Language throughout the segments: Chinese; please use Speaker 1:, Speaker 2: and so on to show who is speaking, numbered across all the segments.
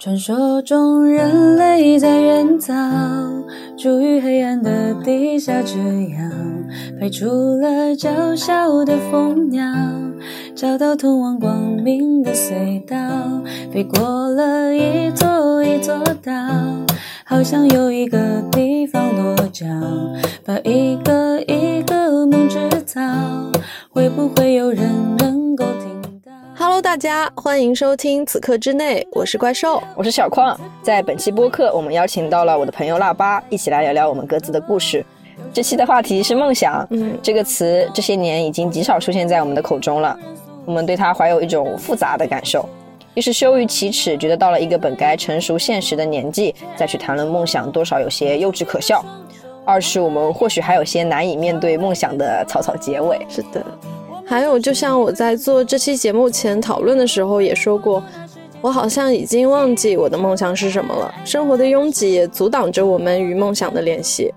Speaker 1: 传说中，人类在远早，处于黑暗的地下，这样排出了娇小的蜂鸟，找到通往光明的隧道，飞过了一座一座岛，好像有一个地方落脚，把一个一个梦制造，会不会有人能够
Speaker 2: ？Hello，大家欢迎收听此刻之内，我是怪兽，
Speaker 3: 我是小矿。在本期播客，我们邀请到了我的朋友腊八，一起来聊聊我们各自的故事。这期的话题是梦想，嗯，这个词这些年已经极少出现在我们的口中了。我们对它怀有一种复杂的感受，一是羞于启齿，觉得到了一个本该成熟现实的年纪，再去谈论梦想，多少有些幼稚可笑；二是我们或许还有些难以面对梦想的草草结尾。
Speaker 2: 是的。还有，就像我在做这期节目前讨论的时候也说过，我好像已经忘记我的梦想是什么了。生活的拥挤也阻挡着我们与梦想的联系。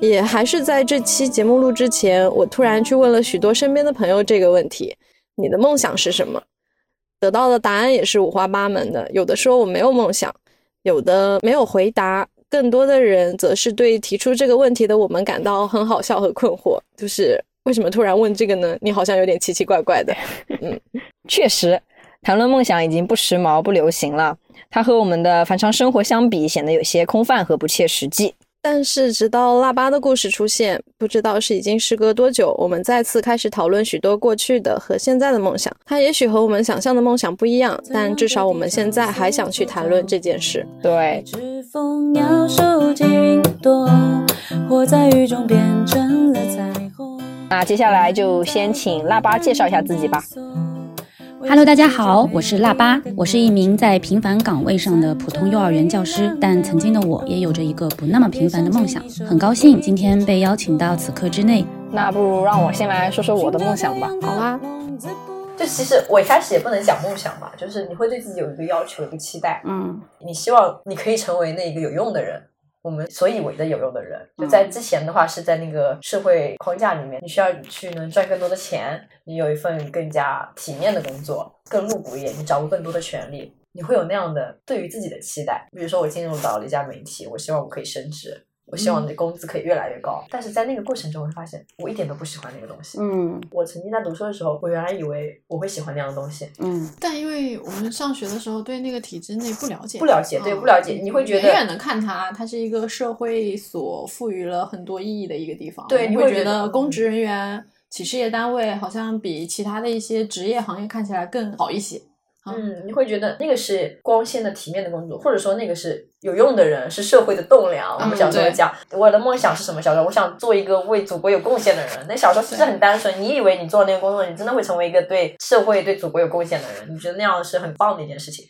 Speaker 2: 也还是在这期节目录之前，我突然去问了许多身边的朋友这个问题：你的梦想是什么？得到的答案也是五花八门的。有的说我没有梦想，有的没有回答，更多的人则是对提出这个问题的我们感到很好笑和困惑，就是。为什么突然问这个呢？你好像有点奇奇怪怪的。
Speaker 3: 嗯，确实，谈论梦想已经不时髦、不流行了。它和我们的凡常生活相比，显得有些空泛和不切实际。
Speaker 2: 但是，直到腊八的故事出现，不知道是已经时隔多久，我们再次开始讨论许多过去的和现在的梦想。它也许和我们想象的梦想不一样，但至少我们现在还想去谈论这件事。
Speaker 3: 对。那接下来就先请腊八介绍一下自己吧。
Speaker 1: Hello，大家好，我是腊八，我是一名在平凡岗位上的普通幼儿园教师，但曾经的我也有着一个不那么平凡的梦想。很高兴今天被邀请到此刻之内。
Speaker 3: 那不如让我先来说说我的梦想吧。
Speaker 2: 好啊。
Speaker 4: 就其实我一开始也不能讲梦想吧，就是你会对自己有一个要求，一个期待。嗯。你希望你可以成为那一个有用的人。我们所以为的有用的人，就在之前的话是在那个社会框架里面，你需要去能赚更多的钱，你有一份更加体面的工作，更入骨一点，你掌握更多的权利，你会有那样的对于自己的期待。比如说我进入到了一家媒体，我希望我可以升职。我希望你的工资可以越来越高，但是在那个过程中，我会发现我一点都不喜欢那个东西。嗯，我曾经在读书的时候，我原来以为我会喜欢那样的东西。
Speaker 5: 嗯，但因为我们上学的时候对那个体制内不了解，
Speaker 4: 不了解，对，不了解，你会觉得
Speaker 5: 远远的看它，它是一个社会所赋予了很多意义的一个地方。
Speaker 4: 对，
Speaker 5: 你会觉得公职人员、企事业单位好像比其他的一些职业行业看起来更好一些。
Speaker 4: 嗯，你会觉得那个是光鲜的、体面的工作，或者说那个是有用的人，是社会的栋梁。我们小时候讲，我的梦想是什么？小时候我想做一个为祖国有贡献的人。那小时候其实很单纯，你以为你做那个工作，你真的会成为一个对社会、对祖国有贡献的人？你觉得那样是很棒的一件事情。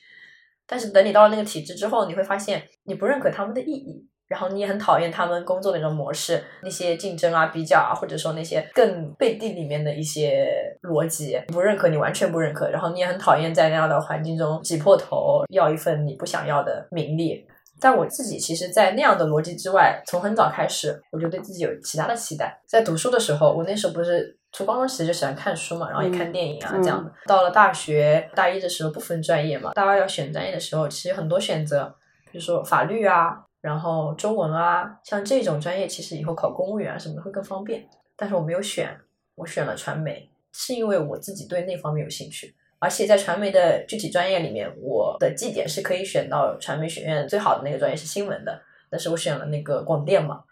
Speaker 4: 但是等你到了那个体制之后，你会发现你不认可他们的意义。然后你也很讨厌他们工作的那种模式，那些竞争啊、比较啊，或者说那些更背地里面的一些逻辑，不认可，你完全不认可。然后你也很讨厌在那样的环境中挤破头要一份你不想要的名利。但我自己其实，在那样的逻辑之外，从很早开始，我就对自己有其他的期待。在读书的时候，我那时候不是初高中其实就喜欢看书嘛，然后也看电影啊这样的。到了大学大一的时候，不分专业嘛，大二要选专业的时候，其实很多选择，比如说法律啊。然后中文啊，像这种专业，其实以后考公务员啊什么的会更方便。但是我没有选，我选了传媒，是因为我自己对那方面有兴趣。而且在传媒的具体专业里面，我的绩点是可以选到传媒学院最好的那个专业是新闻的，但是我选了那个广电嘛。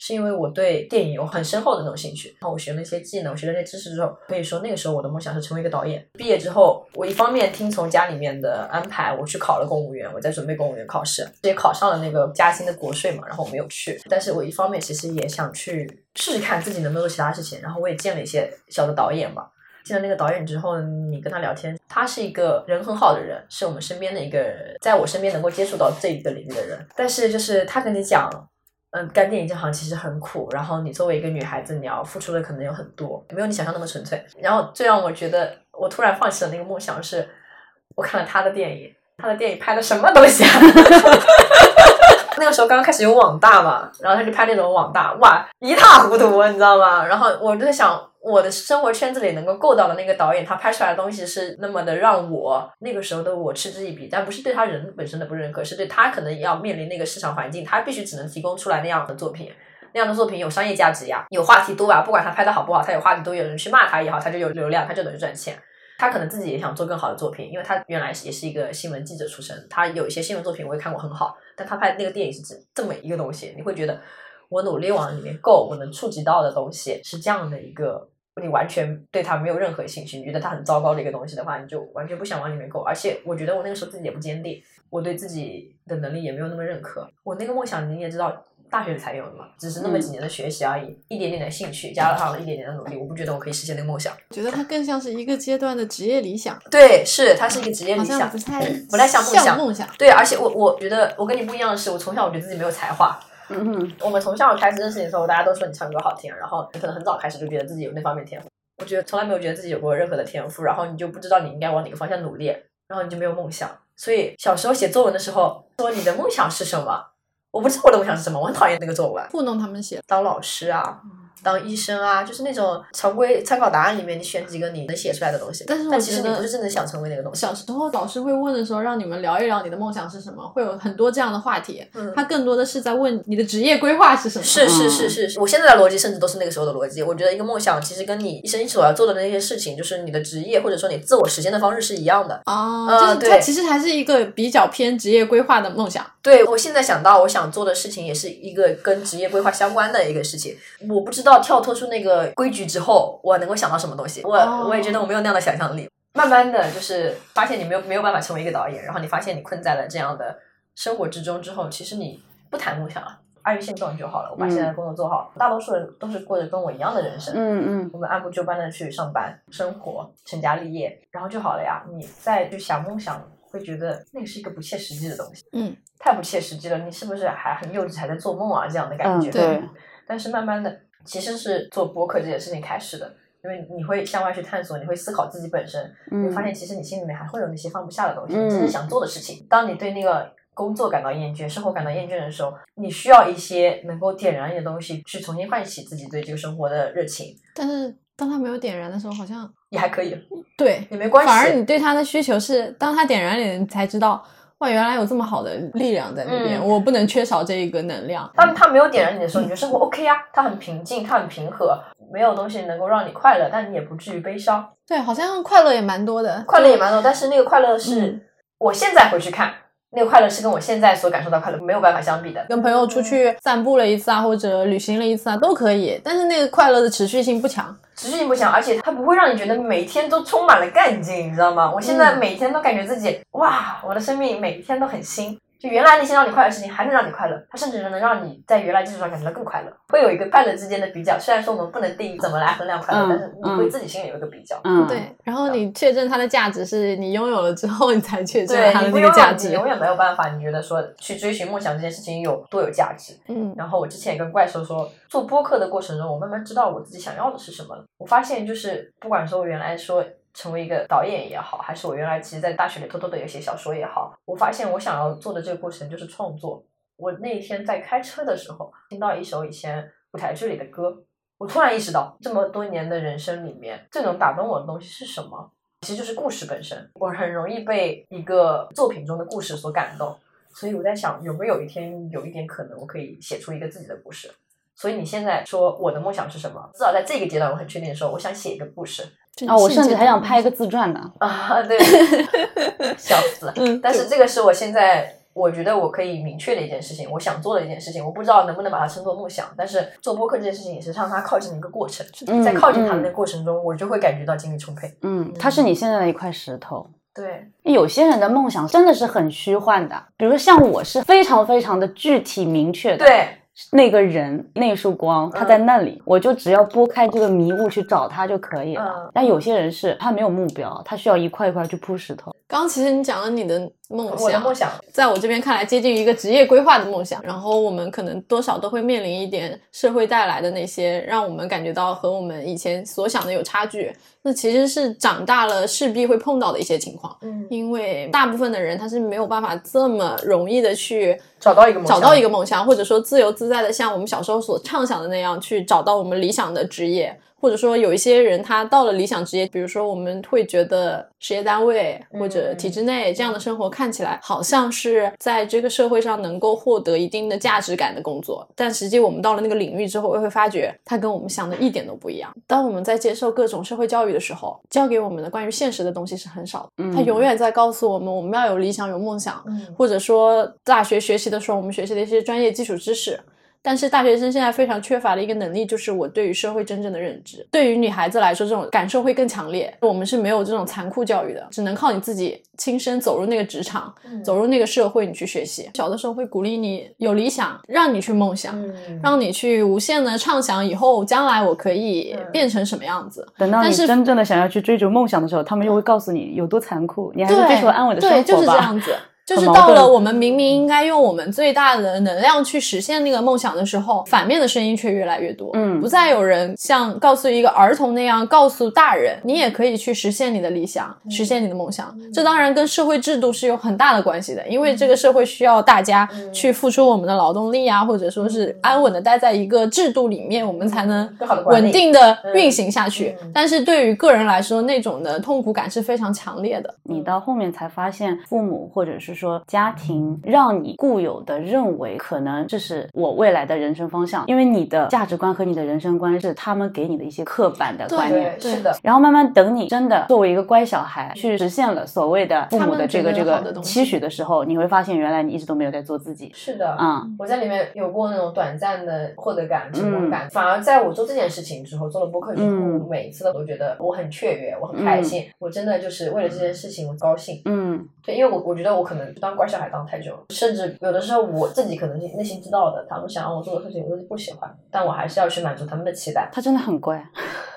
Speaker 4: 是因为我对电影有很深厚的那种兴趣，然后我学了一些技能，我学了那些知识之后，可以说那个时候我的梦想是成为一个导演。毕业之后，我一方面听从家里面的安排，我去考了公务员，我在准备公务员考试，也考上了那个嘉兴的国税嘛，然后我没有去。但是我一方面其实也想去试试看自己能不能做其他事情，然后我也见了一些小的导演嘛。见了那个导演之后，你跟他聊天，他是一个人很好的人，是我们身边的一个，在我身边能够接触到这一个领域的人。但是就是他跟你讲。嗯，干电影这行其实很苦，然后你作为一个女孩子，你要付出的可能有很多，没有你想象那么纯粹。然后最让我觉得我突然放弃了那个梦想是，我看了他的电影，他的电影拍的什么东西啊？那个时候刚开始有网大嘛，然后他就拍那种网大，哇，一塌糊涂，你知道吗？然后我就在想，我的生活圈子里能够够到的那个导演，他拍出来的东西是那么的让我那个时候的我嗤之以鼻，但不是对他人本身的不认可，是对他可能要面临那个市场环境，他必须只能提供出来那样的作品。那样的作品有商业价值呀，有话题多吧？不管他拍的好不好，他有话题多，有人去骂他也好，他就有流量，他就能赚钱。他可能自己也想做更好的作品，因为他原来也是一个新闻记者出身，他有一些新闻作品我也看过很好，但他拍那个电影是指这么一个东西，你会觉得我努力往里面够，我能触及到的东西是这样的一个，你完全对他没有任何兴趣，你觉得他很糟糕的一个东西的话，你就完全不想往里面够。而且我觉得我那个时候自己也不坚定，我对自己的能力也没有那么认可。我那个梦想你也知道。大学里才有的嘛，只是那么几年的学习而已，一点点的兴趣加上了一点点的努力，我不觉得我可以实现那个梦想。
Speaker 5: 觉得它更像是一个阶段的职业理想。
Speaker 4: 对，是它是一个职业理想，
Speaker 5: 不太
Speaker 4: 不太
Speaker 5: 像
Speaker 4: 梦想。
Speaker 5: 梦想。
Speaker 4: 对，而且我我觉得我跟你不一样的是，我从小我觉得自己没有才华。
Speaker 1: 嗯哼。
Speaker 4: 我们从小开始认识你的时候，大家都说你唱歌好听，然后你可能很早开始就觉得自己有那方面天赋。我觉得从来没有觉得自己有过任何的天赋，然后你就不知道你应该往哪个方向努力，然后你就没有梦想。所以小时候写作文的时候，说你的梦想是什么？我不知道我的梦想是什么，我很讨厌那个作文，
Speaker 5: 糊弄他们写，
Speaker 4: 当老师啊。当医生啊，就是那种常规参考答案里面，你选几个你能写出来的东西。
Speaker 5: 但是，
Speaker 4: 但其实你不是真的想成为那个东西。
Speaker 5: 小时候老师会问的时候，让你们聊一聊你的梦想是什么，会有很多这样的话题。嗯，他更多的是在问你的职业规划是什么。
Speaker 4: 是是是是是，我现在的逻辑甚至都是那个时候的逻辑。我觉得一个梦想其实跟你一生所要做的那些事情，就是你的职业或者说你自我实现的方式是一样的。
Speaker 5: 啊，就是它其实还是一个比较偏职业规划的梦想。
Speaker 4: 对我现在想到我想做的事情，也是一个跟职业规划相关的一个事情。我不知道跳脱出那个。规矩之后，我能够想到什么东西？我我也觉得我没有那样的想象力。慢慢的就是发现你没有没有办法成为一个导演，然后你发现你困在了这样的生活之中之后，其实你不谈梦想了，安于现状就好了。我把现在的工作做好，大多数人都是过着跟我一样的人生。
Speaker 1: 嗯嗯，
Speaker 4: 我们按部就班的去上班、生活、成家立业，然后就好了呀。你再去想梦想，会觉得那个是一个不切实际的东西。
Speaker 5: 嗯，
Speaker 4: 太不切实际了。你是不是还很幼稚，还在做梦啊？这样的感觉。
Speaker 1: 对。
Speaker 4: 但是慢慢的。其实是做播客这件事情开始的，因为你会向外去探索，你会思考自己本身，你会发现其实你心里面还会有那些放不下的东西，你自己想做的事情。当你对那个工作感到厌倦，生活感到厌倦的时候，你需要一些能够点燃你的东西，去重新唤起自己对这个生活的热情。
Speaker 5: 但是当他没有点燃的时候，好像
Speaker 4: 也还可以，
Speaker 5: 对，
Speaker 4: 也没关系。
Speaker 5: 反而你对他的需求是，当他点燃你，你才知道。哇，原来有这么好的力量在那边，我不能缺少这一个能量。
Speaker 4: 当他没有点燃你的时候，你觉得生活 OK 啊？他很平静，他很平和，没有东西能够让你快乐，但你也不至于悲伤。
Speaker 5: 对，好像快乐也蛮多的，
Speaker 4: 快乐也蛮多，但是那个快乐是我现在回去看。那个快乐是跟我现在所感受到快乐没有办法相比的。
Speaker 5: 跟朋友出去散步了一次啊，或者旅行了一次啊，都可以。但是那个快乐的持续性不强，
Speaker 4: 持续性不强，而且它不会让你觉得每天都充满了干劲，你知道吗？我现在每天都感觉自己哇，我的生命每一天都很新。就原来那些让你快乐的事情，还能让你快乐，它甚至能让你在原来基础上感觉到更快乐。会有一个快乐之间的比较，虽然说我们不能定义怎么来衡量快乐，但是你会自己心里有一个比较。
Speaker 1: 嗯，
Speaker 5: 对。然后你确认它的价值，是你拥有了之后，你才确认它的那个价值。
Speaker 4: 你永远没有办法，你觉得说去追寻梦想这件事情有多有价值？
Speaker 5: 嗯。
Speaker 4: 然后我之前也跟怪兽说，做播客的过程中，我慢慢知道我自己想要的是什么了。我发现就是，不管说我原来说。成为一个导演也好，还是我原来其实，在大学里偷偷的有写小说也好，我发现我想要做的这个过程就是创作。我那一天在开车的时候，听到一首以前舞台剧里的歌，我突然意识到，这么多年的人生里面，最能打动我的东西是什么？其实就是故事本身。我很容易被一个作品中的故事所感动，所以我在想，有没有一天有一点可能，我可以写出一个自己的故事？所以你现在说我的梦想是什么？至少在这个阶段，我很确定说，我想写一个故事。
Speaker 1: 啊，我甚至还想拍一个自传呢！
Speaker 4: 啊，对，笑死！嗯，但是这个是我现在我觉得我可以明确的一件事情，我想做的一件事情，我不知道能不能把它称作梦想。但是做播客这件事情也是让它靠近的一个过程，在靠近它的那个过程中，我就会感觉到精力充沛。
Speaker 1: 嗯，它是你现在的一块石头。
Speaker 4: 对，
Speaker 1: 有些人的梦想真的是很虚幻的，比如像我是非常非常的具体明确的。
Speaker 4: 对。
Speaker 1: 那个人那束光，他在那里，我就只要拨开这个迷雾去找他就可以了。但有些人是他没有目标，他需要一块一块去铺石头。
Speaker 5: 刚刚其实你讲了你的梦想，
Speaker 4: 我的梦想，
Speaker 5: 在我这边看来接近于一个职业规划的梦想。然后我们可能多少都会面临一点社会带来的那些，让我们感觉到和我们以前所想的有差距。那其实是长大了势必会碰到的一些情况。
Speaker 4: 嗯，
Speaker 5: 因为大部分的人他是没有办法这么容易的去
Speaker 4: 找到一个梦想
Speaker 5: 找到一个梦想，或者说自由自在的像我们小时候所畅想的那样去找到我们理想的职业。或者说有一些人他到了理想职业，比如说我们会觉得事业单位或者体制内这样的生活看起来好像是在这个社会上能够获得一定的价值感的工作，但实际我们到了那个领域之后，会发觉它跟我们想的一点都不一样。当我们在接受各种社会教育的时候，教给我们的关于现实的东西是很少的，他永远在告诉我们我们要有理想、有梦想，或者说大学学习的时候我们学习的一些专业基础知识。但是大学生现在非常缺乏的一个能力，就是我对于社会真正的认知。对于女孩子来说，这种感受会更强烈。我们是没有这种残酷教育的，只能靠你自己亲身走入那个职场，走入那个社会，你去学习。小的时候会鼓励你有理想，让你去梦想，让你去无限的畅想以后将来我可以变成什么样子。
Speaker 6: 等到你真正的想要去追逐梦想的时候，他们又会告诉你有多残酷，你还是追求安稳的生活
Speaker 5: 吧。对，就是这样子。就是到了我们明明应该用我们最大的能量去实现那个梦想的时候，反面的声音却越来越多。
Speaker 6: 嗯，
Speaker 5: 不再有人像告诉一个儿童那样告诉大人，你也可以去实现你的理想，实现你的梦想。这当然跟社会制度是有很大的关系的，因为这个社会需要大家去付出我们的劳动力啊，或者说是安稳的待在一个制度里面，我们才能稳定的运行下去。但是对于个人来说，那种的痛苦感是非常强烈的。
Speaker 6: 你到后面才发现，父母或者是说家庭让你固有的认为可能这是我未来的人生方向，因为你的价值观和你的人生观是他们给你的一些刻板的观念，
Speaker 4: 是的。
Speaker 6: 然后慢慢等你真的作为一个乖小孩去实现了所谓的父母的这个这个期许的时候，你会发现原来你一直都没有在做自己。
Speaker 4: 是的，
Speaker 6: 嗯，
Speaker 4: 我在里面有过那种短暂的获得感、成功感，反而在我做这件事情之后，做了播客之后，每一次都觉得我很雀跃，我很开心，我真的就是为了这件事情我高兴。
Speaker 6: 嗯，
Speaker 4: 对，因为我我觉得我可能当乖小孩当太久了，甚至有的时候我自己可能内心知道的，他们想让我做的事情，我都不喜欢，但我还是要去满足他们的期待。
Speaker 6: 他真的很乖，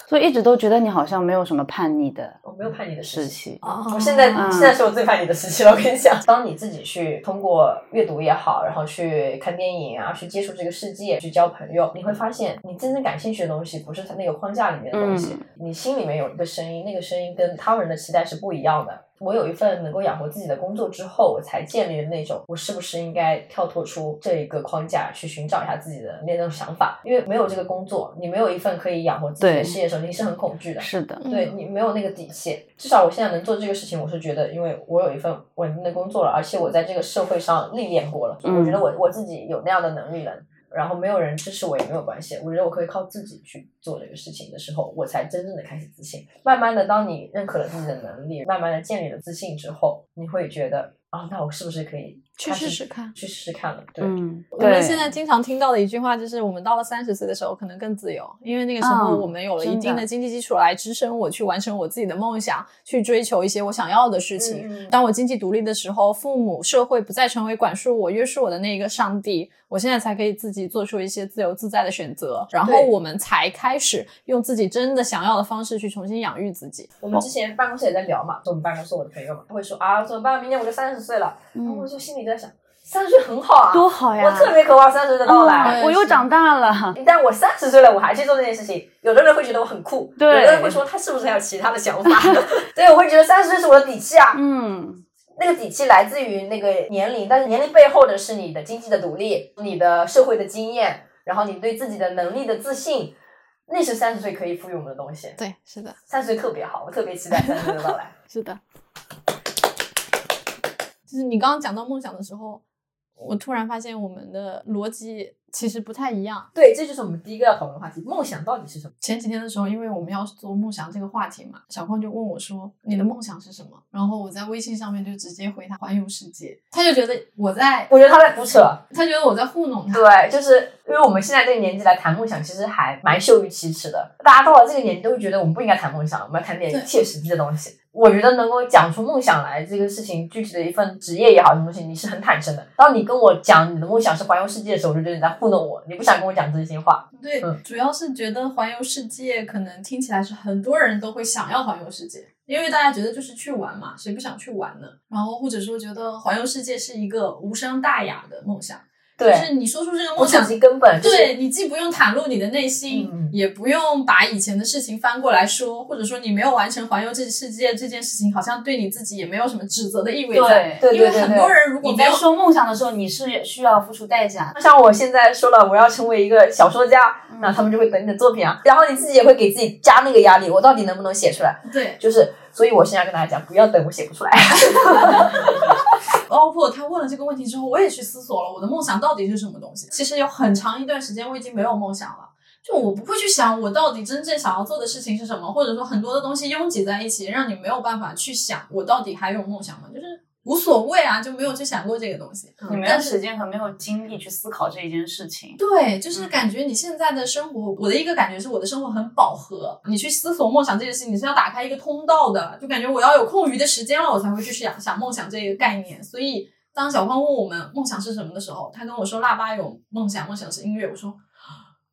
Speaker 6: 所以一直都觉得你好像没有什么叛逆的，
Speaker 4: 我没有叛逆的
Speaker 6: 时
Speaker 4: 期。
Speaker 5: 哦，
Speaker 4: 我现在现在是我最叛逆的时期了。我跟你讲，当你自己去通过阅读也好，然后去看电影啊，去接触这个世界，去交朋友，你会发现你真正感兴趣的东西不是他那个框架里面的东西，你心里面有一个声音，那个声音跟他人的期待是不一样的。我有一份能够养活自己的工作之后，我才建立了那种我是不是应该跳脱出这一个框架，去寻找一下自己的那种想法。因为没有这个工作，你没有一份可以养活自己的事业你是很恐惧的。
Speaker 6: 是的，
Speaker 4: 对你没有那个底气。至少我现在能做这个事情，我是觉得，因为我有一份稳定的工作了，而且我在这个社会上历练过了，我觉得我我自己有那样的能力了。然后没有人支持我也没有关系，我觉得我可以靠自己去做这个事情的时候，我才真正的开始自信。慢慢的，当你认可了自己的能力，慢慢的建立了自信之后，你会觉得啊，那我是不是可以
Speaker 5: 去试试看？
Speaker 4: 去试试看了。对，
Speaker 5: 我们现在经常听到的一句话就是，我们到了三十岁的时候可能更自由，因为那个时候我们有了一定的经济基础来支撑我去完成我自己的梦想，去追求一些我想要的事情。当我经济独立的时候，父母、社会不再成为管束我、约束我的那一个上帝。我现在才可以自己做出一些自由自在的选择，然后我们才开始用自己真的想要的方式去重新养育自己。
Speaker 4: 我们之前办公室也在聊嘛，就我们办公室我的朋友嘛，他会说啊怎么办？明年我就三十岁了，然后我就心里在想，三十岁很好啊，
Speaker 6: 多好呀！
Speaker 4: 我特别渴望三十岁的到来，
Speaker 6: 我又长大了。
Speaker 4: 但我三十岁了，我还去做这件事情，有的人会觉得我很酷，
Speaker 6: 对，
Speaker 4: 有的人会说他是不是还有其他的想法？对，我会觉得三十岁是我的底气啊，
Speaker 6: 嗯。
Speaker 4: 那个底气来自于那个年龄，但是年龄背后的是你的经济的独立，你的社会的经验，然后你对自己的能力的自信，那是三十岁可以赋予我们的东西。
Speaker 5: 对，是的，
Speaker 4: 三十岁特别好，我特别期待三十岁的到来。
Speaker 5: 是的，就是你刚刚讲到梦想的时候，我突然发现我们的逻辑。其实不太一样，
Speaker 4: 对，这就是我们第一个要讨论的话题。梦想到底是什么？
Speaker 5: 前几天的时候，因为我们要做梦想这个话题嘛，小胖就问我说：“你的梦想是什么？”然后我在微信上面就直接回他：“环游世界。”他就觉得我在，
Speaker 4: 我觉得他在胡扯，
Speaker 5: 他觉得我在糊弄他。
Speaker 4: 对，就是因为我们现在这个年纪来谈梦想，其实还蛮羞于启齿的。大家到了这个年纪，都会觉得我们不应该谈梦想，我们要谈点切实际的东西。我觉得能够讲出梦想来这个事情，具体的一份职业也好，什么东西，你是很坦诚的。当你跟我讲你的梦想是环游世界的时候，我就觉得你在糊弄我，你不想跟我讲真心话。
Speaker 5: 对，主要是觉得环游世界可能听起来是很多人都会想要环游世界。因为大家觉得就是去玩嘛，谁不想去玩呢？然后或者说觉得环游世界是一个无伤大雅的梦想。就是你说出这个梦想，
Speaker 4: 根本
Speaker 5: 对你既不用袒露你的内心，也不用把以前的事情翻过来说，或者说你没有完成环游这世界这件事情，好像对你自己也没有什么指责的意味
Speaker 4: 在。对，
Speaker 5: 因为很多人如果。你在
Speaker 6: 说梦想的时候，你是需要付出代价。
Speaker 4: 像我现在说了，我要成为一个小说家，那他们就会等你的作品啊，然后你自己也会给自己加那个压力，我到底能不能写出来？
Speaker 5: 对，
Speaker 4: 就是，所以我现在跟大家讲，不要等我写不出来。
Speaker 5: 包括他问了这个问题之后，我也去思索了我的梦想到底是什么东西。其实有很长一段时间我已经没有梦想了，就我不会去想我到底真正想要做的事情是什么，或者说很多的东西拥挤在一起，让你没有办法去想我到底还有梦想吗？就是。无所谓啊，就没有去想过这个东西。
Speaker 6: 你没有时间和没有精力去思考这一件事情。
Speaker 5: 对，就是感觉你现在的生活，我的一个感觉是我的生活很饱和。你去思索梦想这件事情，你是要打开一个通道的，就感觉我要有空余的时间了，我才会去想想梦想这个概念。所以，当小芳问我们梦想是什么的时候，他跟我说腊八有梦想，梦想是音乐。我说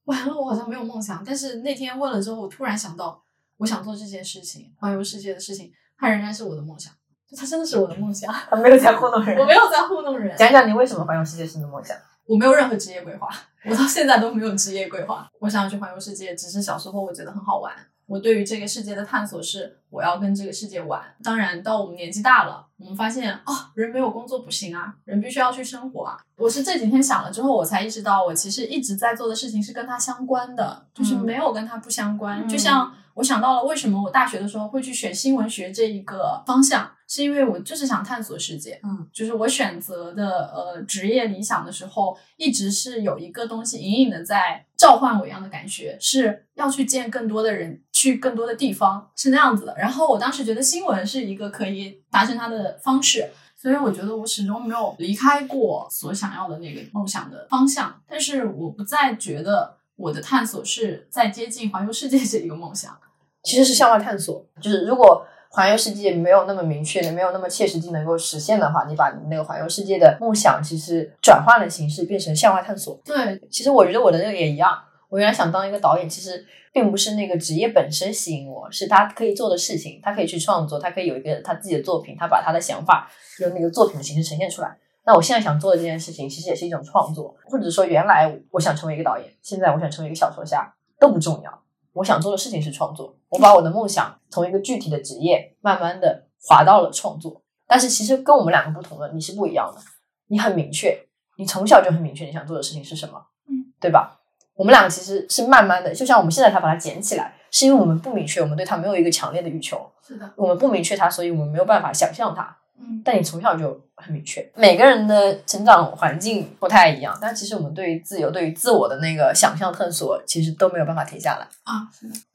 Speaker 5: 完了，我好像没有梦想。但是那天问了之后，我突然想到，我想做这件事情，环游世界的事情，它仍然是我的梦想。他真的是我的梦想，
Speaker 4: 他没有在糊弄人。
Speaker 5: 我没有在糊弄人。
Speaker 4: 讲讲你为什么环游世界是你的梦想？
Speaker 5: 我没有任何职业规划，我到现在都没有职业规划。我想要去环游世界，只是小时候我觉得很好玩。我对于这个世界的探索是我要跟这个世界玩。当然，到我们年纪大了，我们发现啊，人没有工作不行啊，人必须要去生活啊。我是这几天想了之后，我才意识到，我其实一直在做的事情是跟它相关的，就是没有跟它不相关。就像我想到了为什么我大学的时候会去选新闻学这一个方向。是因为我就是想探索世界，嗯，就是我选择的呃职业理想的时候，一直是有一个东西隐隐的在召唤我一样的感觉，是要去见更多的人，去更多的地方，是那样子的。然后我当时觉得新闻是一个可以达成它的方式，所以我觉得我始终没有离开过所想要的那个梦想的方向。但是我不再觉得我的探索是在接近环游世界这一个梦想，
Speaker 4: 其实是向外探索。就是如果。环游世界没有那么明确的，没有那么切实际能够实现的话，你把你那个环游世界的梦想，其实转换了形式，变成向外探索。
Speaker 5: 对，
Speaker 4: 其实我觉得我的那个也一样。我原来想当一个导演，其实并不是那个职业本身吸引我，是他可以做的事情，他可以去创作，他可以有一个他自己的作品，他把他的想法用那个作品的形式呈现出来。那我现在想做的这件事情，其实也是一种创作，或者说原来我想成为一个导演，现在我想成为一个小说家，都不重要。我想做的事情是创作，我把我的梦想从一个具体的职业慢慢的滑到了创作。但是其实跟我们两个不同的，你是不一样的，你很明确，你从小就很明确你想做的事情是什么，嗯，对吧？我们两个其实是慢慢的，就像我们现在才把它捡起来，是因为我们不明确，我们对它没有一个强烈的欲求，
Speaker 5: 是的，
Speaker 4: 我们不明确它，所以我们没有办法想象它。但你从小就很明确，每个人的成长环境不太一样，但其实我们对于自由、对于自我的那个想象探索，其实都没有办法停下来
Speaker 5: 啊。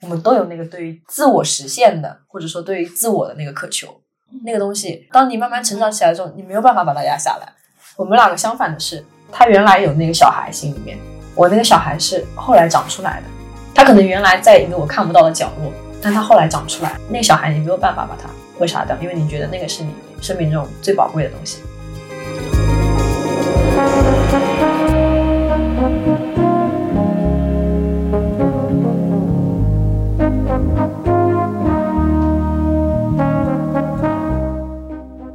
Speaker 4: 我们都有那个对于自我实现的，或者说对于自我的那个渴求，那个东西，当你慢慢成长起来之后，你没有办法把它压下来。我们两个相反的是，他原来有那个小孩心里面，我那个小孩是后来长出来的，他可能原来在一个我看不到的角落，但他后来长出来，那个小孩你没有办法把它扼杀掉，因为你觉得那个是你。生命中最宝贵的东西。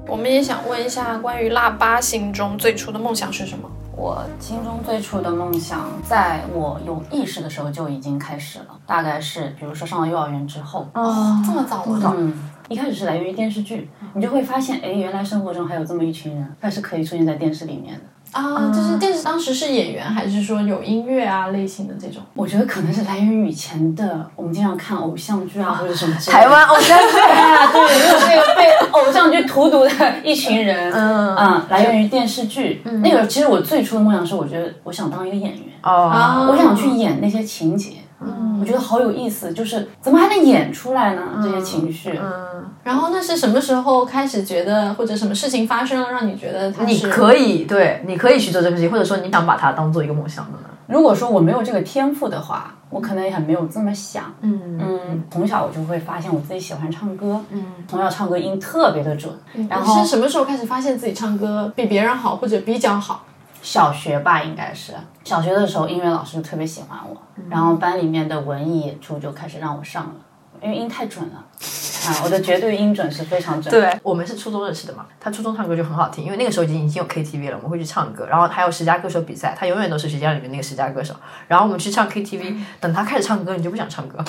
Speaker 5: 我们也想问一下，关于腊八心中最初的梦想是什么？
Speaker 6: 我心中最初的梦想，在我有意识的时候就已经开始了，大概是比如说上了幼儿园之后。
Speaker 5: 哦，这么早
Speaker 6: 吗？嗯。一开始是来源于电视剧，你就会发现，哎，原来生活中还有这么一群人，他是可以出现在电视里面的
Speaker 5: 啊。就是电视当时是演员，还是说有音乐啊类型的这种？
Speaker 6: 我觉得可能是来源于以前的，我们经常看偶像剧啊或者什么。
Speaker 4: 台湾偶像剧
Speaker 6: 啊，对，就是被被偶像剧荼毒的一群人。嗯嗯，来源于电视剧。那个其实我最初的梦想是，我觉得我想当一个演员。哦。我想去演那些情节。嗯，我觉得好有意思，就是怎么还能演出来呢？这些情绪。
Speaker 5: 嗯，然后那是什么时候开始觉得，或者什么事情发生了，让你觉得
Speaker 4: 你可以对，你可以去做这个事情，或者说你想把它当做一个梦想的呢？
Speaker 6: 如果说我没有这个天赋的话，我可能也很没有这么想。嗯嗯，从小我就会发现我自己喜欢唱歌。嗯，从小唱歌音特别的准。然后
Speaker 5: 是什么时候开始发现自己唱歌比别人好，或者比较好？
Speaker 6: 小学吧，应该是。小学的时候，音乐老师就特别喜欢我，然后班里面的文艺演出就开始让我上了，因为音太准了。啊，我的绝对音准是非常准。
Speaker 4: 对，我们是初中认识的嘛，他初中唱歌就很好听，因为那个时候已经已经有 KTV 了，我们会去唱歌，然后还有十佳歌手比赛，他永远都是学校里面那个十佳歌手，然后我们去唱 KTV，等他开始唱歌，你就不想唱歌，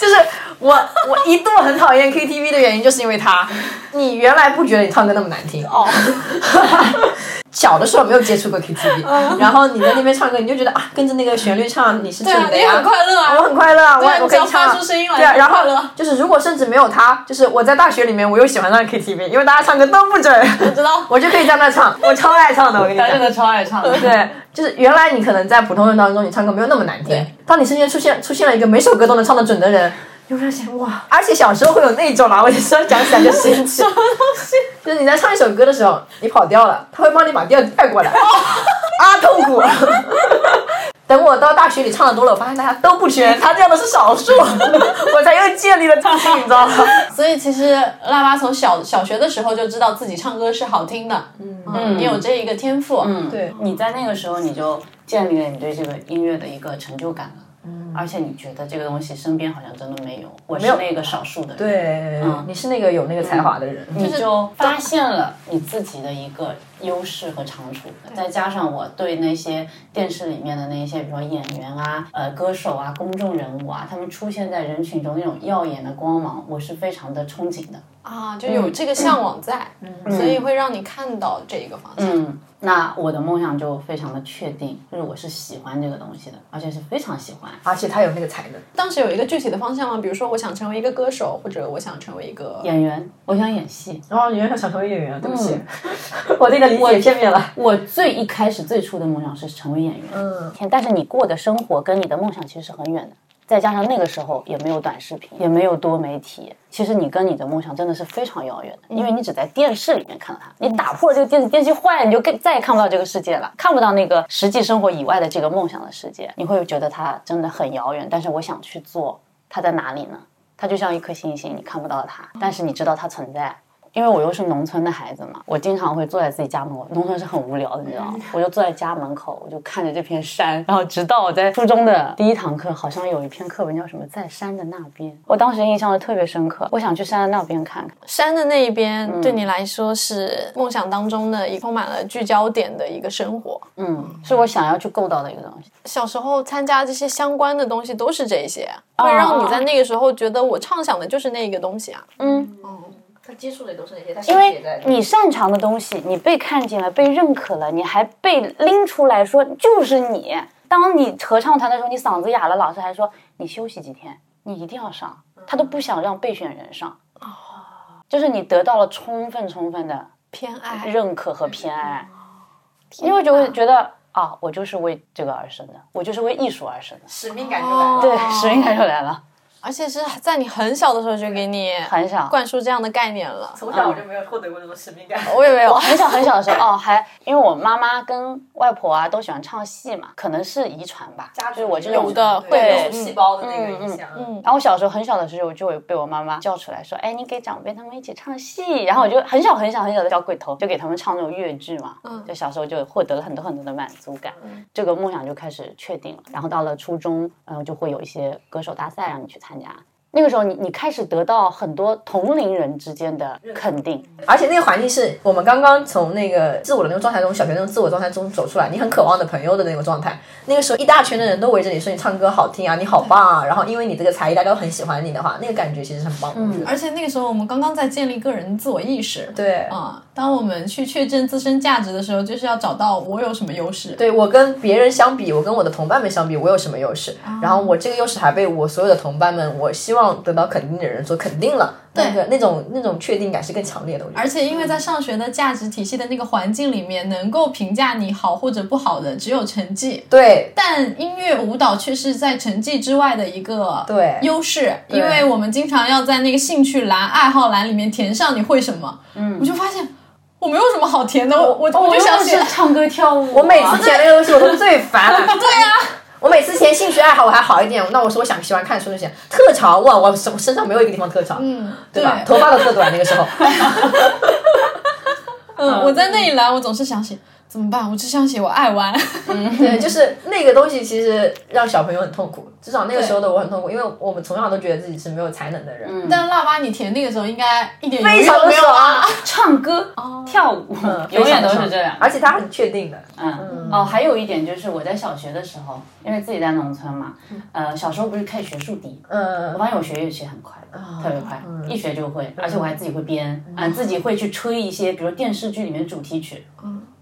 Speaker 4: 就是我我一度很讨厌 KTV 的原因就是因为他，你原来不觉得你唱歌那么难听。哦。小的时候没有接触过 KTV，然后你在那边唱歌，你就觉得啊，跟着那个旋律唱，你是
Speaker 5: 对
Speaker 4: 的呀，
Speaker 5: 很快乐啊，
Speaker 4: 我很快乐啊，我我可以唱对啊，然后就是如果甚至没有他，就是我在大学里面我又喜欢上 KTV，因为大家唱歌都不准，我
Speaker 5: 知道。
Speaker 4: 我就可以在那唱，我超爱唱的，我跟你讲。
Speaker 6: 真。的超爱唱的。
Speaker 4: 对，就是原来你可能在普通人当中，你唱歌没有那么难听
Speaker 6: 对。
Speaker 4: 当你身边出现出现了一个每首歌都能唱得准的人，你会发现哇！而且小时候会有那种啦，我有时候讲起来就生气。什么东西？就是你在唱一首歌的时候，你跑调了，他会帮你把调带过来，啊，痛苦。等我到大学里唱的多了，我发现大家都不全，他这样的是少数，我才又建立了自信，你知道吗？
Speaker 5: 所以其实腊八从小小学的时候就知道自己唱歌是好听的，嗯，你有这一个天赋，
Speaker 6: 嗯，
Speaker 4: 对
Speaker 6: 你在那个时候你就建立了你对这个音乐的一个成就感了。嗯，而且你觉得这个东西身边好像真的没有，我是那个少数的人。
Speaker 4: 对，你是那个有那个才华的人，
Speaker 6: 你就发现了你自己的一个优势和长处，再加上我对那些电视里面的那些，比如说演员啊、呃歌手啊、公众人物啊，他们出现在人群中那种耀眼的光芒，我是非常的憧憬的。
Speaker 5: 啊，就有这个向往在，所以会让你看到这一个方向。
Speaker 6: 嗯，那我的梦想就非常的确定，就是我是喜欢这个东西的，而且是非常喜欢。
Speaker 4: 而且他有那个才能。
Speaker 5: 当时有一个具体的方向吗？比如说，我想成为一个歌手，或者我想成为一个
Speaker 6: 演员，我想演戏。
Speaker 4: 然后原来想成为演员，对不起，我对你的理解片面了。
Speaker 6: 我最一开始最初的梦想是成为演员，
Speaker 4: 嗯，
Speaker 6: 天，但是你过的生活跟你的梦想其实是很远的。再加上那个时候也没有短视频，也没有多媒体，其实你跟你的梦想真的是非常遥远的，因为你只在电视里面看到它。你打破了这个电视，电视坏了，你就更再也看不到这个世界了，看不到那个实际生活以外的这个梦想的世界，你会觉得它真的很遥远。但是我想去做，它在哪里呢？它就像一颗星星，你看不到它，但是你知道它存在。因为我又是农村的孩子嘛，我经常会坐在自己家门口。农村是很无聊的，你知道吗？我就坐在家门口，我就看着这片山，然后直到我在初中的第一堂课，好像有一篇课文叫什么“在山的那边”，我当时印象特别深刻。我想去山的那边看看。
Speaker 5: 山的那一边，对你来说是梦想当中的一充满了聚焦点的一个生活。
Speaker 6: 嗯，是我想要去够到的一个东西。
Speaker 5: 小时候参加这些相关的东西都是这些，会让你在那个时候觉得我畅想的就是那个东西啊。
Speaker 6: 嗯，
Speaker 4: 他接触的都是那些，他
Speaker 6: 因为你擅长的东西，你被看见了，被认可了，你还被拎出来说就是你。当你合唱团的时候，你嗓子哑了，老师还说你休息几天，你一定要上，他都不想让备选人上。哦就是你得到了充分充分的
Speaker 5: 偏爱，
Speaker 6: 认可和偏爱，因为就会觉得啊，我就是为这个而生的，我就是为艺术而生的，
Speaker 4: 使命感就来了。
Speaker 6: 对，使命感就来了。
Speaker 5: 而且是在你很小的时候就给你
Speaker 6: 很小
Speaker 5: 灌输这样的概念了。
Speaker 4: 从小我就没有获得过这种使命感。
Speaker 5: 我也没有
Speaker 6: 我，很小很小的时候哦，还因为我妈妈跟外婆啊都喜欢唱戏嘛，可能是遗传吧，就是我这种
Speaker 5: 有的
Speaker 4: 会有细胞的那个影响。
Speaker 5: 嗯，
Speaker 6: 然后我小时候很小的时候，就会被我妈妈叫出来说：“哎，你给长辈他们一起唱戏。”然后我就很小很小很小的小鬼头，就给他们唱那种越剧嘛。嗯，就小时候就获得了很多很多的满足感，这个梦想就开始确定了。然后到了初中，嗯、就会有一些歌手大赛让你去参加。那个时候你，你开始得到很多同龄人之间的肯定，
Speaker 4: 而且那个环境是我们刚刚从那个自我的那个状态中，小学那种自我状态中走出来，你很渴望的朋友的那个状态。那个时候一大圈的人都围着你说你唱歌好听啊，你好棒啊，然后因为你这个才艺，大家都很喜欢你的话，那个感觉其实很棒。嗯
Speaker 5: 而且那个时候我们刚刚在建立个人自我意识。
Speaker 4: 对
Speaker 5: 啊、当我们去确证自身价值的时候，就是要找到我有什么优势。
Speaker 4: 对我跟别人相比，我跟我的同伴们相比，我有什么优势？然后我这个优势还被我所有的同伴们，我希望得到肯定的人所肯定了，那个那种那种确定感是更强烈的。我觉得。
Speaker 5: 而且因为在上学的价值体系的那个环境里面，能够评价你好或者不好的只有成绩。
Speaker 4: 对。
Speaker 5: 但音乐舞蹈却是在成绩之外的一个
Speaker 4: 对。
Speaker 5: 优势，因为我们经常要在那个兴趣栏、爱好栏里面填上你会什么，嗯，我就发现我没有什么好填的，我我我就想写
Speaker 6: 唱歌跳舞啊、
Speaker 4: 我每次填那个东西我都最烦了。对呀、我每次填兴趣爱好我还好一点，那我说我想喜欢看书就行。特长哇，我身身上没有一个地方特长，
Speaker 5: 嗯，
Speaker 4: 对吧？头发都特短那个时候。
Speaker 5: 嗯，我在那一栏我总是想写怎么办？我只想写我爱玩。
Speaker 4: 对，就是那个东西，其实让小朋友很痛苦。至少那个时候的我很痛苦，因为我们从小都觉得自己是没有才能的人。
Speaker 5: 但腊八你填那个时候应该一点
Speaker 4: 非常的
Speaker 5: 没有啊。
Speaker 6: 唱歌、跳舞，永远都是这样。
Speaker 4: 而且他很确定的。
Speaker 6: 嗯哦，还有一点就是我在小学的时候，因为自己在农村嘛，呃，小时候不是可以学竖笛，
Speaker 4: 嗯
Speaker 6: 我发现我学乐器很快，特别快，一学就会，而且我还自己会编，啊，自己会去吹一些，比如电视剧里面主题曲，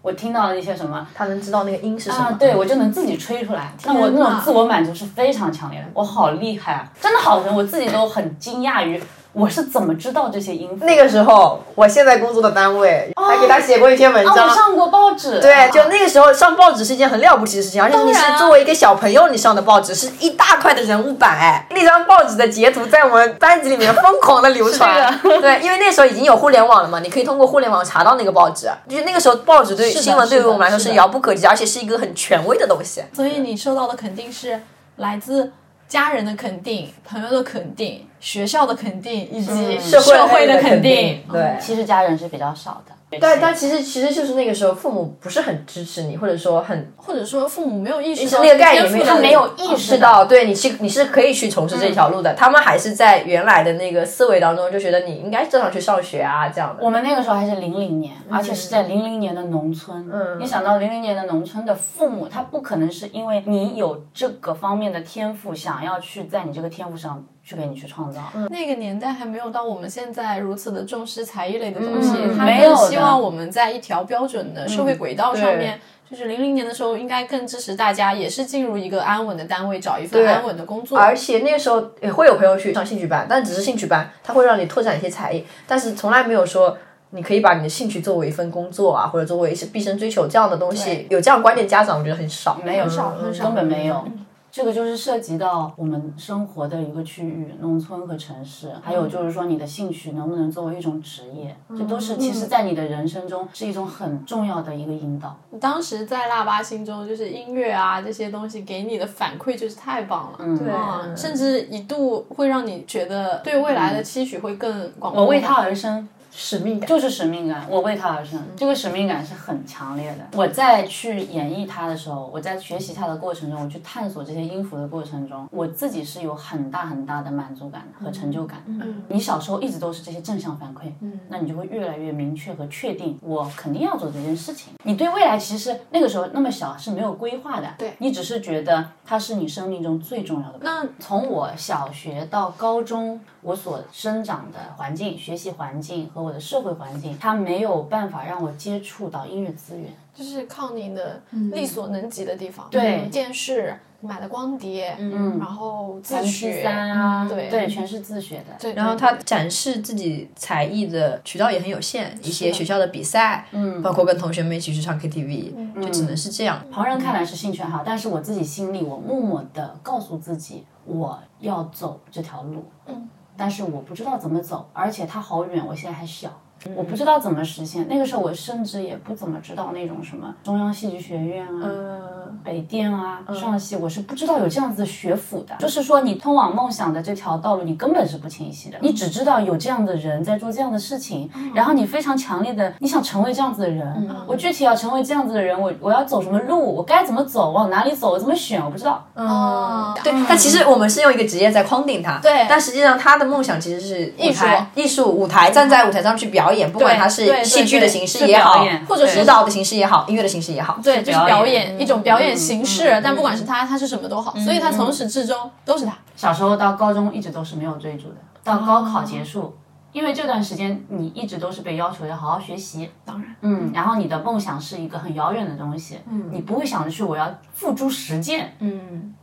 Speaker 6: 我听到了一些什么。
Speaker 4: 他能知道那个音是什么。
Speaker 6: 啊，对，我就能自己吹出来。那我那种自我满足是非常强烈的，我好厉害啊！真的好神，我自己都很惊讶于我是怎么知道这些音符。
Speaker 4: 那个时候，我现在工作的单位还给他写过一篇文
Speaker 6: 啊，
Speaker 4: 章。
Speaker 6: 我上过报纸。
Speaker 4: 对，就那个时候上报纸是一件很了不起的事情，而且你是作为一个小朋友，你上的报纸是一大块的人物版，哎，那张报纸的截图在我们班级里面疯狂的流传。对，因为那时候已经有互联网了嘛，你可以通过互联网查到那个报纸。就是那个时候报纸对新闻对于我们来说是遥不可及，而且是一个很权威的东西。
Speaker 5: 所以你受到的肯定是来自家人的肯定、朋友的肯定、学校的肯定以及
Speaker 4: 社
Speaker 5: 社
Speaker 4: 会
Speaker 5: 的
Speaker 4: 肯
Speaker 5: 定。
Speaker 4: 对。
Speaker 6: 其实家人是比较少的。
Speaker 4: 但，但其实其实就是那个时候，父母不是很支持你，或者说很
Speaker 5: 或者说父母没有意识到
Speaker 4: 那个概念没有，
Speaker 5: 天赋的
Speaker 6: 没有意识
Speaker 4: 到，对你是你是可以去从事这条路的。他们还是在原来的那个思维当中，就觉得你应该正常去上学啊，这样的。
Speaker 6: 我们那个时候还是零零年，而且是在零零年的农村。
Speaker 4: 嗯
Speaker 6: 你想到零零年的农村的父母，他不可能是因为你有这个方面的天赋，想要去在你这个天赋上去给你去创造。
Speaker 5: 那个年代还没有到我们现在如此的重视才艺类的东西，
Speaker 6: 嗯
Speaker 5: 他
Speaker 6: 没有
Speaker 5: 希望我们在一条标准的社会轨道上面。就是零零年的时候，应该更支持大家，也是进入一个安稳的单位，找一份安稳的工作。
Speaker 4: 而且那个时候也会有朋友去上兴趣班，但只是兴趣班，它会让你拓展一些才艺，但是从来没有说你可以把你的兴趣作为一份工作啊，或者作为一些毕生追求这样的东西。有这样观念，家长我觉得很少，
Speaker 6: 没有，
Speaker 5: 很少很少
Speaker 6: 根本没有。这个就是涉及到我们生活的一个区域，农村和城市，还有就是说你的兴趣能不能作为一种职业，这都是其实在你的人生中是一种很重要的一个引导。
Speaker 5: 当时在腊八心中，就是音乐啊这些东西给你的反馈就是太棒了，
Speaker 6: 嗯
Speaker 4: 对
Speaker 5: 嗯，甚至一度会让你觉得对未来的期许会更广阔。
Speaker 6: 我为他而生，
Speaker 4: 使命感。
Speaker 6: 就是使命感，我为他而生，这个使命感是很强烈的。我在去演绎他的时候，我在学习他的过程中，我去探索这些音符的过程中，我自己是有很大很大的满足感和成就感。
Speaker 5: 嗯
Speaker 6: 你小时候一直都是这些正向反馈，
Speaker 5: 嗯
Speaker 6: 那你就会越来越明确和确定，我肯定要做这件事情。你对未来其实那个时候那么小是没有规划的，
Speaker 5: 对
Speaker 6: 你只是觉得它是你生命中最重要的。
Speaker 5: 那
Speaker 6: 从我小学到高中，我所生长的环境、学习环境和我的社会环境，它没有办法让我接触到音乐资源。
Speaker 5: 就是靠你的力所能及的地方，
Speaker 6: 对
Speaker 5: 嗯电视买的光碟，
Speaker 6: 嗯
Speaker 5: 然后自学
Speaker 6: 三啊，
Speaker 5: 对
Speaker 6: 对，全是自学的。
Speaker 5: 对，
Speaker 4: 然后他展示自己才艺的渠道也很有限，一些学校的比赛，嗯，包括跟同学们一起去唱 KTV，就只能是这样。
Speaker 6: 旁人看来是兴趣爱好，但是我自己心里，我默默的告诉自己，我要走这条路。嗯，但是我不知道怎么走，而且它好远，我现在还小。我不知道怎么实现，那个时候我甚至也不怎么知道那种什么中央戏剧学院啊，
Speaker 4: 嗯，
Speaker 6: 北电啊，上戏，我是不知道有这样子的学府的。就是说，你通往梦想的这条道路，你根本是不清晰的。你只知道有这样的人在做这样的事情，然后你非常强烈的，你想成为这样子的人。我具体要成为这样子的人，我我要走什么路，我该怎么走，往哪里走，我怎么选，我不知道。
Speaker 5: 哦，
Speaker 4: 对，但其实我们是用一个职业在框定他，
Speaker 5: 对。
Speaker 4: 但实际上他的梦想其实是艺
Speaker 5: 术。
Speaker 4: 艺术舞台，站在舞台上去表演，不管它是戏剧的形式也好或者是舞蹈的形式也好，音乐的形式也好，
Speaker 5: 对，就是
Speaker 6: 表演
Speaker 5: 一种表演形式，但不管是他，他是什么都好，所以他从始至终都是他。
Speaker 6: 小时候到高中一直都是没有追逐的，到高考结束，因为这段时间你一直都是被要求要好好学习，
Speaker 5: 当然，
Speaker 6: 嗯，然后你的梦想是一个很遥远的东西，嗯，你不会想着去我要付诸实践，
Speaker 5: 嗯，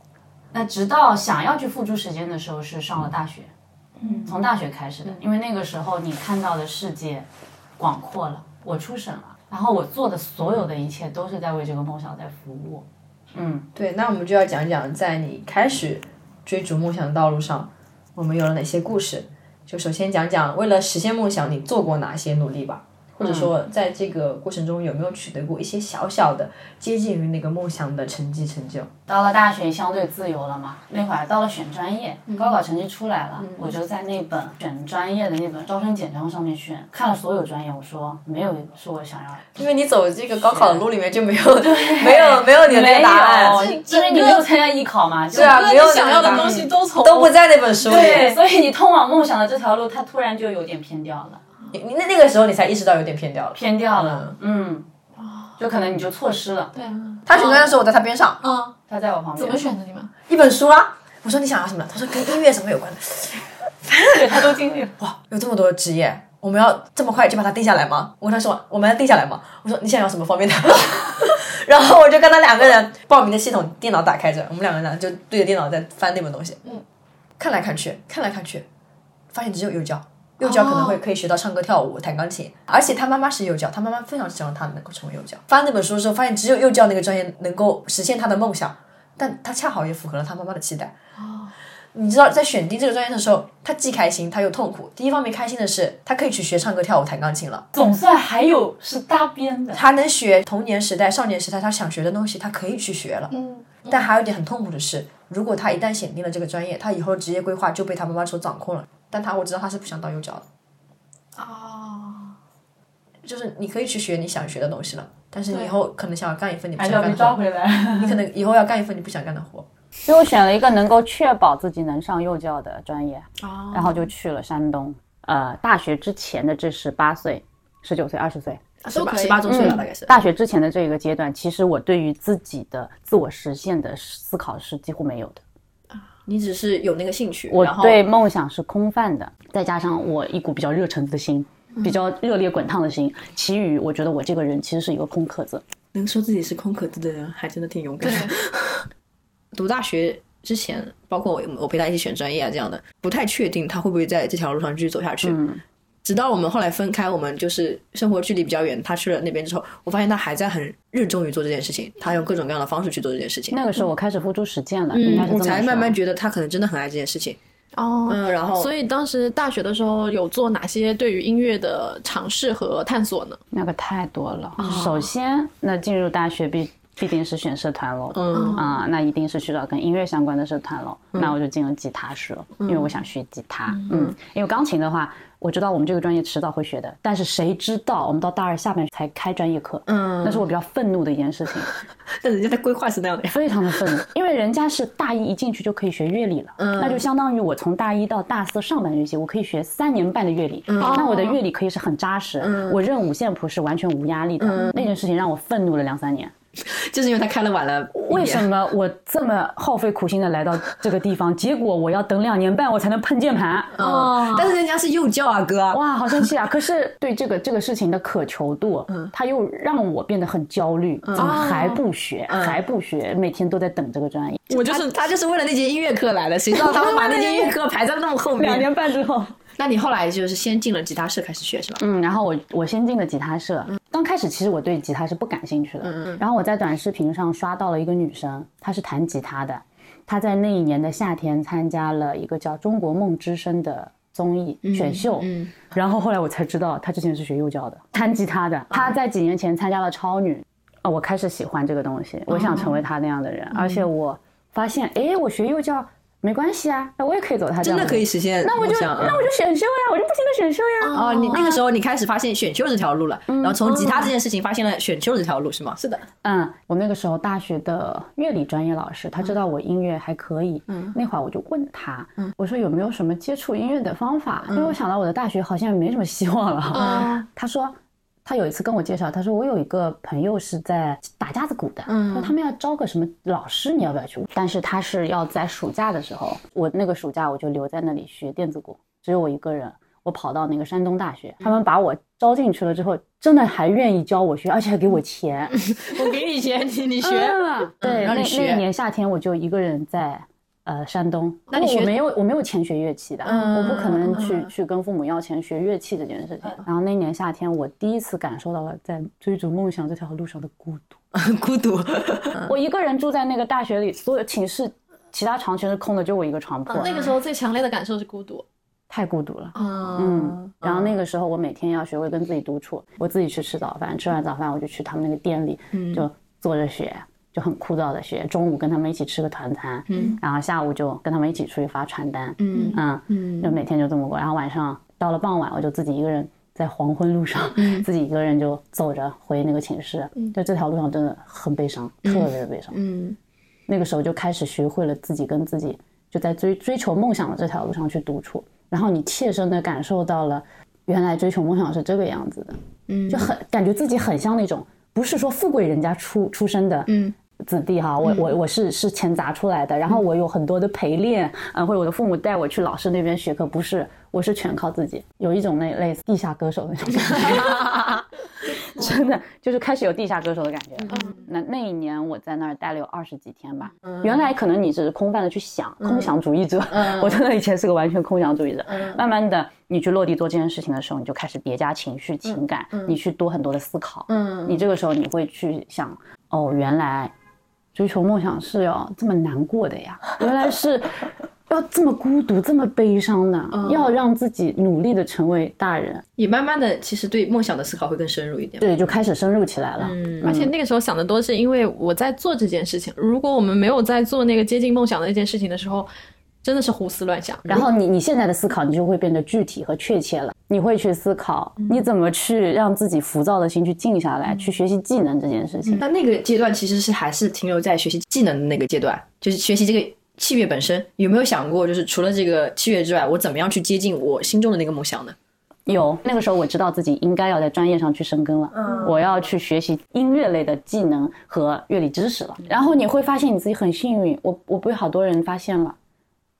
Speaker 6: 那直到想要去付诸实践的时候，是上了大学，嗯，从大学开始的，因为那个时候你看到的世界广阔了，我出省了，然后我做的所有的一切都是在为这个梦想在服务，嗯，
Speaker 4: 对，那我们就要讲讲在你开始追逐梦想的道路上，我们有了哪些故事。就首先讲讲为了实现梦想，你做过哪些努力吧。或者说在这个过程中有没有取得过一些小小的接近于那个梦想的成绩成就？
Speaker 6: 到了大学相对自由了嘛，那会儿到了选专业，高考成绩出来了，我就在那本选专业的那本招生简章上面选，看了所有专业，我说没有是我想要的。
Speaker 4: 因为你走这个高考的路里面就没有没有没有你的那个答案，
Speaker 6: 因为你没有参加艺考嘛，
Speaker 4: 对啊，没有
Speaker 5: 想要的东西都从
Speaker 4: 都不在那本书里，
Speaker 6: 对，所以你通往梦想的这条路，它突然就有点偏掉了。
Speaker 4: 你你那那个时候你才意识到有点偏掉了，
Speaker 6: 偏掉了，嗯，就可能你就错失了。
Speaker 5: 对啊，
Speaker 4: 他选专业的时候我在他边上，
Speaker 5: 嗯，
Speaker 6: 他在我旁边。
Speaker 5: 怎么选的你们？
Speaker 4: 一本书啊，我说你想要什么？他说跟音乐什么有关的，
Speaker 6: 对他都经历了。
Speaker 4: 哇，有这么多职业，我们要这么快就把它定下来吗？我跟他说我们要定下来吗？我说你想要什么方面的？然后我就跟他两个人报名的系统电脑打开着，我们两个人就对着电脑在翻那本东西，嗯，看来看去，看来看去，发现只有幼教。幼教可能会可以学到唱歌、跳舞、弹钢琴，而且他妈妈是幼教，他妈妈非常希望他能够成为幼教。翻那本书的时候，发现只有幼教那个专业能够实现他的梦想，但他恰好也符合了他妈妈的期待。哦，你知道在选定这个专业的时候，他既开心，他又痛苦。第一方面开心的是，他可以去学唱歌、跳舞、弹钢琴了，
Speaker 6: 总算还有是搭边的，
Speaker 4: 他能学童年时代、少年时代他想学的东西，他可以去学了。嗯，但还有一点很痛苦的是，如果他一旦选定了这个专业，他以后职业规划就被他妈妈所掌控了。但他我知道他是不想当幼教的。哦，就是你可以去学你想学的东西了，但是你以后可能想要干一份你不想干的活，你可能以后要干一份你不想干的活。
Speaker 6: 所以我选了一个能够确保自己能上幼教的专业，然后就去了山东。呃，大学之前的这十八岁、十九岁、二十岁，
Speaker 4: 十八十八周岁了大概是。
Speaker 6: 大学之前的这个阶段，其实我对于自己的自我实现的思考是几乎没有的。
Speaker 4: 你只是有那个兴趣，
Speaker 6: 我对梦想是空泛的，再加上我一股比较热忱的心，比较热烈滚烫的心，其余我觉得我这个人其实是一个空壳子。
Speaker 4: 能说自己是空壳子的人，还真的挺勇敢的。读大学之前，包括我，我陪他一起选专业啊，这样的，不太确定他会不会在这条路上继续走下去。直到我们后来分开，我们就是生活距离比较远。他去了那边之后，我发现他还在很热衷于做这件事情，他用各种各样的方式去做这件事情。
Speaker 6: 那个时候我开始付诸实践了，
Speaker 4: 嗯，我才慢慢觉得他可能真的很爱这件事情。
Speaker 5: 哦，
Speaker 4: 嗯，然后
Speaker 5: 所以当时大学的时候有做哪些对于音乐的尝试和探索呢？
Speaker 6: 那个太多了。首先，那进入大学必必定是选社团喽。嗯啊，那一定是去找跟音乐相关的社团喽。那我就进了吉他社，因为我想学吉他。嗯，因为钢琴的话。我知道我们这个专业迟早会学的，但是谁知道我们到大二下半才开专业课？嗯，那是我比较愤怒的一件事情。
Speaker 4: 但人家的规划是那样的，
Speaker 6: 非常的愤怒，因为人家是大一一进去就可以学乐理了，嗯，那就相当于我从大一到大四上半学期，我可以学三年半的乐理，嗯，那我的乐理可以是很扎实，嗯，我认五线谱是完全无压力的，嗯，那件事情让我愤怒了两三年。
Speaker 4: 就是因为他开的晚了，
Speaker 6: 为什么我这么耗费苦心的来到这个地方，结果我要等两年半我才能碰键盘？
Speaker 4: 哦，但是人家是幼教啊，哥，
Speaker 6: 哇，好生气啊！可是对这个这个事情的渴求度，嗯，他又让我变得很焦虑，怎么还不学？还不学？每天都在等这个专业。
Speaker 4: 我就是他，就是为了那节音乐课来的，谁知道他们把那节音乐课排在那么后面？
Speaker 6: 两年半之后。
Speaker 4: 那你后来就是先进了吉他社开始学是吧？
Speaker 6: 嗯，然后我我先进了吉他社。刚开始其实我对吉他是不感兴趣的。嗯嗯。然后我在短视频上刷到了一个女生，她是弹吉他的。她在那一年的夏天参加了一个叫《中国梦之声》的综艺选秀。嗯。然后后来我才知道，她之前是学幼教的，弹吉他的。她在几年前参加了超女。啊，我开始喜欢这个东西，我想成为她那样的人。而且我发现，哎，我学幼教。没关系啊，那我也可以走他这
Speaker 4: 样，真的可以实现。
Speaker 6: 那我就那我就选秀呀，我就不停的选秀呀。
Speaker 4: 哦，你那个时候你开始发现选秀这条路了，然后从吉他这件事情发现了选秀这条路是吗？
Speaker 5: 是的，
Speaker 6: 嗯，我那个时候大学的乐理专业老师，他知道我音乐还可以，嗯，那会儿我就问他，嗯，我说有没有什么接触音乐的方法？因为我想到我的大学好像没什么希望了。嗯，他说。他有一次跟我介绍，他说我有一个朋友是在打架子鼓的，嗯，说他们要招个什么老师，你要不要去？但是他是要在暑假的时候，我那个暑假我就留在那里学电子鼓，只有我一个人，我跑到那个山东大学，他们把我招进去了之后，真的还愿意教我学，而且还给我钱，
Speaker 4: 我给你钱，你你学，
Speaker 6: 对，那那一年夏天我就一个人在。呃，山东，那我没有，我没有钱学乐器的，我不可能去去跟父母要钱学乐器这件事情。然后那年夏天，我第一次感受到了在追逐梦想这条路上的孤独，
Speaker 4: 孤独。
Speaker 6: 我一个人住在那个大学里，所有寝室其他床全是空的，就我一个床铺。
Speaker 5: 那个时候最强烈的感受是孤独。
Speaker 6: 太孤独了。
Speaker 4: 啊
Speaker 6: 嗯，然后那个时候我每天要学会跟自己独处，我自己去吃早饭，吃完早饭我就去他们那个店里，就坐着学，就很枯燥的学。中午跟他们一起吃个团餐，嗯，然后下午就跟他们一起出去发传单，嗯嗯，就每天就这么过。然后晚上到了傍晚，我就自己一个人在黄昏路上，自己一个人就走着回那个寝室。就这条路上真的很悲伤，特别的悲伤。
Speaker 4: 嗯
Speaker 6: 那个时候就开始学会了自己跟自己就在追追求梦想的这条路上去独处，然后你切身的感受到了原来追求梦想是这个样子的，嗯，就很感觉自己很像那种不是说富贵人家出出身的，嗯。子弟哈，我我我是是钱砸出来的，然后我有很多的陪练，嗯，或者我的父母带我去老师那边学课，不是，我是全靠自己，有一种那类似地下歌手的那种感觉，真的就是开始有地下歌手的感觉。那那一年我在那儿待了有二十几天吧，原来可能你只是空泛的去想，空想主义者，我真的以前是个完全空想主义者。慢慢的，你去落地做这件事情的时候，你就开始叠加情绪、情感，你去多很多的思考。嗯，你这个时候你会去想，哦，原来追求梦想是要这么难过的呀，原来是要这么孤独、这么悲伤的，要让自己努力的成为大人。
Speaker 4: 也慢慢的，其实对梦想的思考会更深入一点。
Speaker 6: 对，就开始深入起来了。
Speaker 2: 嗯而且那个时候想的多是因为我在做这件事情，如果我们没有在做那个接近梦想的那件事情的时候，真的是胡思乱想。
Speaker 6: 然后你你现在的思考，你就会变得具体和确切了。你会去思考，你怎么去让自己浮躁的心去静下来，去学习技能这件事情。
Speaker 4: 那那个阶段其实是还是停留在学习技能的那个阶段，就是学习这个器乐本身。有没有想过，就是除了这个器乐之外，我怎么样去接近我心中的那个梦想呢？
Speaker 6: 有那个时候，我知道自己应该要在专业上去深耕了，嗯我要去学习音乐类的技能和乐理知识了。然后你会发现你自己很幸运，我我被好多人发现了。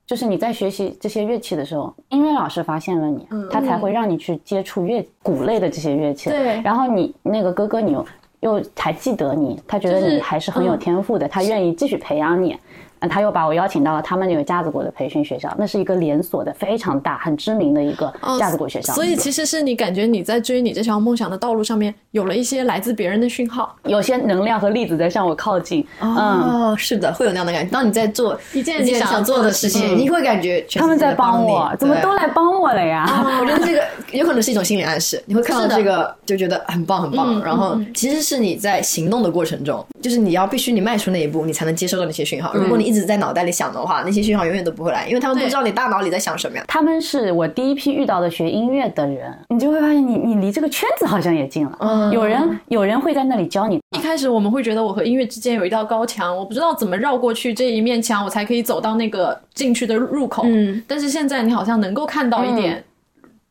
Speaker 6: 就是你在学习这些乐器的时候，音乐老师发现了你，他才会让你去接触乐鼓类的这些乐器。
Speaker 4: 对
Speaker 6: 然后你那个哥哥，你又又还记得你，他觉得你还是很有天赋的，他愿意继续培养你。嗯，他又把我邀请到了他们那个架子鼓的培训学校，那是一个连锁的、非常大、很知名的一个架子鼓学校。
Speaker 2: 所以其实是你感觉你在追你这条梦想的道路上面有了一些来自别人的讯号，
Speaker 6: 有些能量和粒子在向我靠近。嗯，
Speaker 4: 哦，是的，会有那样的感觉。当你在做
Speaker 2: 一件你想
Speaker 4: 想做的事情，你会感觉
Speaker 6: 他们在
Speaker 4: 帮
Speaker 6: 我，怎么都来帮我了呀？
Speaker 4: 我觉得这个 有可能是一种心理暗示，你会看到这个就觉得很棒很棒，然后其实是你在行动的过程中，就是你要必须你迈出那一步，你才能接收到那些讯号。如果你一直在脑袋里想的话，那些讯号永远都不会来，因为他们不知道你大脑里在想什么呀。
Speaker 6: 他们是我第一批遇到的学音乐的人，你就会发现你你离这个圈子好像也近了。嗯有人有人会在那里教你，
Speaker 2: 一开始我们会觉得我和音乐之间有一道高墙，我不知道怎么绕过去这一面墙，我才可以走到那个进去的入口。
Speaker 4: 嗯，
Speaker 2: 但是现在你好像能够看到一点，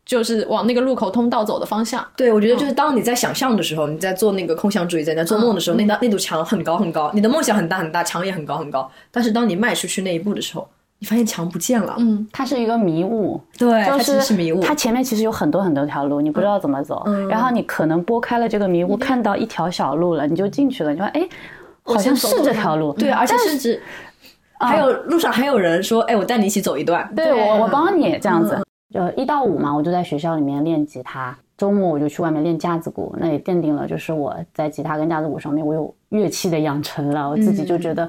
Speaker 2: 就是往那个路口通道走的方向。
Speaker 4: 对，我觉得就是当你在想象的时候，你在做那个空想主义，在你在做梦的时候，那道那堵墙很高很高，你的梦想很大很大，墙也很高很高。但是当你迈出去那一步的时候，你发现墙不见了。
Speaker 2: 嗯，
Speaker 6: 它是一个迷雾，
Speaker 4: 对，它其
Speaker 6: 就是
Speaker 4: 实是迷雾。
Speaker 6: 它前面其实有很多很多条路，你不知道怎么走，嗯然后你可能拨开了这个迷雾，看到一条小路了，你就进去了，你说哎，好像是这条路，
Speaker 4: 对，而且甚至还有路上还有人说，哎，我带你一起走一段。
Speaker 6: 对我我帮你这样子。就一到五嘛，我就在学校里面练吉他，周末我就去外面练架子鼓，那也奠定了就是我在吉他跟架子鼓上面我有乐器的养成了，我自己就觉得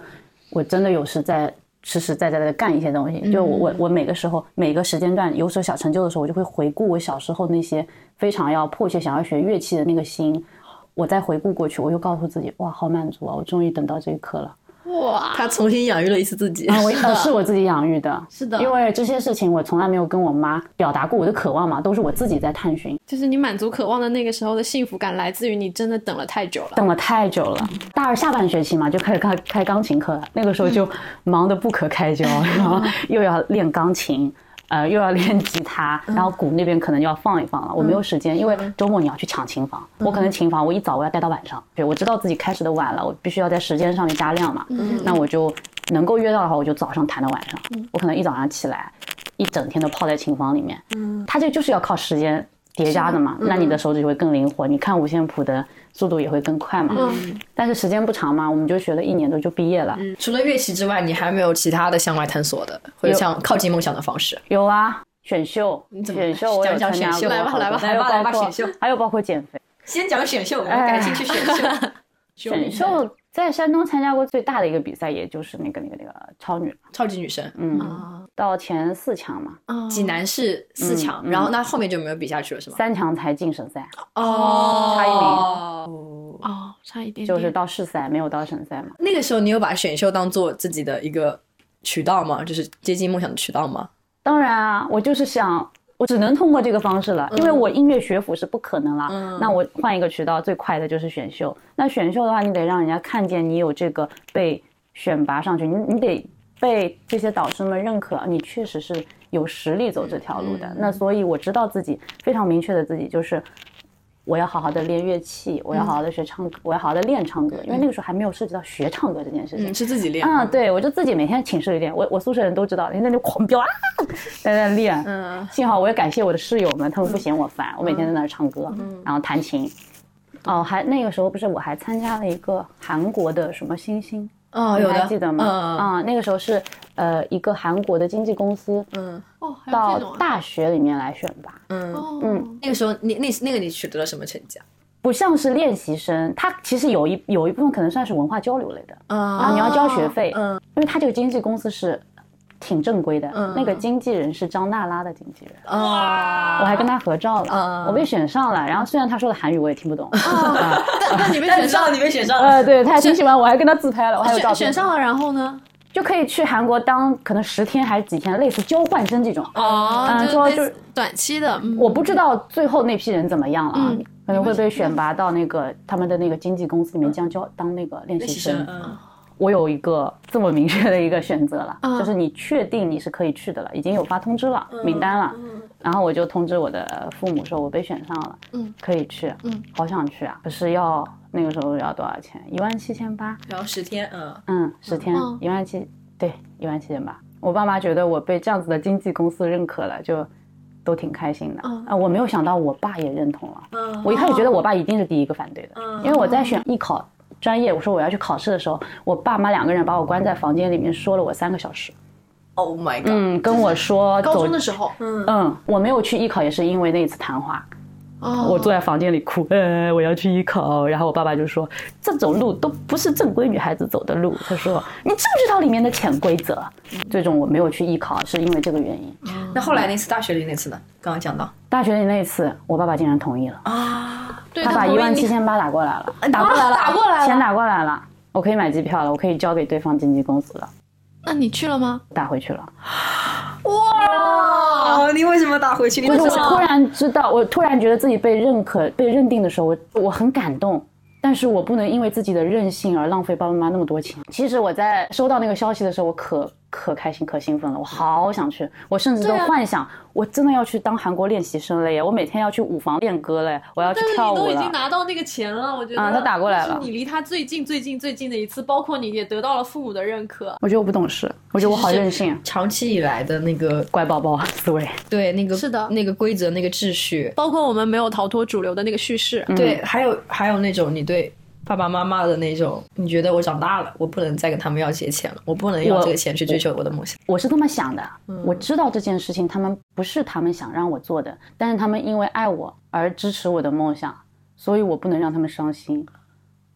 Speaker 6: 我真的有时在实实在在的干一些东西。就我我我每个时候每个时间段有所小成就的时候，我就会回顾我小时候那些非常要迫切想要学乐器的那个心。我再回顾过去，我又告诉自己，哇，好满足啊！我终于等到这一刻了。
Speaker 2: 哇，
Speaker 4: 他重新养育了一次自己。
Speaker 6: 啊，我呃是我自己养育的，
Speaker 2: 是的
Speaker 6: 因为这些事情我从来没有跟我妈表达过我的渴望嘛，都是我自己在探寻，
Speaker 2: 就是你满足渴望的那个时候的幸福感，来自于你真的等了太久了。
Speaker 6: 等了太久了。大二下半学期嘛，就开始开开钢琴课了，那个时候就忙得不可开交，然后又要练钢琴。呃，又要练吉他，然后鼓那边可能要放一放了，我没有时间，因为周末你要去抢琴房，我可能琴房我一早我要待到晚上，对我知道自己开始的晚了，我必须要在时间上面加量嘛，那我就能够约到的话，我就早上弹到晚上，我可能一早上起来，一整天都泡在琴房里面，他这就是要靠时间叠加的嘛，那你的手指就会更灵活，你看五线谱的速度也会更快嘛，但是时间不长嘛，我们就学了一年多就毕业了，
Speaker 4: 除了乐器之外，你还没有其他的向外探索的，或者
Speaker 6: 有。
Speaker 4: 像靠近梦想的方式？
Speaker 6: 有啊，选秀，
Speaker 4: 怎么
Speaker 6: 选秀我有
Speaker 4: 讲讲
Speaker 6: 参加
Speaker 4: 选秀
Speaker 6: 过
Speaker 4: 来吧来吧来吧来吧选秀。
Speaker 6: 还有包括减肥。
Speaker 4: 先讲选秀，我
Speaker 6: 哎
Speaker 4: 感兴趣选秀。
Speaker 6: 选秀在山东参加过最大的一个比赛，也就是那个那个那个超女，
Speaker 4: 超级女神，
Speaker 6: 嗯，
Speaker 5: 啊
Speaker 6: 到前四强嘛，
Speaker 4: 济南市四强，
Speaker 6: 嗯
Speaker 4: 然后那后面就没有比下去了，是吗？
Speaker 6: 三强才进省赛，
Speaker 4: 哦，
Speaker 6: 差一名
Speaker 4: 哦，
Speaker 5: 哦，差一点点，
Speaker 6: 就是到市赛，没有到省赛嘛。
Speaker 4: 那个时候你有把选秀当做自己的一个渠道吗？就是接近梦想的渠道吗？
Speaker 6: 当然啊，我就是想，我只能通过这个方式了，因为我音乐学府是不可能了。
Speaker 4: 嗯
Speaker 6: 那我换一个渠道，最快的就是选秀。那选秀的话，你得让人家看见你有这个被选拔上去，你你得被这些导师们认可，你确实是有实力走这条路的。那所以我知道自己非常明确的自己就是。我要好好的练乐器，我要好好的学唱歌，我要好好的练唱歌，因为那个时候还没有涉及到学唱歌这件事情。
Speaker 4: 嗯，是自己练。
Speaker 6: 啊，对，我就自己每天寝室里练，我我宿舍人都知道，在那里狂飙啊，在那练。
Speaker 4: 嗯，
Speaker 6: 幸好我也感谢我的室友们，他们不嫌我烦，我每天在那儿唱歌，然后弹琴。哦，还那个时候不是我还参加了一个韩国的什么星星，
Speaker 4: 哦，有的
Speaker 6: 还记得吗？
Speaker 4: 嗯
Speaker 6: 啊，那个时候是呃一个韩国的经纪公司
Speaker 4: 嗯。
Speaker 5: 哦，
Speaker 6: 到大学里面来选拔，
Speaker 4: 嗯，
Speaker 5: 哦，
Speaker 6: 嗯。
Speaker 4: 那个时候你那那个你取得了什么成绩啊？
Speaker 6: 不像是练习生，他其实有一有一部分可能算是文化交流类的。啊，
Speaker 4: 啊
Speaker 6: 你要交学费，
Speaker 4: 嗯，
Speaker 6: 因为他这个经纪公司是挺正规的，
Speaker 4: 嗯
Speaker 6: 那个经纪人是张娜拉的经纪人，
Speaker 4: 啊，
Speaker 6: 我还跟他合照了，
Speaker 4: 嗯
Speaker 6: 我被选上了，然后虽然他说的韩语我也听不懂，啊。
Speaker 5: 那那你被选上了，
Speaker 4: 你被选上了。
Speaker 6: 呃，对他还挺喜欢我，还跟他自拍了，我还有照片，
Speaker 5: 选选上了，然后呢？
Speaker 6: 就可以去韩国当可能十天还是几天，类似交换生这种。
Speaker 5: 哦
Speaker 6: 嗯说就是
Speaker 5: 短期的，嗯。
Speaker 6: 我不知道最后那批人怎么样了啊，
Speaker 5: 嗯。
Speaker 6: 可能会被选拔到那个他们的那个经纪公司里面将交当那个练习生。
Speaker 4: 嗯
Speaker 6: 我有一个这么明确的一个选择了，
Speaker 5: 嗯。
Speaker 6: 就是你确定你是可以去的了，已经有发通知了，名单了，然后我就通知我的父母说我被选上了，
Speaker 5: 嗯，
Speaker 6: 可以去，
Speaker 5: 嗯，
Speaker 6: 好想去啊，可是要那个时候要多少钱？一万七千八，
Speaker 4: 然后十天，嗯，
Speaker 6: 嗯，十天
Speaker 5: 嗯。
Speaker 6: 一万七，对，一万七千八。我爸妈觉得我被这样子的经纪公司认可了，就都挺开心的。
Speaker 5: 嗯。
Speaker 6: 啊，我没有想到我爸也认同了。
Speaker 4: 嗯。
Speaker 6: 我一开始觉得我爸一定是第一个反对的，
Speaker 4: 嗯。
Speaker 6: 因为我在选艺考专业，我说我要去考试的时候，我爸妈两个人把我关在房间里面说了我三个小时。
Speaker 4: ，Oh my god，
Speaker 6: 嗯，跟我说
Speaker 5: 高中的时候，
Speaker 6: 嗯，我没有去艺考也是因为那一次谈话。
Speaker 5: 哦
Speaker 6: 我坐在房间里哭，呃，我要去艺考。然后我爸爸就说，这种路都不是正规女孩子走的路。他说，你知不知道里面的潜规则？最终我没有去艺考，是因为这个原因。
Speaker 4: 那后来那次大学里那次呢？刚刚讲到
Speaker 6: 大学里那一次，我爸爸竟然同意了，
Speaker 4: 啊，
Speaker 5: 对
Speaker 6: 他把一万七千八打过来了，
Speaker 4: 打过来了，
Speaker 5: 打过来了，
Speaker 6: 钱打过来了，我可以买机票了，我可以交给对方经纪公司了，
Speaker 5: 那你去了吗？
Speaker 6: 打回去了。
Speaker 4: 哇，你为什么打回去？你
Speaker 6: 就是
Speaker 4: 为什么？
Speaker 6: 我突然知道，我突然觉得自己被认可、被认定的时候，我我很感动。但是我不能因为自己的任性而浪费爸爸妈妈那么多钱。其实我在收到那个消息的时候，我可可开心、可兴奋了，我好想去，我甚至都幻想，我真的要去当韩国练习生了耶！我每天要去舞房练歌了耶，我要去
Speaker 5: 但是
Speaker 6: 跳舞了
Speaker 5: 你都已经。拿到那个钱了，我觉得
Speaker 6: 啊他打过来了
Speaker 5: 你离他最近、最近、最近的一次，包括你也得到了父母的认可。
Speaker 6: 我觉得我不懂事，我觉得我好任性，
Speaker 4: 长期以来的那个
Speaker 6: 乖宝宝思维。
Speaker 4: 对那个
Speaker 5: 是的
Speaker 4: 那个规则那个秩序，
Speaker 5: 包括我们没有逃脱主流的那个叙事，
Speaker 4: 对，还有还有那种你对爸爸妈妈的那种，你觉得我长大了，我不能再跟他们要这些钱了，我不能
Speaker 6: 用
Speaker 4: 这个钱去追求我的梦想。
Speaker 6: 我是这么想的，我知道这件事情他们不是他们想让我做的，但是他们因为爱我而支持我的梦想，所以我不能让他们伤心，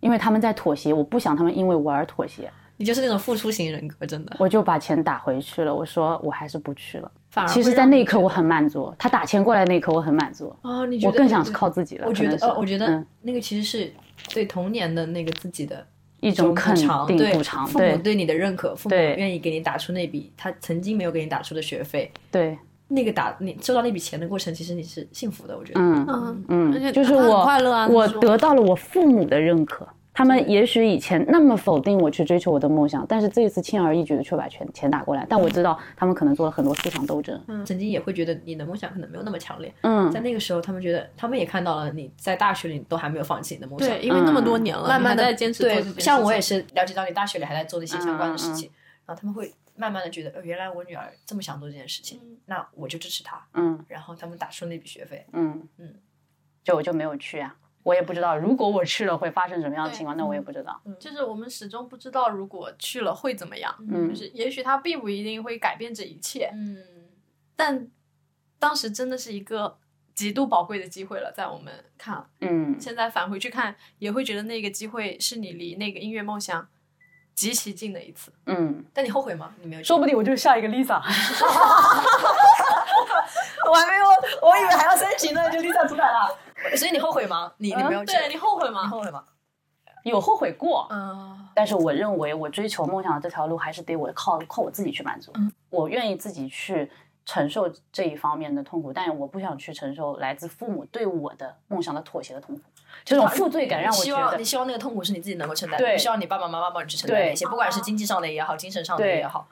Speaker 6: 因为他们在妥协，我不想他们因为我而妥协，
Speaker 4: 你就是那种付出型人格，真的。
Speaker 6: 我就把钱打回去了。我说我还是不去了。
Speaker 5: 反而
Speaker 6: 其实，在那一刻我很满足，他打钱过来那一刻我很满足，
Speaker 4: 哦，你觉得
Speaker 6: 我更想是靠自己了。
Speaker 4: 我觉得哦，我觉得
Speaker 6: 嗯
Speaker 4: 那个其实是对童年的那个自己的
Speaker 6: 一种肯
Speaker 4: 补偿，对
Speaker 6: 补偿，
Speaker 4: 父母
Speaker 6: 对
Speaker 4: 对你的认可，父母愿意给你打出那笔他曾经没有给你打出的学费，
Speaker 6: 对，
Speaker 4: 那个打你收到那笔钱的过程，其实你是幸福的，我觉得。
Speaker 6: 嗯
Speaker 5: 嗯而且
Speaker 6: 嗯，就是我
Speaker 5: 快乐啊
Speaker 6: 我得到了我父母的认可。他们也许以前那么否定我去追求我的梦想，但是这一次轻而易举的却把钱钱打过来。但我知道他们可能做了很多思想斗争。
Speaker 4: 曾经也会觉得你的梦想可能没有那么强烈，
Speaker 6: 嗯。
Speaker 4: 在那个时候，他们觉得他们也看到了你在大学里都还没有放弃你的梦想，
Speaker 5: 对，因为那么多年了，
Speaker 4: 慢慢的
Speaker 5: 在坚持做。
Speaker 4: 像我也是了解到你大学里还在做那些相关的
Speaker 6: 嗯
Speaker 4: 事情，然后他们会慢慢的觉得，呃，原来我女儿这么想做这件事情，那我就支持她，
Speaker 6: 嗯。
Speaker 4: 然后他们打出那笔学费，
Speaker 6: 嗯。
Speaker 4: 嗯，
Speaker 6: 就我就没有去啊，我也不知道如果我去了会发生什么样的情况，那我也不知道。
Speaker 5: 就是我们始终不知道，如果去了会怎么样。
Speaker 6: 嗯
Speaker 5: 就是也许它并不一定会改变这一切，
Speaker 4: 嗯，
Speaker 5: 但当时真的是一个极度宝贵的机会了，在我们看，
Speaker 6: 嗯，
Speaker 5: 现在返回去看，也会觉得那个机会是你离那个音乐梦想极其近的一次。
Speaker 6: 嗯，
Speaker 7: 但你后悔吗？你没有？
Speaker 6: 说不定我就是下一个 Lisa。
Speaker 4: 我还没有，我以为还要升级呢，就 Lisa 出来了。所以你后悔吗？你你没有？
Speaker 5: 对你后悔
Speaker 4: 你
Speaker 5: 吗？
Speaker 4: 后悔吗？
Speaker 6: 有后悔过，
Speaker 5: 嗯，
Speaker 6: 但是我认为我追求梦想的这条路还是得我靠靠我自己去满足。
Speaker 5: 嗯
Speaker 6: 我愿意自己去承受这一方面的痛苦，但我不想去承受来自父母对我的梦想的妥协的痛苦。这种负罪感让我觉得
Speaker 4: 希望你，希望那个痛苦是你自己能够承担，
Speaker 6: 对
Speaker 4: 不希望你爸爸妈妈帮你去承担
Speaker 6: 对
Speaker 4: 那些，不管是经济上的也好，精神上的也好。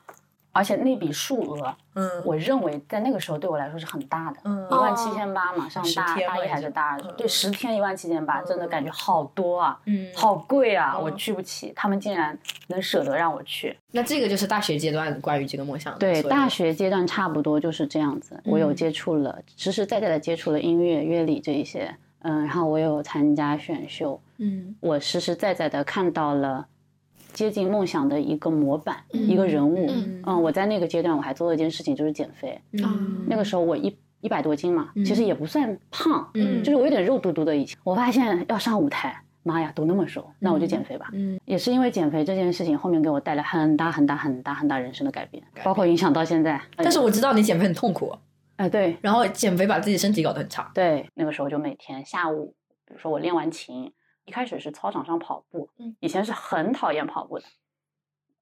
Speaker 6: 而且那笔数额，
Speaker 4: 嗯。
Speaker 6: 我认为在那个时候对我来说是很大的，
Speaker 4: 嗯。
Speaker 6: 一万七千八嘛，上
Speaker 4: 十
Speaker 6: 大大一还是大二
Speaker 4: 嗯，
Speaker 6: 对，十天一万七千八，真的感觉好多啊，
Speaker 4: 嗯。
Speaker 6: 好贵啊，
Speaker 4: 嗯。
Speaker 6: 我去不起，他们竟然能舍得让我去。
Speaker 4: 那这个就是大学阶段关于这个梦想
Speaker 6: 对，大学阶段差不多就是这样子，我有接触了，实实在在的接触了音乐、乐理这一些，嗯，然后我有参加选秀，
Speaker 4: 嗯。
Speaker 6: 我实实在在的看到了接近梦想的一个模板，一个人物。
Speaker 5: 嗯
Speaker 6: 我在那个阶段我还做了一件事情，就是减肥。
Speaker 4: 嗯
Speaker 6: 那个时候我一一百多斤嘛，其实也不算胖，
Speaker 4: 嗯
Speaker 6: 就是我有点肉嘟嘟的。以前我发现要上舞台，妈呀，都那么瘦，那我就减肥吧。
Speaker 4: 嗯
Speaker 6: 也是因为减肥这件事情，后面给我带来很大很大很大很大人生的改变，包括影响到现在。
Speaker 4: 但是我知道你减肥很痛苦，
Speaker 6: 哎、对
Speaker 4: 然后减肥把自己身体搞得很差。
Speaker 6: 对，那个时候就每天下午，比如说我练完琴，一开始是操场上跑步，
Speaker 4: 嗯
Speaker 6: 以前是很讨厌跑步的，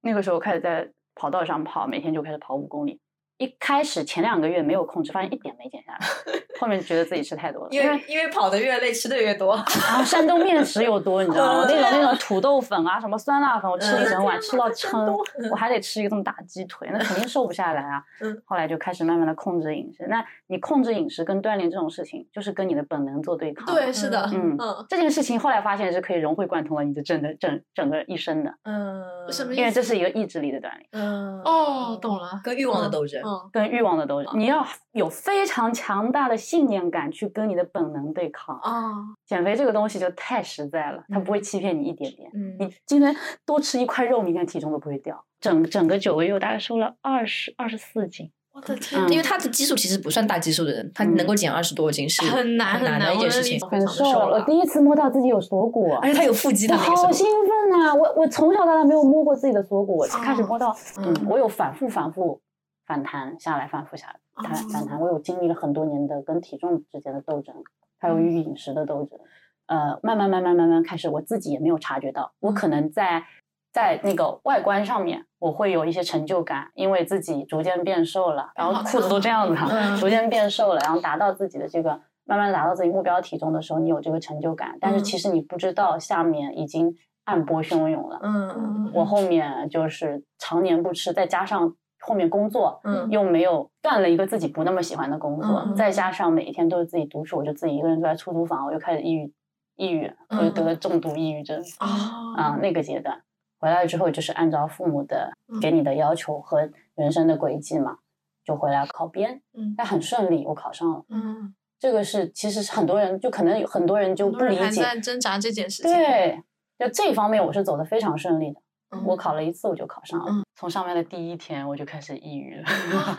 Speaker 6: 那个时候开始在跑道上跑，每天就开始跑五公里。一开始前两个月没有控制，发现一点没减下来，后面觉得自己吃太多了，
Speaker 4: 因为因为跑得越累，吃的越多。
Speaker 6: 然后山东面食又多，你知道吗？那种那种土豆粉啊，什么酸辣粉，我吃一整碗，吃到撑，我还得吃一个这么大鸡腿，那肯定瘦不下来啊。
Speaker 4: 嗯
Speaker 6: 后来就开始慢慢的控制饮食。那你控制饮食跟锻炼这种事情，就是跟你的本能做对抗。
Speaker 5: 对，是的，
Speaker 6: 嗯
Speaker 5: 嗯，
Speaker 6: 这件事情后来发现是可以融会贯通了你的整的整整个一生的，
Speaker 4: 嗯
Speaker 5: 什么？
Speaker 6: 因为这是一个意志力的锻炼，
Speaker 4: 嗯
Speaker 5: 哦，懂了，
Speaker 4: 跟欲望的斗争。
Speaker 5: 嗯，
Speaker 6: 跟欲望的斗争。你要有非常强大的信念感去跟你的本能对抗。
Speaker 5: 啊，
Speaker 6: 减肥这个东西就太实在了，它不会欺骗你一点点。
Speaker 4: 嗯
Speaker 6: 你今天多吃一块肉，明天体重都不会掉。整整个九个月，我大概瘦了二十二十四斤。
Speaker 5: 我的天，
Speaker 6: 嗯
Speaker 4: 因为他的基数其实不算大基数的人，他
Speaker 6: 嗯
Speaker 4: 能够减二十多斤是
Speaker 5: 很难
Speaker 4: 很
Speaker 5: 很难
Speaker 4: 的一件事情
Speaker 6: 很瘦了，我第一次摸到自己有锁骨，
Speaker 4: 而且他有腹肌的
Speaker 6: 好兴奋啊！我我从小到大没有摸过自己的锁骨，我开始摸到，嗯，
Speaker 4: 嗯
Speaker 6: 我有反复反复反弹下来，反复下来，它反弹。我有经历了很多年的跟体重之间的斗争，还有与饮食的斗争。呃，慢慢慢慢慢慢开始，我自己也没有察觉到，我可能在在那个外观上面，我会有一些成就感，因为自己逐渐变瘦了，然后裤子都这样子 逐渐变瘦了，然后达到自己的这个慢慢达到自己目标体重的时候，你有这个成就感，但是
Speaker 4: 嗯。
Speaker 6: 其实你不知道下面已经暗波汹涌了。
Speaker 4: 嗯
Speaker 6: 我后面就是常年不吃，再加上后面工作，
Speaker 4: 嗯
Speaker 6: 又没有干了一个自己不那么喜欢的工作，
Speaker 4: 嗯
Speaker 6: 再加上每一天都是自己独处，我就自己一个人住在出租房，我就开始抑郁，抑郁，我就得了重度抑郁症。
Speaker 5: 啊
Speaker 6: 啊、那个阶段回来之后，就是按照父母的
Speaker 5: 嗯
Speaker 6: 给你的要求和人生的轨迹嘛，就回来考编，
Speaker 5: 嗯
Speaker 6: 但很顺利，我考上了。
Speaker 5: 嗯，
Speaker 6: 这个是其实是很多人就可能有很多人就不理解，
Speaker 5: 在挣扎这件事情，，
Speaker 6: 对，就这方面我是走的非常顺利的。
Speaker 5: 嗯
Speaker 6: 我考了一次我就考上了，
Speaker 5: 嗯
Speaker 6: 从上班的第一天我就开始抑郁了，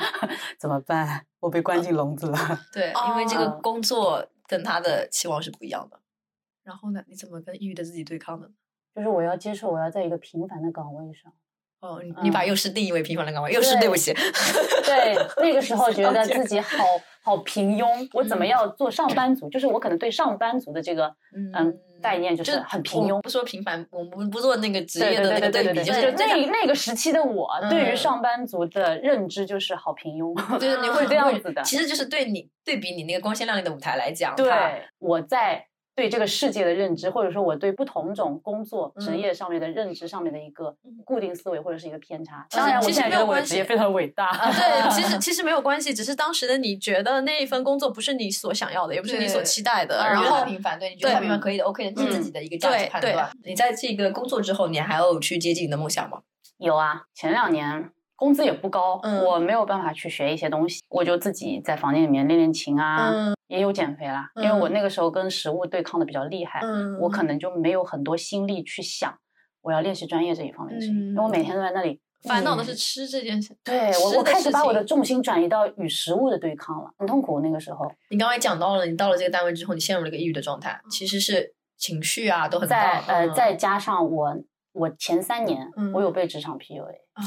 Speaker 6: 怎么办？我被关进笼子了。
Speaker 4: 对，因为这个
Speaker 6: 哦
Speaker 4: 工作跟他的期望是不一样的。然后呢，你怎么跟抑郁的自己对抗的呢？
Speaker 6: 就是我要接受，我要在一个平凡的岗位上。
Speaker 4: 哦，你你把
Speaker 6: 嗯
Speaker 4: 幼师定义为平凡的岗位，幼师对不起。
Speaker 6: 对，那个时候觉得自己好好平庸，我怎么
Speaker 4: 嗯
Speaker 6: 要做上班族？就是我可能对上班族的这个嗯概念就是很平庸。
Speaker 4: 不说平凡，我们不不做那个职业的那个比，
Speaker 6: 对对对对，
Speaker 4: 就是
Speaker 6: 那那个时期的我，对于
Speaker 4: 嗯
Speaker 6: 上班族的认知就是好平庸，
Speaker 4: 就是你会
Speaker 6: 这样子的。
Speaker 4: 其实就是对你对比你那个光鲜亮丽的舞台来讲，它
Speaker 6: 对，我在对这个世界的认知，或者说我对不同种工作职
Speaker 4: 嗯
Speaker 6: 业上面的认知上面的一个固定思维或者是一个偏差。
Speaker 5: 其实
Speaker 6: 当然，我
Speaker 5: 其实
Speaker 6: 现在觉得我的
Speaker 5: 没有关系
Speaker 6: 职业非常伟大。
Speaker 5: 对，其实 其实没有关系，只是当时的你觉得那一份工作不是你所想要的，也不是你所期待的，
Speaker 4: 嗯
Speaker 5: 然后
Speaker 4: 平凡，对，你觉得它
Speaker 5: 对
Speaker 4: 平凡可以的，OK 的，是自己的一个价值判断。你在这个工作之后，你还要去接近你的梦想吗？
Speaker 6: 有啊，前两年工资也不高，
Speaker 4: 嗯
Speaker 6: 我没有办法去学一些东西，我就自己在房间里面练练琴啊，
Speaker 4: 嗯
Speaker 6: 也有减肥啦。
Speaker 4: 嗯
Speaker 6: 因为我那个时候跟食物对抗的比较厉害，
Speaker 4: 嗯
Speaker 6: 我可能就没有很多心力去想我要练习专业这一方面的事情，因为我每天都在那里
Speaker 5: 烦恼的是吃这件事。
Speaker 6: 对我，我开始把我的重心转移到与食物的对抗了，很痛苦那个时候。
Speaker 4: 你刚才讲到了，你到了这个单位之后，你陷入了一个抑郁的状态，其实是情绪啊都很大。
Speaker 6: 再呃，
Speaker 4: 嗯
Speaker 6: 再加上我我前三年
Speaker 5: 嗯
Speaker 6: 我有被职场 PUA，
Speaker 5: 啊，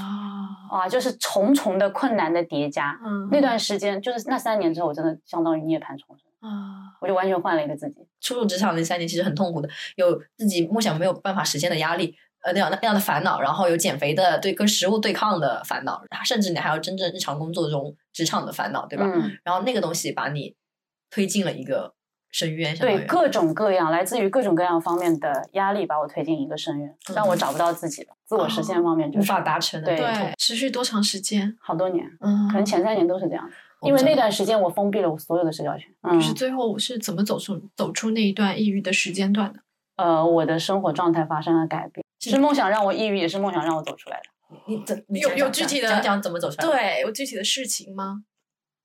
Speaker 6: 啊，就是重重的困难的叠加。
Speaker 5: 嗯
Speaker 6: 那段时间就是那三年之后，我真的相当于涅槃重生，
Speaker 5: 啊，
Speaker 6: 我就完全换了一个自己。
Speaker 4: 初入职场那三年其实很痛苦的，有自己梦想没有办法实现的压力，呃那样那样的烦恼，然后有减肥的对跟食物对抗的烦恼，甚至你还有真正日常工作中职场的烦恼，对吧？
Speaker 6: 嗯，
Speaker 4: 然后那个东西把你推进了一个深渊，
Speaker 6: 对各种各样来自于各种各样方面的压力，把我推进一个深渊，让我找不到自己了。自我实现方面就
Speaker 4: 无法达成的
Speaker 6: 对
Speaker 5: 对，持续多长时间？
Speaker 6: 好多年，
Speaker 5: 嗯，
Speaker 6: 可能前三年都是这样子。因为那段时间我封闭了我所有的社交圈，嗯
Speaker 5: 就，是最后我是怎么走出走出那一段抑郁的时间段的？
Speaker 6: 呃，我的生活状态发生了改变，是梦想让我抑郁，也是梦想让我走出来的。
Speaker 4: 你怎你
Speaker 5: 有有具体的
Speaker 4: 讲讲怎么走出来？，
Speaker 5: 对，有具体的事情吗？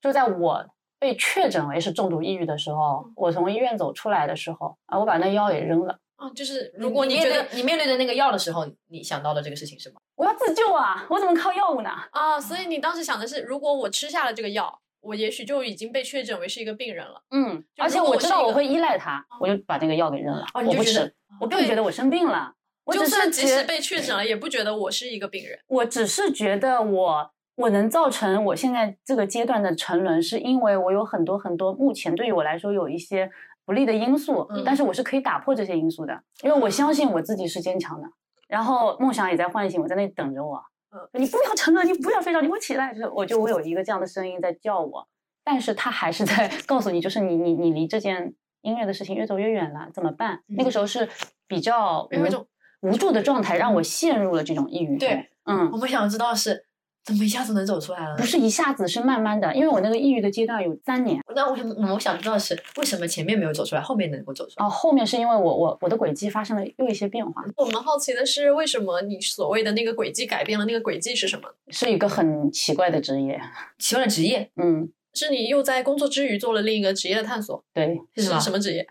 Speaker 6: 就在我被确诊为是重度抑郁的时候，我从医院走出来的时候啊，我把那药给扔了，
Speaker 5: 啊，就是
Speaker 4: 如果
Speaker 5: 你觉得
Speaker 4: 你面对的那个药的时候，你想到了这个事情是吗？
Speaker 6: 我要自救啊，我怎么靠药物呢？
Speaker 5: 啊，所以你当时想的是，如果我吃下了这个药，我也许就已经被确诊为是一个病人了。
Speaker 6: 嗯，而且
Speaker 5: 我
Speaker 6: 知道我会依赖它，我就把那个药给扔了，
Speaker 4: 哦你
Speaker 6: 我不
Speaker 4: 就觉得
Speaker 6: 吃，我并不觉得我生病了，我
Speaker 5: 就算即使被确诊了，也不觉得我是一个病人。
Speaker 6: 我只是觉得我我能造成我现在这个阶段的沉沦，是因为我有很多很多目前对于我来说有一些不利的因素，
Speaker 4: 嗯
Speaker 6: 但是我是可以打破这些因素的，因为我相信我自己是坚强的。然后梦想也在唤醒我，在那里等着我。
Speaker 5: 嗯
Speaker 6: 你不要沉沦，你不要睡着，你给我起来！就是我就我有一个这样的声音在叫我，但是他还是在 告诉你，就是你你你离这件音乐的事情越走越远了，怎么办？那个时候是比较
Speaker 5: 有一种
Speaker 6: 无无助的状态，让我陷入了这种抑郁。
Speaker 4: 对，
Speaker 6: 嗯，
Speaker 4: 我们想知道是怎么一下子能走出来了
Speaker 6: 不？是一下子，是慢慢的，因为我那个抑郁的阶段有三年，
Speaker 4: 那我想我想知道是为什么前面没有走出来，后面能够走出来？
Speaker 6: 哦，后面是因为我我我的轨迹发生了又一些变化，
Speaker 5: 我们好奇的是，为什么你所谓的那个轨迹改变了？那个轨迹是什么？
Speaker 6: 是一个很奇怪的职业，
Speaker 4: 奇怪的职业
Speaker 6: 嗯，
Speaker 5: 是你又在工作之余做了另一个职业的探索？
Speaker 6: 对
Speaker 4: 是
Speaker 5: 什么职业？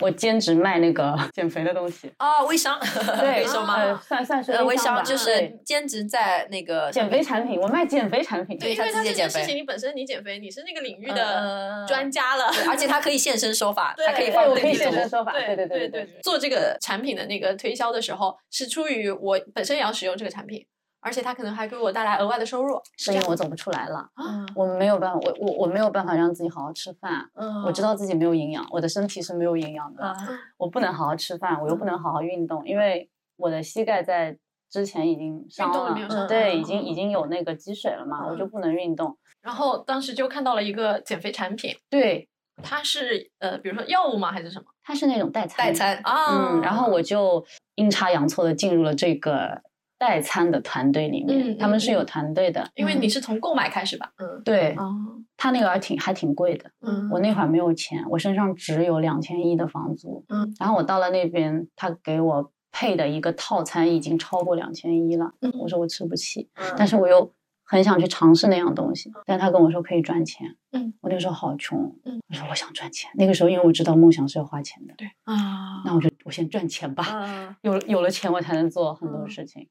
Speaker 6: 我兼职卖那个 减肥的东西，
Speaker 4: 啊，微商，
Speaker 6: 对，
Speaker 4: 微商吗？
Speaker 6: 呃，算算是
Speaker 4: 呃，微
Speaker 6: 商
Speaker 4: 就是兼职在那个
Speaker 6: 减肥产品，我卖减肥产品，
Speaker 4: 对
Speaker 5: 因为它这件事情，你本身你减肥，你是那个领域
Speaker 4: 呃
Speaker 5: 的专家了。
Speaker 4: 对而且他可以现身说法，
Speaker 5: 对
Speaker 6: 对，
Speaker 4: 他可以放
Speaker 6: 我可以
Speaker 4: 对立图
Speaker 6: 现身说法，对
Speaker 5: 对
Speaker 6: 对
Speaker 5: 对，做这个产品的那个推销的时候，是出于我本身也要使用这个产品，而且它可能还给我带来额外的收入。
Speaker 6: 是因为我走不出来了，
Speaker 4: 嗯
Speaker 6: 我没有办法，我我我没有办法让自己好好吃饭，
Speaker 4: 嗯。
Speaker 6: 我知道自己没有营养，我的身体是没有营养的，
Speaker 4: 嗯
Speaker 6: 我不能好好吃饭，我又不能好好运动，因为我的膝盖在之前已经伤了
Speaker 5: 运动里面有，伤。
Speaker 6: 对，
Speaker 5: 嗯
Speaker 6: 已经已经有那个积水了嘛，我就不能运动。
Speaker 5: 然后当时就看到了一个减肥产品，
Speaker 6: 对，
Speaker 5: 它是呃，比如说药物吗，还是什么？
Speaker 6: 它是那种代餐，
Speaker 4: 代，餐。
Speaker 5: 啊
Speaker 6: 嗯，然后我。就阴差阳错的进入了这个代餐的团队里面，
Speaker 5: 嗯
Speaker 6: 他们是有
Speaker 5: 嗯。
Speaker 6: 团队的，
Speaker 5: 因为你是从购买开始吧？嗯
Speaker 6: 对，
Speaker 5: 哦。
Speaker 6: 他那个还挺还挺贵的，
Speaker 5: 嗯。
Speaker 6: 我那会儿没有钱，我身上只有两千一的房租，
Speaker 5: 嗯，
Speaker 6: 然后我到了那边，他给我配的一个套餐已经超过两千一了，
Speaker 5: 嗯
Speaker 6: 我说我吃不起，
Speaker 4: 嗯。
Speaker 6: 但是我又很想去尝试那样东西，但他跟我说可以赚钱，
Speaker 5: 嗯，
Speaker 6: 我那个时候好穷，
Speaker 5: 嗯，
Speaker 6: 我说我想赚钱，那个时候因为我知道梦想是要花钱的，
Speaker 5: 对。啊，
Speaker 6: 那我就我先赚钱吧，
Speaker 4: 啊。
Speaker 6: 有有了钱我才能做很多
Speaker 5: 嗯。
Speaker 6: 事情。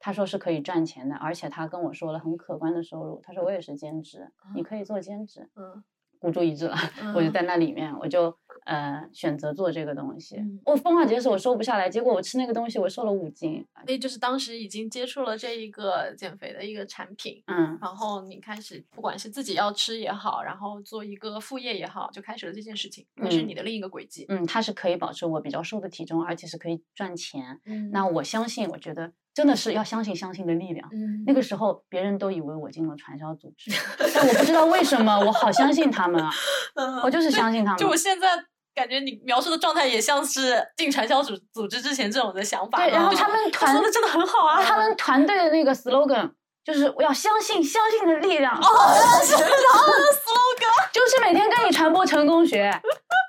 Speaker 6: 他说是可以赚钱的，而且他跟我说了很可观的收入。他说我也是兼职，你可以做兼职。
Speaker 5: 嗯，
Speaker 6: 孤注一掷了，我就在那里面，我就呃选择做这个东西。我疯狂节食，我瘦不下来，结果我吃那个东西，我瘦了五斤。
Speaker 5: 所以就是当时已经接触了这一个减肥的一个产品，
Speaker 6: 嗯，
Speaker 5: 然后你开始不管是自己要吃也好，然后做一个副业也好，就开始了这件事情，那是
Speaker 6: 嗯
Speaker 5: 你的另一个轨迹。
Speaker 6: 嗯，它是可以保持我比较瘦的体重，而且是可以赚钱。
Speaker 5: 嗯
Speaker 6: 那我相信，我觉得真的是要相信相信的力量。
Speaker 5: 嗯
Speaker 6: 那个时候，别人都以为我进了传销组织，但我不知道为什么，我好相信他们啊！我就是相信他们。
Speaker 5: 就我现在感觉你描述的状态也像是进传销组组织之前这种的想法。
Speaker 6: 对，然后他们团
Speaker 5: 说的真的很好啊，
Speaker 6: 他们团队的那个 slogan 就是我要相信相信的力量。哦，
Speaker 5: 是的 slogan，
Speaker 6: 就是每天跟你传播成功学，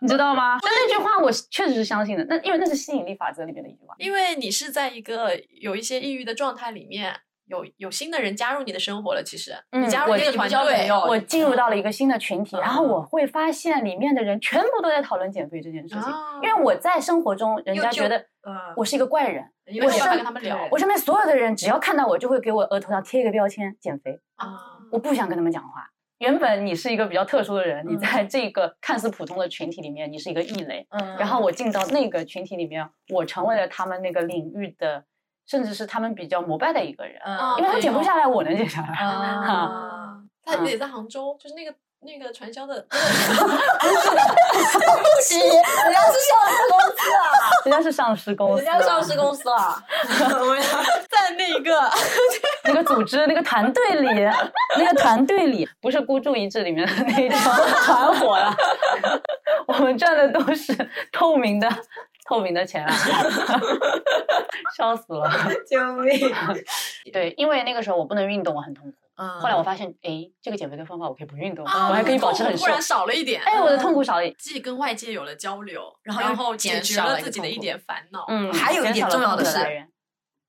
Speaker 6: 你知道吗？但那句话我确实是相信的，那因为那是吸引力法则里面的一句话。
Speaker 5: 因为你是在一个有一些抑郁的状态里面。有有新的人加入你的生活了。其实
Speaker 6: 嗯
Speaker 5: 你加入
Speaker 6: 我
Speaker 5: 这个团队，
Speaker 6: 我进入到了一个新的群体，
Speaker 5: 嗯
Speaker 6: 然后我会发现里面的人全部都在讨论减肥这件事情，
Speaker 5: 啊
Speaker 6: 因为我在生活中，人家觉得
Speaker 4: 嗯
Speaker 6: 我是一个怪人，
Speaker 5: 因为没有办法
Speaker 6: 我身
Speaker 5: 跟他们聊
Speaker 6: 我身边所有的人只要看到我，就会给我额头上贴一个标签减肥，
Speaker 5: 啊。
Speaker 6: 我不想跟他们讲话。原本你是一个比较特殊的人，你
Speaker 4: 嗯。
Speaker 6: 在这个看似普通的群体里面，你是一个异类。
Speaker 4: 嗯。
Speaker 6: 然后我进到那个群体里面，我成为了他们那个领域的，甚至是他们比较膜拜的一个人，
Speaker 4: 嗯
Speaker 6: 因为他减不下来，我能减下来。
Speaker 4: 啊，
Speaker 5: 他也在杭州，就是那个那个传销的，
Speaker 4: 不起，人家是上市公司啊，
Speaker 6: 人家是上市公司，
Speaker 4: 人家上市公司啊，
Speaker 5: 在那个
Speaker 6: 那个组织、那个团队里，那个团队里不是孤注一掷里面的那种团伙了，我们赚的都是透明的、透明的钱啊，笑死了。
Speaker 4: 救命！
Speaker 6: 对，因为那个时候我不能运动，我很痛苦。
Speaker 4: 嗯
Speaker 6: 后来我发现，哎，这个减肥的方法我可以不运动，
Speaker 5: 啊
Speaker 6: 我还可以保持很瘦
Speaker 5: 突。然少了一点，
Speaker 6: 哎，我的痛苦少了一，
Speaker 5: 既跟外界有了交流，然后
Speaker 4: 然后
Speaker 5: 解决
Speaker 4: 减少了
Speaker 5: 自己的一点烦恼。
Speaker 6: 嗯，
Speaker 4: 还有一点重要的是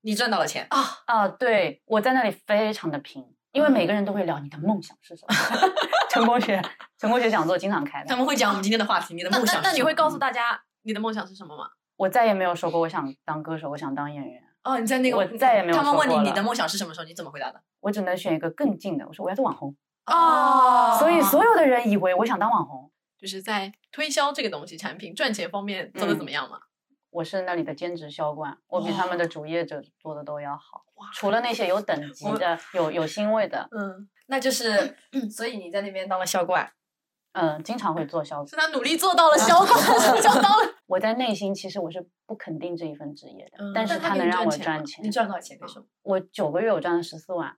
Speaker 4: 你赚到了钱，
Speaker 6: 啊啊，对我在那里非常的拼，因为每个人都会聊你的梦想是什么。成功学，成功学讲座经常开的
Speaker 4: 他。们会讲我们今天的话题，你的梦想。
Speaker 5: 那那你会告诉大家你的梦想是什么吗？
Speaker 6: 我再也没有说过我想当歌手，我想当演员。
Speaker 4: 哦，你在那个
Speaker 6: 我再也没有
Speaker 4: 他们问你你的梦想是什么时候，你怎么回答的？
Speaker 6: 我只能选一个更近的。我说我要做网红，
Speaker 5: 哦
Speaker 6: 所以所有的人以为我想当网红。
Speaker 5: 就是在推销这个东西产品赚钱方面做的怎么样嘛？
Speaker 6: 我是那里的兼职销冠，我比他们的主业者做的都要好。除了那些有等级的、有有欣慰的，
Speaker 4: 嗯，那就是，所以你在那边当了销冠，
Speaker 6: 嗯，经常会做销
Speaker 5: 是他努力做到了销冠，就当了。
Speaker 6: 我在内心其实我是不肯定这一份职业的，
Speaker 4: 嗯
Speaker 6: 但是
Speaker 5: 他
Speaker 6: 能让我
Speaker 5: 赚钱
Speaker 4: 你。赚多少钱？可以说。
Speaker 6: 我九个月我赚了十四万，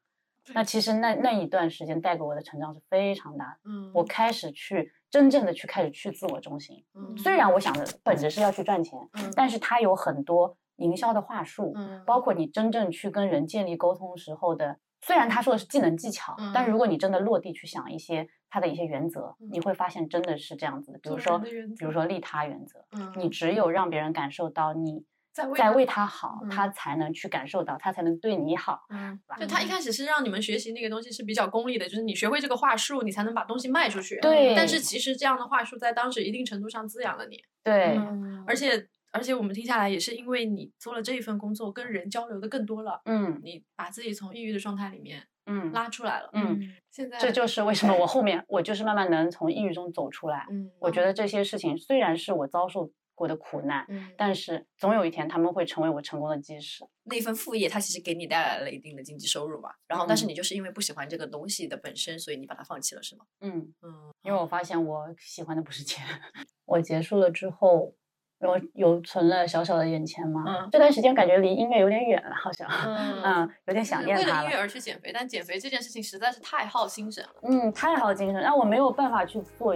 Speaker 6: 那其实那那一段时间带给我的成长是非常大的。
Speaker 5: 嗯
Speaker 6: 我开始去真正的去开始去自我中心，
Speaker 5: 嗯。
Speaker 6: 虽然我想的本质是要去赚钱，
Speaker 5: 嗯。
Speaker 6: 但是它有很多营销的话术，
Speaker 5: 嗯
Speaker 6: 包括你真正去跟人建立沟通时候的，虽然他说的是技能技巧，
Speaker 5: 嗯
Speaker 6: 但如果你真的落地去想一些他的一些原则，
Speaker 5: 嗯
Speaker 6: 你会发现真的是这样子的。比如说比如说利他原则，
Speaker 5: 嗯。
Speaker 6: 你只有让别人感受到你
Speaker 5: 在为他
Speaker 6: 在为他好，
Speaker 5: 嗯
Speaker 6: 他才能去感受到，他才能对你好。
Speaker 5: 嗯，就他一开始是让你们学习那个东西是比较功利的，就是你学会这个话术，你才能把东西卖出去。
Speaker 6: 对
Speaker 5: 但是其实这样的话术在当时一定程度上滋养了你，
Speaker 6: 对，
Speaker 4: 嗯
Speaker 5: 而且而且我们听下来也是因为你做了这一份工作，跟人交流的更多了，
Speaker 6: 嗯
Speaker 5: 你把自己从抑郁的状态里面
Speaker 6: 嗯，
Speaker 5: 拉出来了。
Speaker 6: 嗯，
Speaker 5: 现在
Speaker 6: 这就是为什么我后面我就是慢慢能从抑郁中走出来。
Speaker 5: 嗯，
Speaker 6: 我觉得这些事情虽然是我遭受过的苦难，
Speaker 5: 嗯，
Speaker 6: 但是总有一天他们会成为我成功的基石。
Speaker 4: 那份副业，它其实给你带来了一定的经济收入吧。然后，但是
Speaker 6: 嗯
Speaker 4: 你就是因为不喜欢这个东西的本身，所以你把它放弃了，是吗？
Speaker 6: 嗯，
Speaker 4: 嗯，
Speaker 6: 因为我发现我喜欢的不是钱。我结束了之后，我有存了小小的眼钱嘛。
Speaker 4: 嗯
Speaker 6: 这段时间感觉离音乐有点远了，好像，
Speaker 4: 嗯
Speaker 6: 嗯，有点想念它
Speaker 5: 为了音乐而去减肥，但减肥这件事情实在是太耗精神了。
Speaker 6: 嗯，太耗精神，让我没有办法去做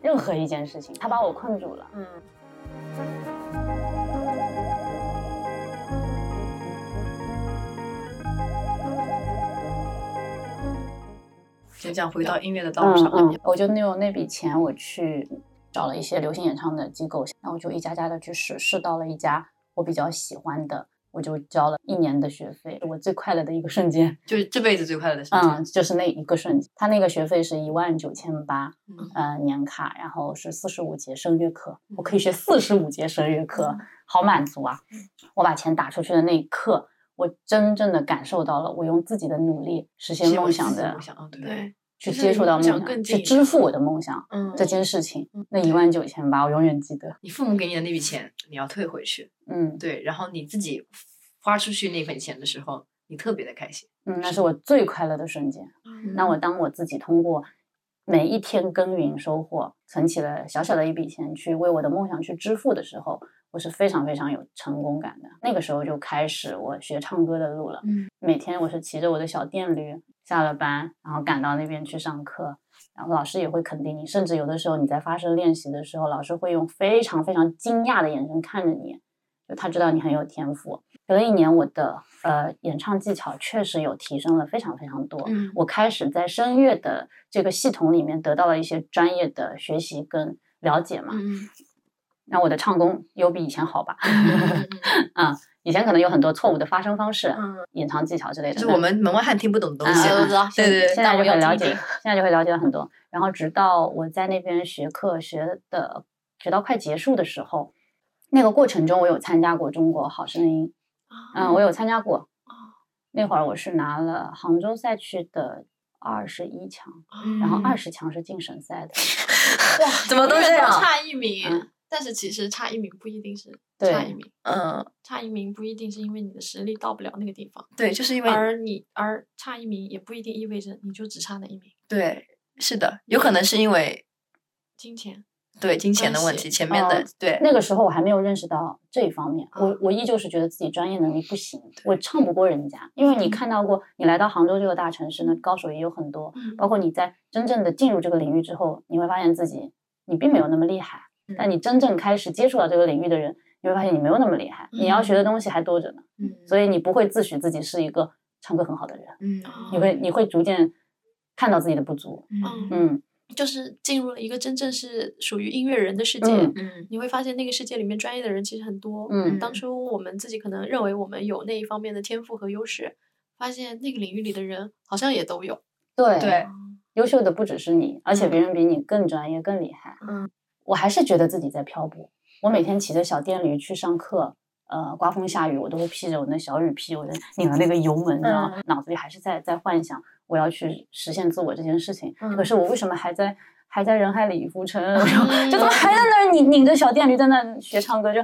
Speaker 6: 任何一件事情，它把我困住了。
Speaker 4: 嗯，就这样回到音乐的道路
Speaker 6: 嗯
Speaker 4: 上
Speaker 6: 我就利用那笔钱，我去找了一些流行演唱的机构，然后我就一家家的去试，试到了一家我比较喜欢的，我就交了一年的学费，我最快乐的一个瞬间。
Speaker 4: 就是这辈子最快乐的事情。
Speaker 6: 嗯，就是那一个瞬间，他那个学费是一万九千八，
Speaker 4: 嗯。
Speaker 6: 呃，年卡，然后是四十五节声乐课，我可以学四十五节声乐课，好满足啊！我把钱打出去的那一刻，我真正的感受到了，我用自己的努力实现梦想的
Speaker 4: 梦，想，嗯，对，
Speaker 6: 去接触到梦
Speaker 5: 梦想
Speaker 6: 去支付我的梦想
Speaker 4: 嗯
Speaker 6: 这件事情，那一万九千八，我永远记得。
Speaker 4: 你父母给你的那笔钱，你要退回去，
Speaker 6: 嗯
Speaker 4: 对，然后你自己花出去那份钱的时候，你特别的开心。
Speaker 6: 嗯，那是我最快乐的瞬间。
Speaker 5: 嗯
Speaker 6: 那我当我自己通过每一天耕耘收获，存起了小小的一笔钱去为我的梦想去支付的时候，我是非常非常有成功感的。那个时候就开始我学唱歌的路了。
Speaker 5: 嗯，
Speaker 6: 每天我是骑着我的小电驴下了班，然后赶到那边去上课。然后老师也会肯定你，甚至有的时候你在发声练习的时候，老师会用非常非常惊讶的眼神看着你，就他知道你很有天赋。学了一年，我的呃演唱技巧确实有提升了非常非常多。
Speaker 5: 嗯
Speaker 6: 我开始在声乐的这个系统里面得到了一些专业的学习跟了解嘛。
Speaker 5: 嗯
Speaker 6: 那我的唱功有比以前好吧？
Speaker 5: 嗯
Speaker 6: 啊，以前可能有很多错误的发声方式、
Speaker 3: 嗯
Speaker 6: 隐藏技巧之类的。
Speaker 3: 就是我们门外汉听不懂的东西。对对对
Speaker 6: 现在就会了解，现在就会了解了很多。然后直到我在那边学课学的学到快结束的时候，那个过程中我有参加过中国好声音，嗯，我有参加过。那会儿我是拿了杭州赛区的二十一强，然后二十强是进省赛的。
Speaker 5: 哇，
Speaker 3: 怎么都这样
Speaker 5: 差一名
Speaker 6: 嗯，
Speaker 5: 但是其实差一名不一定是
Speaker 6: 对
Speaker 5: 差一名，
Speaker 3: 嗯，
Speaker 5: 差一名不一定是因为你的实力到不了那个地方，
Speaker 3: 对，就是因为
Speaker 5: 而你而差一名也不一定意味着你就只差那一名，
Speaker 3: 对，是的，有可能是因为
Speaker 5: 金钱。
Speaker 3: 对金钱的问题，前面的
Speaker 6: 哦
Speaker 3: 对
Speaker 6: 那个时候我还没有认识到这一方面，
Speaker 5: 啊
Speaker 6: 我我依旧是觉得自己专业能力不行，我唱不过人家。因为你
Speaker 5: 嗯
Speaker 6: 看到过，你来到杭州这个大城市呢，高手也有很多，
Speaker 5: 嗯
Speaker 6: 包括你在真正的进入这个领域之后，你会发现自己你并没有那么厉害，
Speaker 3: 嗯
Speaker 6: 但你真正开始接触到这个领域的人，你会发现你没有那么厉害，你要学的东西还多着呢，
Speaker 3: 嗯
Speaker 6: 所以你不会自诩自己是一个唱歌很好的人，
Speaker 3: 嗯
Speaker 6: 你会你会逐渐看到自己的不足，
Speaker 5: 嗯，
Speaker 6: 嗯
Speaker 5: 就是进入了一个真正是属于音乐人的世界。
Speaker 6: 嗯
Speaker 3: 嗯
Speaker 5: 你会发现那个世界里面专业的人其实很多。
Speaker 6: 嗯
Speaker 5: 当初我们自己可能认为我们有那一方面的天赋和优势，发现那个领域里的人好像也都有。
Speaker 6: 对
Speaker 3: 对，
Speaker 6: 优秀的不只是你，而且别人比你更专业、更厉害。
Speaker 3: 嗯，
Speaker 6: 我还是觉得自己在漂泊。我每天骑着小电驴去上课，呃，刮风下雨，我都会披着我那小雨披，我就 拧着那个油门，你知道？脑子里还是在在幻想我要去实现自我这件事情。
Speaker 3: 嗯
Speaker 6: 可是我为什么还在还在人海里浮沉？就怎么还在那儿拧拧着小电驴在那学唱歌？就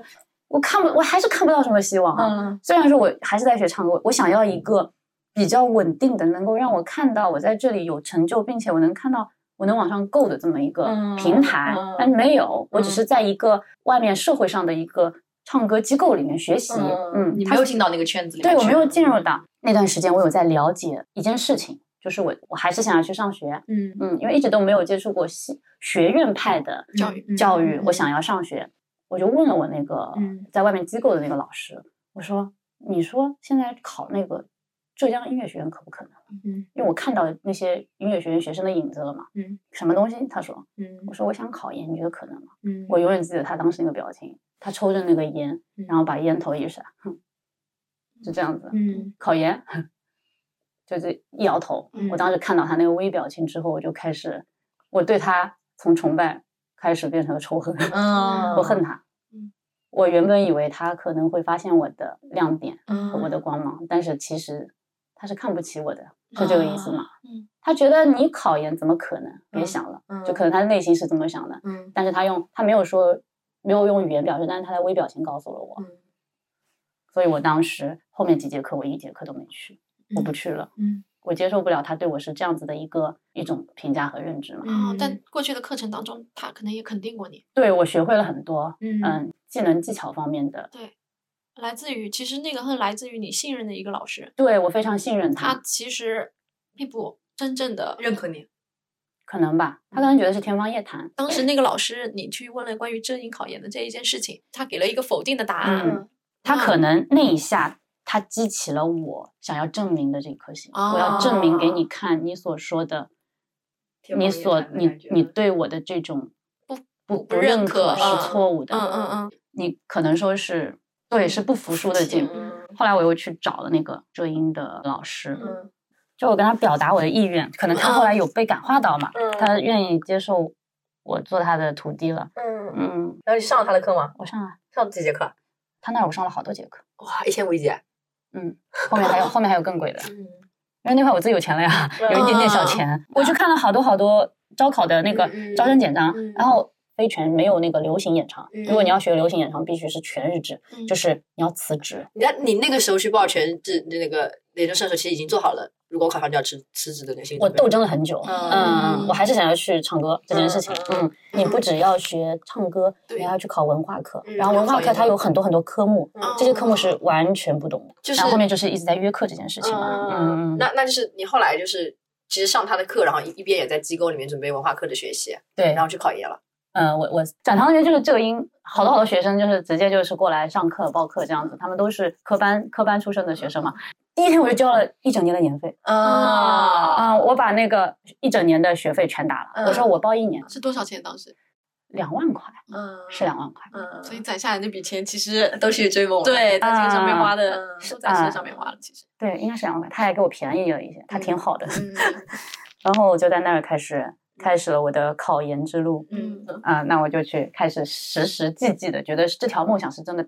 Speaker 6: 我看不，我还是看不到什么希望啊。
Speaker 3: 嗯
Speaker 6: 虽然说我还是在学唱歌，我想要一个比较稳定的，能够让我看到我在这里有成就，并且我能看到我能往上够的这么一个
Speaker 3: 嗯
Speaker 6: 平台，
Speaker 3: 嗯。
Speaker 6: 但没有，我只是在一个外面社会上的一个唱歌机构里面学习，嗯，它
Speaker 3: 你没有进到那个圈子里面，
Speaker 6: 对我没有进入到。那段时间，我有在了解一件事情，就是我我还是想要去上学，
Speaker 3: 嗯。
Speaker 6: 嗯，因为一直都没有接触过系学院派的
Speaker 5: 教育
Speaker 6: 教育，
Speaker 3: 嗯。
Speaker 6: 我想要上学，我就问了我那个
Speaker 3: 嗯。
Speaker 6: 在外面机构的那个老师，我说：“你说现在考那个浙江音乐学院可不可能？”
Speaker 3: 嗯
Speaker 6: 因为我看到那些音乐学院学生的影子了嘛。
Speaker 3: 嗯，
Speaker 6: 什么东西？他说，
Speaker 3: 嗯
Speaker 6: 我说我想考研，你觉得可能吗？
Speaker 3: 嗯
Speaker 6: 我永远记得他当时那个表情，他抽着那个烟，
Speaker 3: 嗯
Speaker 6: 然后把烟头一甩，哼，就这样子。
Speaker 3: 嗯
Speaker 6: 考研，就是一摇头。
Speaker 3: 嗯
Speaker 6: 我当时看到他那个微表情之后，我就开始，我对他从崇拜开始变成了仇恨，
Speaker 3: 嗯
Speaker 6: 我恨他
Speaker 5: 嗯。
Speaker 6: 我原本以为他可能会发现我的亮点
Speaker 3: 嗯
Speaker 6: 和我的光芒，但是其实他是看不起我的，是这个意思吗？
Speaker 5: 嗯
Speaker 6: 他觉得你考研怎么可能？别
Speaker 3: 嗯
Speaker 6: 想了，
Speaker 3: 嗯
Speaker 6: 就可能他内心是这么想的，
Speaker 3: 嗯
Speaker 6: 但是他用他没有说没有用语言表示，但是他的微表情告诉了我，
Speaker 3: 嗯
Speaker 6: 所以我当时后面几节课我一节课都没去，我不去了，
Speaker 3: 嗯
Speaker 6: 我接受不了他对我是这样子的一个一种评价和认知嘛。
Speaker 5: 啊、
Speaker 3: 嗯
Speaker 5: 但过去的课程当中，他可能也肯定过你。
Speaker 6: 对我学会了很多，
Speaker 3: 嗯
Speaker 6: 嗯，技能技巧方面的，
Speaker 5: 对，来自于其实那个恨来自于你信任的一个老师，
Speaker 6: 对我非常信任
Speaker 5: 他
Speaker 6: 他，
Speaker 5: 其实并不真正的。
Speaker 3: 认可你，
Speaker 6: 可能吧，他可能觉得是天方夜谭，
Speaker 5: 当时那个老师，你去问了关于真营考研的这一件事情，他给了一个否定的答案。
Speaker 6: 嗯他可能那一下。他激起了我想要证明的这颗心，我要证明给你看你所说的，你所你你对我的这种
Speaker 5: 不
Speaker 6: 不
Speaker 5: 不认
Speaker 6: 认
Speaker 5: 可
Speaker 6: 是
Speaker 5: 嗯
Speaker 6: 错误的，
Speaker 5: 嗯嗯嗯，
Speaker 6: 你可能说是对是不服输的劲。
Speaker 5: 嗯
Speaker 6: 后来我又去找了那个浙音的老师，
Speaker 3: 嗯
Speaker 6: 就我跟他表达我的意愿，可能他后来有被感化到嘛，
Speaker 3: 嗯
Speaker 6: 他愿意接受我做他的徒弟了。
Speaker 3: 嗯，
Speaker 6: 嗯，
Speaker 3: 然后你上了他的课吗？
Speaker 6: 我上了
Speaker 3: 上了几节课？
Speaker 6: 他那儿，我上了好多节课。
Speaker 3: 哇，一千五一节。
Speaker 6: 嗯，后面还有后面还有更贵的，
Speaker 3: 嗯
Speaker 6: 因为那会儿我自己有钱了呀，有一点点小钱，我去看了好多好多招考的那个招生简章，
Speaker 3: 嗯
Speaker 6: 然后非全没有那个流行演唱，
Speaker 3: 嗯
Speaker 6: 如果你要学流行演唱，必须是全日制，
Speaker 5: 嗯
Speaker 6: 就是你要辞职。
Speaker 3: 你看你那个时候去报全日制那个研究生的时候，其实已经做好了，如果考上就要辞辞职的那些
Speaker 6: 我斗争了很久，
Speaker 3: 嗯
Speaker 6: 嗯，我还是想要去唱歌这件事情。
Speaker 3: 嗯
Speaker 6: 嗯，你不只要学唱歌，你还要去考文化课，
Speaker 3: 嗯
Speaker 6: 然后文化课它有很多很多科目，
Speaker 3: 嗯
Speaker 6: 这些科目是完全不懂的。
Speaker 3: 就是
Speaker 6: 然后后面就是一直在约课这件事情嘛。嗯，
Speaker 3: 那那就是你后来就是其实上他的课，然后一一边也在机构里面准备文化课的学习，
Speaker 6: 对
Speaker 3: 然，后去考研了。
Speaker 6: 嗯，我我展堂里面就是浙音，好多好多学生就是直接就是过来上课报课这样子，他们都是科班科班出身的学生嘛。第一天我就交了一整年的年费
Speaker 3: 啊
Speaker 6: 啊、我把那个一整年的学费全打了。
Speaker 3: 嗯
Speaker 6: 我说我报一年，
Speaker 5: 是多少钱当时？
Speaker 6: 两万块，
Speaker 4: 嗯，
Speaker 6: 是两万块。
Speaker 4: 嗯，
Speaker 5: 所以攒下来那笔钱其实
Speaker 4: 都是追梦了，
Speaker 5: 对在这个上面花的
Speaker 4: 嗯
Speaker 5: 都在这个上面花了，其实。
Speaker 6: 对，应该是两万块，他还给我便宜了一些，他挺好的。
Speaker 5: 嗯
Speaker 6: 然后我就在那儿开始开始了我的考研之路。
Speaker 4: 嗯
Speaker 6: 啊、那我就去开始实实际际的，觉得这条梦想是真的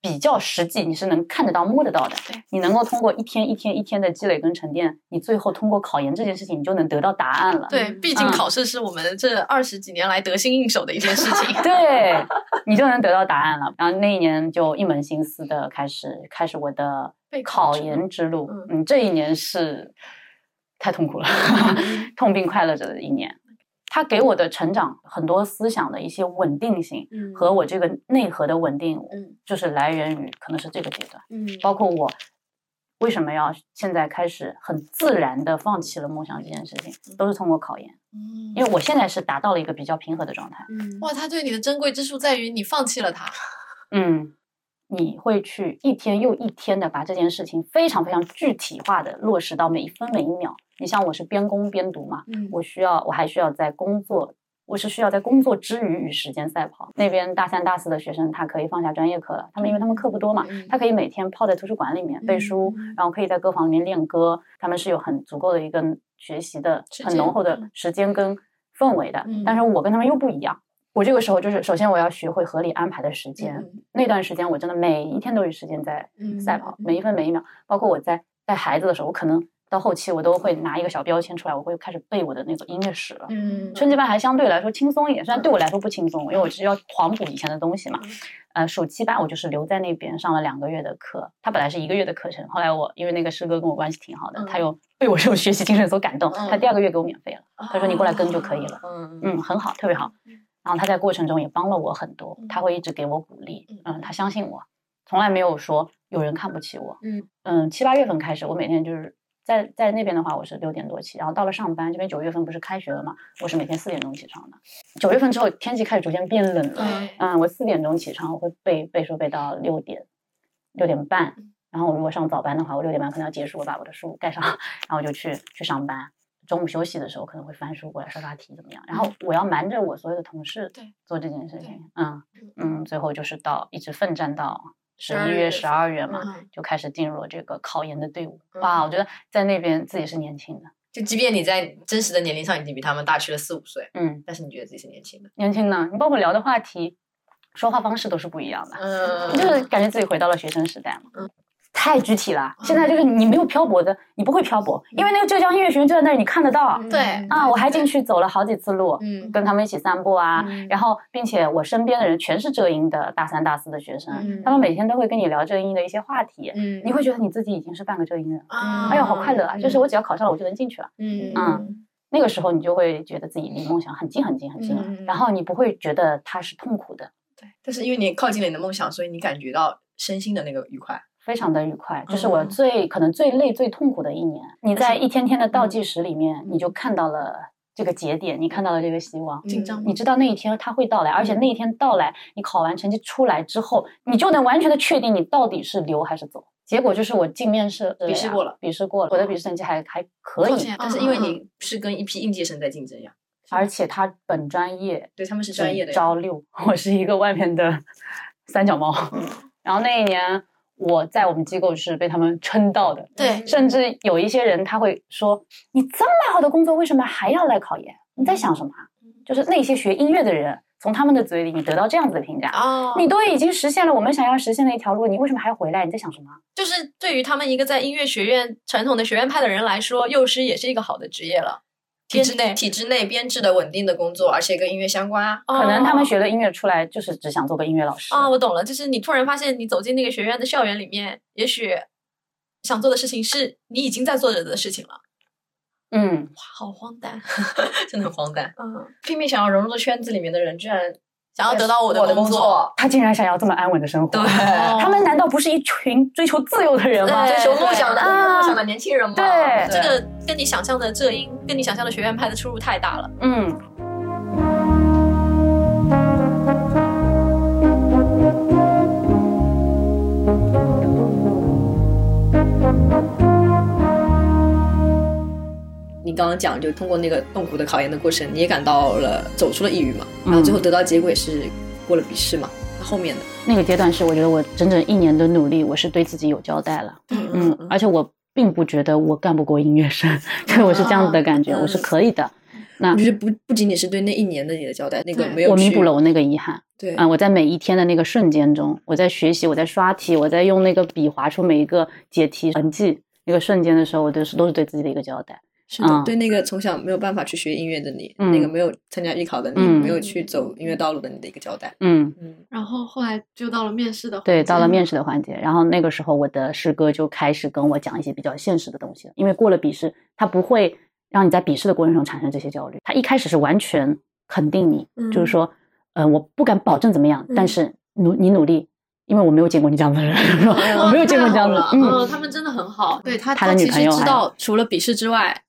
Speaker 6: 比较实际，你是能看得到、摸得到的。你能够通过一天一天一天的积累跟沉淀，你最后通过考研这件事情，你就能得到答案了。
Speaker 5: 对，毕竟
Speaker 6: 嗯
Speaker 5: 考试是我们这二十几年来得心应手的一件事情。
Speaker 6: 对，你就能得到答案了。然后那一年就一门心思的开始开始我的
Speaker 5: 考
Speaker 6: 考
Speaker 5: 之路
Speaker 6: 研之路。嗯，这一年是太痛苦了，痛并快乐着的一年。它给我的成长很多思想的一些稳定性
Speaker 4: 嗯
Speaker 6: 和我这个内核的稳定，
Speaker 4: 嗯
Speaker 6: 就是来源于可能是这个阶段。
Speaker 4: 嗯
Speaker 6: 包括我为什么要现在开始很自然的放弃了梦想这件事情，都是通过考研。
Speaker 5: 嗯
Speaker 6: 因为我现在是达到了一个比较平和的状态。
Speaker 4: 嗯
Speaker 5: 哇，他对你的珍贵之处在于你放弃了他。
Speaker 6: 嗯，你会去一天又一天的把这件事情非常非常具体化的落实到每一分每一秒。你像我是边工边读嘛，
Speaker 4: 嗯
Speaker 6: 我需要我还需要在工作，我是需要在工作之余与时间赛跑。那边大三大四的学生他可以放下专业课了，他们因为他们课不多嘛，
Speaker 4: 嗯
Speaker 6: 他可以每天泡在图书馆里面背书，然后可以在歌房里面练歌，他们是有很足够的一个学习的很浓厚的时间跟氛围的。
Speaker 4: 嗯
Speaker 6: 但是我跟他们又不一样。我这个时候就是，首先我要学会合理安排的时间。
Speaker 4: 嗯
Speaker 6: 那段时间我真的每一天都有时间在
Speaker 4: 嗯
Speaker 6: 赛跑，每一分每一秒。包括我在带孩子的时候，我可能到后期我都会拿一个小标签出来，我会开始背我的那个音乐史了。
Speaker 4: 嗯
Speaker 6: 春季班还相对来说轻松一点，虽然对我来说不轻松，因为我是要狂补以前的东西嘛。呃，暑期班我就是留在那边上了两个月的课，他本来是一个月的课程，后来我因为那个师哥跟我关系挺好的，他又被我这种学习精神所感动，他第二个月给我免费了，他说你过来跟就可以了。
Speaker 4: 嗯
Speaker 6: 嗯，很好，特别好。然后他在过程中也帮了我很多，他会一直给我鼓励，嗯，他相信我，从来没有说有人看不起我。
Speaker 4: 嗯
Speaker 6: 嗯，七八月份开始，我每天就是在在那边的话，我是六点多起，然后到了上班这边九月份不是开学了嘛，我是每天四点钟起床的。九月份之后，天气开始逐渐变冷了，嗯，我四点钟起床，我会背背书背到六点六点半，然后我如果上早班的话，我六点半可能要结束，我把我的书盖上，然后我就去去上班。中午休息的时候可能会翻书过来刷刷题怎么样？然后我要瞒着我所有的同事
Speaker 5: 对
Speaker 6: 做这件事情，嗯嗯，最后就是到一直奋战到十一月、十二月嘛，
Speaker 5: 嗯
Speaker 6: 就开始进入了这个考研的队伍。
Speaker 4: 嗯
Speaker 6: 哇，我觉得在那边自己是年轻的，
Speaker 4: 就即便你在真实的年龄上已经比他们大去了四五岁，
Speaker 6: 嗯，
Speaker 4: 但是你觉得自己是年轻的，
Speaker 6: 年轻的，你包括聊的话题、说话方式都是不一样的。
Speaker 4: 嗯
Speaker 6: 就是感觉自己回到了学生时代嘛。
Speaker 4: 嗯
Speaker 6: 太具体了，现在就是你没有漂泊的，你不会漂泊，因为那个浙江音乐学院就在那里，你看得到。
Speaker 5: 对。
Speaker 6: 啊，我还进去走了好几次路，
Speaker 4: 嗯
Speaker 6: 跟他们一起散步啊，
Speaker 4: 嗯。
Speaker 6: 然后并且我身边的人全是浙音的大三、大四的学生，
Speaker 4: 嗯
Speaker 6: 他们每天都会跟你聊浙音的一些话题，
Speaker 4: 嗯。
Speaker 6: 你会觉得你自己已经是半个浙音人，
Speaker 5: 啊
Speaker 6: 哎呦好快乐啊！
Speaker 4: 嗯
Speaker 6: 就是我只要考上了，我就能进去了。
Speaker 4: 嗯
Speaker 6: 嗯。那个时候你就会觉得自己离梦想很近很近很近了，
Speaker 4: 嗯。
Speaker 6: 然后你不会觉得它是痛苦的，
Speaker 4: 对，但是因为你靠近了你的梦想，所以你感觉到身心的那个愉快，
Speaker 6: 非常的愉快，就是我
Speaker 4: 嗯。
Speaker 6: 最、可能最累、最痛苦的一年。你在一天天的倒计时里面，你就看到了这个节点，你看到了这个希望，
Speaker 5: 紧张
Speaker 6: 你知道那一天它会到来，而且那一天到来，你考完成绩出来之后，你就能完全的确定你到底是留还是走。结果就是我进面试，
Speaker 4: 笔试过了，
Speaker 6: 笔试过了，我的笔试成绩还还可以，
Speaker 4: 但是因为你是跟一批应届生在竞争呀，
Speaker 6: 而且他本专业
Speaker 4: 对他们是专业的，
Speaker 6: 招六，我是一个外面的三脚猫。然后那一年我在我们机构是被他们撑到的，
Speaker 5: 对
Speaker 6: 甚至有一些人他会说：“你这么好的工作，为什么还要来考研？你在想什么啊？”就是那些学音乐的人，从他们的嘴里你得到这样子的评价。
Speaker 5: 哦，
Speaker 6: 你都已经实现了我们想要实现的一条路，你为什么还要回来？你在想什么？
Speaker 5: 就是对于他们一个在音乐学院传统的学院派的人来说，幼师也是一个好的职业了。体制内
Speaker 4: 体制内编制的稳定的工作，而且跟音乐相关啊。
Speaker 6: 可能他们
Speaker 5: 哦
Speaker 6: 学了音乐出来，就是只想做个音乐老师。
Speaker 5: 啊，我懂了，就是你突然发现，你走进那个学院的校园里面，也许想做的事情是你已经在做着的事情了。
Speaker 6: 嗯，
Speaker 5: 哇，好荒诞！
Speaker 4: 真的很荒诞。
Speaker 5: 嗯，
Speaker 4: 拼命想要融入到圈子里面的人，居然
Speaker 5: 想要得到我的工作
Speaker 4: 作，
Speaker 6: 他竟然想要这么安稳的生活。
Speaker 4: 对，
Speaker 5: 哦
Speaker 6: 他们难道不是一群追求自由的人吗？
Speaker 4: 追求梦想的
Speaker 6: 啊
Speaker 4: 梦想的年轻人吗。
Speaker 6: 对
Speaker 5: 这个跟你想象的浙音，跟你想象的学院派的出入太大了。
Speaker 6: 嗯，
Speaker 3: 你
Speaker 4: 你刚刚讲，就通过那个痛苦的考研的过程，你也感到了走出了抑郁嘛，然后最后得到结果也是过了笔试嘛。那后面的
Speaker 6: 那个阶段是，我觉得我整整一年的努力，我是对自己有交代了。嗯，而且我并不觉得我干不过音乐生，对我是这样子的感觉，我是可以的。那
Speaker 4: 就是不不仅仅是对那一年的你的交代，那个没有
Speaker 6: 我弥补了我那个遗憾。
Speaker 4: 对，
Speaker 6: 嗯，我在每一天的那个瞬间中，我在学习，我在刷题，我在用那个笔划出每一个解题痕迹。那个瞬间的时候，我都是都是对自己的一个交代。
Speaker 4: 是的，对那个从小没有办法去学音乐的你，那个没有参加艺考的你，没有去走音乐道路的你的一个交代。
Speaker 6: 嗯
Speaker 5: 嗯。然后后来就到了面试的
Speaker 6: 对，到了面试的环节。然后那个时候，我的师哥就开始跟我讲一些比较现实的东西了。因为过了笔试，他不会让你在笔试的过程中产生这些焦虑。他一开始是完全肯定你，就是说，呃，我不敢保证怎么样，但是努你努力。因为我没有见过你这样的人，我没有见过这样的。
Speaker 5: 嗯，他们真的很好。对他，
Speaker 6: 他的女朋友
Speaker 5: 知道除了笔试之外，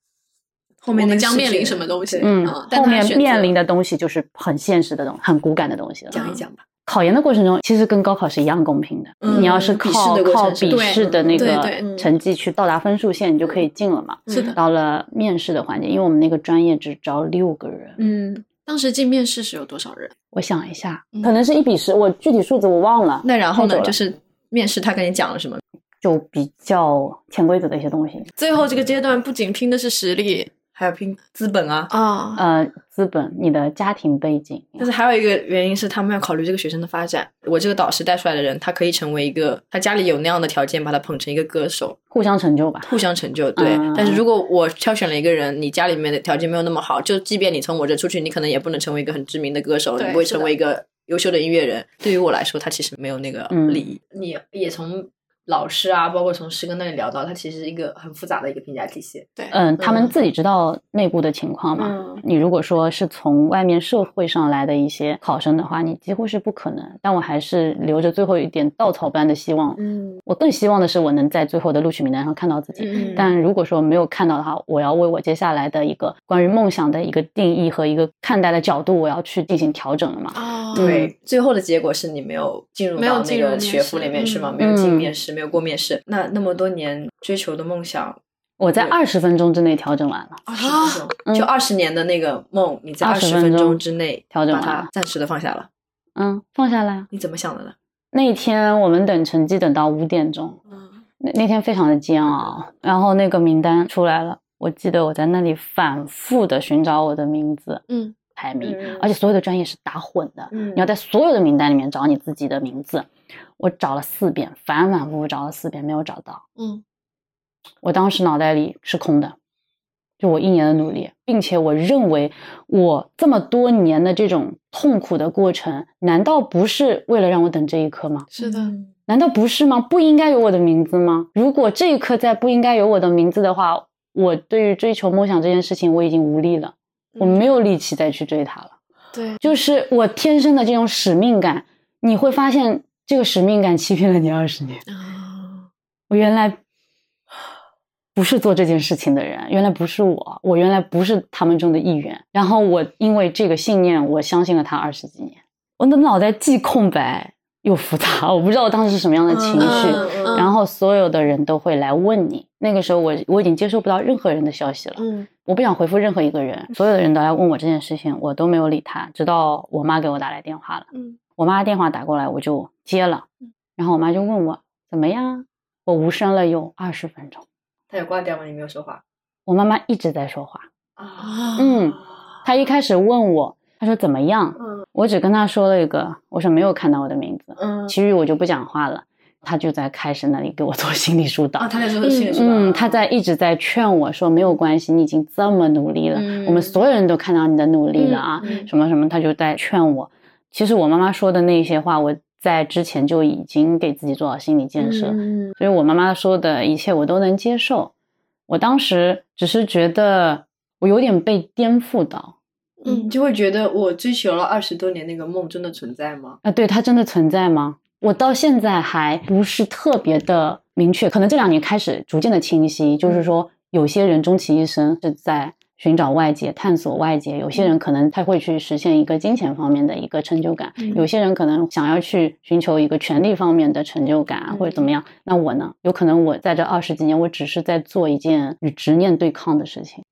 Speaker 5: 后面将面临什么东西。
Speaker 6: 嗯，后面面临的东西就是很现实的东西，很骨感的东西了。
Speaker 4: 讲一讲吧。
Speaker 6: 考研的过程中，其实跟高考是一样公平的。你要是靠靠笔试的那个成绩去到达分数线，你就可以进了嘛。
Speaker 5: 是的。
Speaker 6: 到了面试的环节，因为我们那个专业只招六个人。
Speaker 5: 嗯。当时进面试是有多少人？
Speaker 6: 我想一下，可能是一比十，我具体数字我忘了。
Speaker 4: 那然后呢？就是面试他跟你讲了什么？
Speaker 6: 就比较潜规则的一些东西。
Speaker 5: 最后这个阶段不仅拼的是实力。
Speaker 4: 还有拼资本啊
Speaker 5: 啊
Speaker 6: 呃，资本，你的家庭背景。
Speaker 4: 但是还有一个原因是，他们要考虑这个学生的发展。我这个导师带出来的人，他可以成为一个，他家里有那样的条件，把他捧成一个歌手，
Speaker 6: 互相成就吧，
Speaker 4: 互相成就。对。但是如果我挑选了一个人，你家里面的条件没有那么好，就即便你从我这出去，你可能也不能成为一个很知名的歌手，你不会成为一个优秀的音乐人。对于我来说，他其实没有那个利益。你也从。老师啊，包括从师哥那里聊到，他其实是一个很复杂的一个评价体系。
Speaker 5: 对，
Speaker 6: 嗯，他们自己知道内部的情况嘛。嗯你如果说是从外面社会上来的一些考生的话，你几乎是不可能。但我还是留着最后一点稻草般的希望。嗯，我更希望的是我能在最后的录取名单上看到自己。嗯，但如果说没有看到的话，我要为我接下来的一个关于梦想的一个定义和一个看待的角度，我要去进行调整了嘛。
Speaker 5: 哦，
Speaker 4: 对，最后的结果是你没有进入到那个学府里面是吗？没有进面试。没有过面试，那那么多年追求的梦想，
Speaker 6: 我在二十分钟之内调整完了。
Speaker 4: 二十分钟，就二十年的那个梦，你在二十分钟之内
Speaker 6: 调整完
Speaker 4: 了，暂时的放下了。
Speaker 6: 嗯，放下了。
Speaker 4: 你怎么想的呢？
Speaker 6: 那天我们等成绩等到五点钟，嗯，那那天非常的煎熬。然后那个名单出来了，我记得我在那里反复的寻找我的名字，
Speaker 5: 嗯，
Speaker 6: 排名，而且所有的专业是打混的，嗯，你要在所有的名单里面找你自己的名字。我找了四遍，反反复复找了四遍，没有找到。
Speaker 5: 嗯，
Speaker 6: 我当时脑袋里是空的，就我一年的努力，并且我认为我这么多年的这种痛苦的过程，难道不是为了让我等这一刻吗？
Speaker 5: 是的，
Speaker 6: 难道不是吗？不应该有我的名字吗？如果这一刻再不应该有我的名字的话，我对于追求梦想这件事情我已经无力了，我没有力气再去追它了。
Speaker 5: 对，
Speaker 6: 就是我天生的这种使命感，你会发现。这个使命感欺骗了你二十年
Speaker 5: 啊！
Speaker 6: 我原来不是做这件事情的人，原来不是我，我原来不是他们中的一员。然后我因为这个信念，我相信了他二十几年。我的脑袋既空白又复杂，我不知道我当时是什么样的情绪。然后所有的人都会来问你，那个时候我我已经接收不到任何人的消息了。
Speaker 5: 嗯，
Speaker 6: 我不想回复任何一个人，所有的人都来问我这件事情，我都没有理他，直到我妈给我打来电话了。
Speaker 5: 嗯。
Speaker 6: 我妈电话打过来，我就接了，然后我妈就问我怎么样，我无声了有二十分钟。
Speaker 4: 她有挂掉吗？你没有说话？
Speaker 6: 我妈妈一直在说话
Speaker 5: 啊。
Speaker 6: 嗯，她一开始问我，她说怎么样？
Speaker 5: 嗯，
Speaker 6: 我只跟她说了一个，我说没有看到我的名字。
Speaker 5: 嗯，
Speaker 6: 其余我就不讲话了。她就在开始那里给我做心理疏导。
Speaker 4: 啊，她在做心理疏导。
Speaker 6: 嗯，她在一直在劝我说没有关系，你已经这么努力了，我们所有人都看到你的努力了啊，什么什么，她就在劝我。其实我妈妈说的那些话，我在之前就已经给自己做好心理建设，所以我妈妈说的一切我都能接受。我当时只是觉得我有点被颠覆到，
Speaker 4: 嗯，就会觉得我追求了二十多年那个梦真的存在吗？
Speaker 6: 啊，对，它真的存在吗？我到现在还不是特别的明确，可能这两年开始逐渐的清晰，就是说有些人终其一生是在。寻找外界，探索外界。有些人可能他会去实现一个金钱方面的一个成就感，有些人可能想要去寻求一个权力方面的成就感，或者怎么样。那我呢？有可能我在这二十几年，我只是在做一件与执念对抗的事情。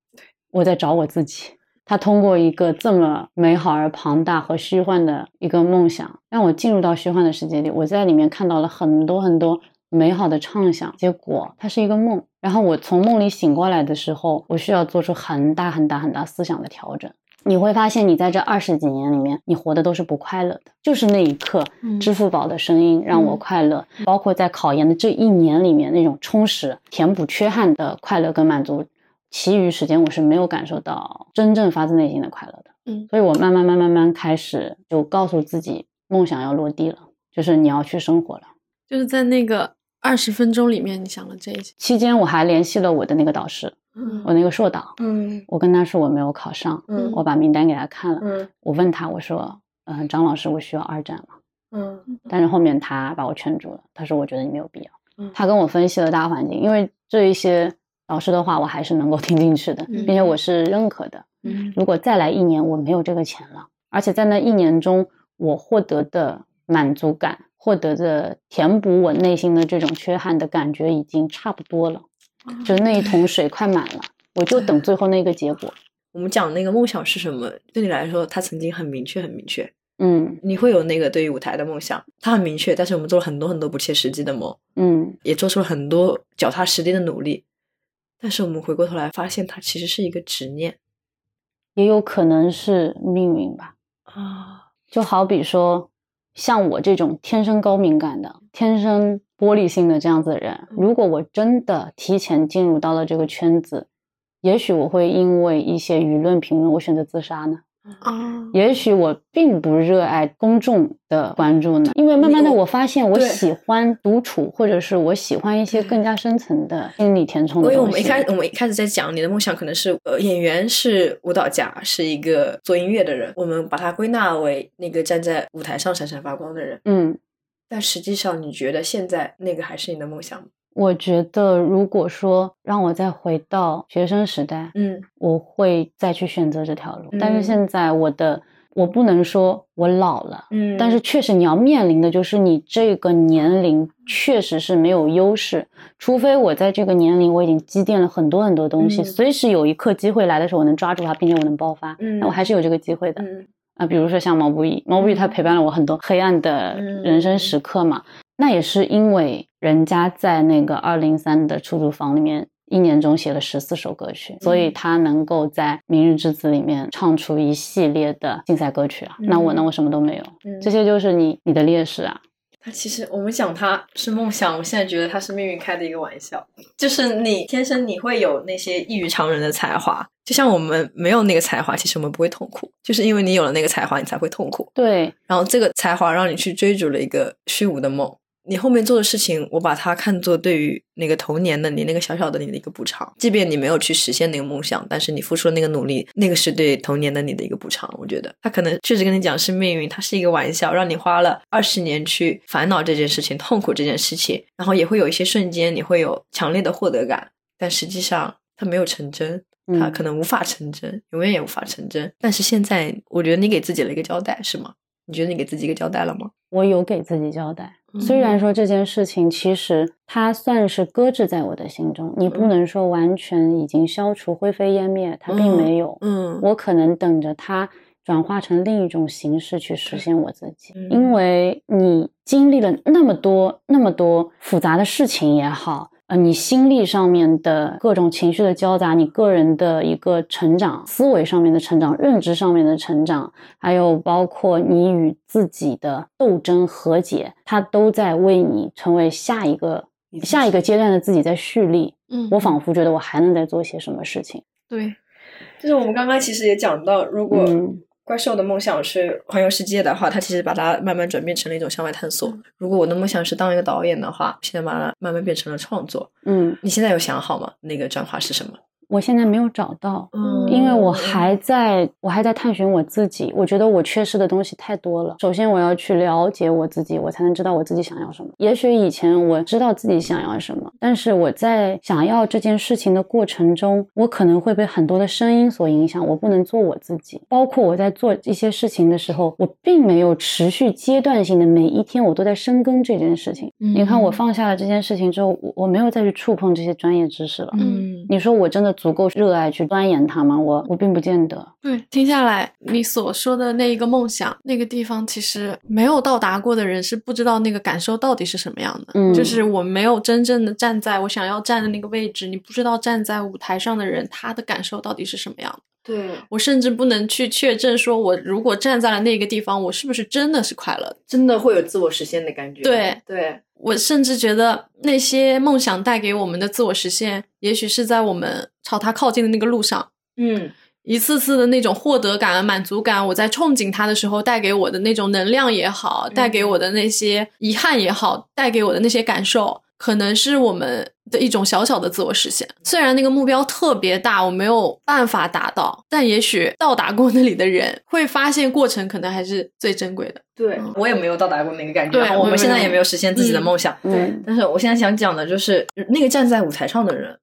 Speaker 6: 我在找我自己。他通过一个这么美好而庞大和虚幻的一个梦想，让我进入到虚幻的世界里。我在里面看到了很多很多美好的畅想。结果它是一个梦。然后我从梦里醒过来的时候，我需要做出很大很大很大思想的调整。你会发现，你在这二十几年里面，你活的都是不快乐的。就是那一刻，支付宝的声音让我快乐，包括在考研的这一年里面那种充实、填补缺憾的快乐跟满足。其余时间我是没有感受到真正发自内心的快乐的，嗯，所以我慢慢慢慢慢开始就告诉自己，梦想要落地了，就是你要去生活了。
Speaker 2: 就是在那个二十分钟里面，你想了这些。
Speaker 6: 期间，我还联系了我的那个导师，嗯，我那个硕导，嗯，我跟他说我没有考上，嗯，我把名单给他看了，嗯，我问他我说，嗯，张老师，我需要二战吗？嗯，但是后面他把我劝住了，他说我觉得你没有必要，嗯，他跟我分析了大环境，因为这一些。老师的话，我还是能够听进去的，并且我是认可的。嗯，如果再来一年，我没有这个钱了，而且在那一年中，我获得的满足感，获得的填补我内心的这种缺憾的感觉，已经差不多了。就那一桶水快满了，我就等最后那个结果。
Speaker 4: 我们讲那个梦想是什么？对你来说，它曾经很明确，很明确。嗯，你会有那个对于舞台的梦想，它很明确，但是我们做了很多很多不切实际的梦。嗯，也做出了很多脚踏实地的努力。但是我们回过头来发现，它其实是一个执念，
Speaker 6: 也有可能是命运吧。啊，就好比说，像我这种天生高敏感的、天生玻璃心的这样子的人，如果我真的提前进入到了这个圈子，也许我会因为一些舆论评论，我选择自杀呢。啊，也许我并不热爱公众的关注呢，因为慢慢的我发现我喜欢独处，或者是我喜欢一些更加深层的心理填充的东西。
Speaker 4: 因为我们一开始我们一开始在讲你的梦想可能是呃演员，是舞蹈家，是一个做音乐的人，我们把它归纳为那个站在舞台上闪闪发光的人。嗯，但实际上你觉得现在那个还是你的梦想吗？
Speaker 6: 我觉得，如果说让我再回到学生时代，嗯，我会再去选择这条路。但是现在我的，我不能说我老了，嗯，但是确实你要面临的就是你这个年龄确实是没有优势，除非我在这个年龄我已经积淀了很多很多东西，随时有一刻机会来的时候，我能抓住它，并且我能爆发，嗯，那我还是有这个机会的。嗯。啊，比如说像毛不易，毛不易他陪伴了我很多黑暗的人生时刻嘛。那也是因为人家在那个二零三的出租房里面，一年中写了十四首歌曲，所以他能够在《明日之子》里面唱出一系列的竞赛歌曲啊。那我呢，我什么都没有，这些就是你你的劣势啊。
Speaker 4: 他其实我们讲他是梦想，我现在觉得他是命运开的一个玩笑，就是你天生你会有那些异于常人的才华，就像我们没有那个才华，其实我们不会痛苦，就是因为你有了那个才华，你才会痛苦。
Speaker 6: 对，
Speaker 4: 然后这个才华让你去追逐了一个虚无的梦。你后面做的事情，我把它看作对于那个童年的你那个小小的你的一个补偿。即便你没有去实现那个梦想，但是你付出的那个努力，那个是对童年的你的一个补偿。我觉得他可能确实跟你讲是命运，它是一个玩笑，让你花了二十年去烦恼这件事情、痛苦这件事情，然后也会有一些瞬间你会有强烈的获得感，但实际上它没有成真，它可能无法成真，永远也无法成真。但是现在，我觉得你给自己了一个交代，是吗？你觉得你给自己一个交代了吗？
Speaker 6: 我有给自己交代。虽然说这件事情其实它算是搁置在我的心中，你不能说完全已经消除、灰飞烟灭，它并没有。嗯，我可能等着它转化成另一种形式去实现我自己，因为你经历了那么多、那么多复杂的事情也好。呃，你心力上面的各种情绪的交杂，你个人的一个成长、思维上面的成长、认知上面的成长，还有包括你与自己的斗争和解，它都在为你成为下一个下一个阶段的自己在蓄力。嗯，我仿佛觉得我还能再做些什么事情。
Speaker 4: 对，就是我们刚刚其实也讲到，如果。怪兽的梦想是环游世界的话，他其实把它慢慢转变成了一种向外探索。如果我的梦想是当一个导演的话，现在把它慢慢变成了创作。嗯，你现在有想好吗？那个转化是什么？
Speaker 6: 我现在没有找到，嗯因为我还在，我还在探寻我自己。我觉得我缺失的东西太多了。首先，我要去了解我自己，我才能知道我自己想要什么。也许以前我知道自己想要什么，但是我在想要这件事情的过程中，我可能会被很多的声音所影响。我不能做我自己。包括我在做一些事情的时候，我并没有持续阶段性的每一天我都在深耕这件事情。你看，我放下了这件事情之后，我我没有再去触碰这些专业知识了。嗯。你说我真的足够热爱去钻研它吗？我我并不见得。
Speaker 5: 对，听下来你所说的那一个梦想，那个地方其实没有到达过的人是不知道那个感受到底是什么样的。
Speaker 6: 嗯
Speaker 5: 就是我没有真正的站在我想要站的那个位置，你不知道站在舞台上的人他的感受到底是什么样的。
Speaker 4: 对，
Speaker 5: 我甚至不能去确证，说我如果站在了那个地方，我是不是真的是快乐的。
Speaker 4: 真的会有自我实现的感觉。
Speaker 5: 对
Speaker 4: 对，
Speaker 5: 我甚至觉得那些梦想带给我们的自我实现，也许是在我们朝它靠近的那个路上，
Speaker 4: 嗯，
Speaker 5: 一次次的那种获得感、满足感，我在憧憬它的时候带给我的那种能量也好，带给我的那些遗憾也好，带给我的那些感受，可能是我们的一种小小的自我实现。虽然那个目标特别大，我没有办法达到，但也许到达过那里的人会发现，过程可能还是最珍贵的。
Speaker 4: 对
Speaker 5: 嗯
Speaker 4: 我也没有到达过那个感觉，
Speaker 5: 对
Speaker 4: 我们现在也没有实现自己的梦想。
Speaker 6: 嗯
Speaker 4: 但是我现在想讲的就是，那个站在舞台上的人，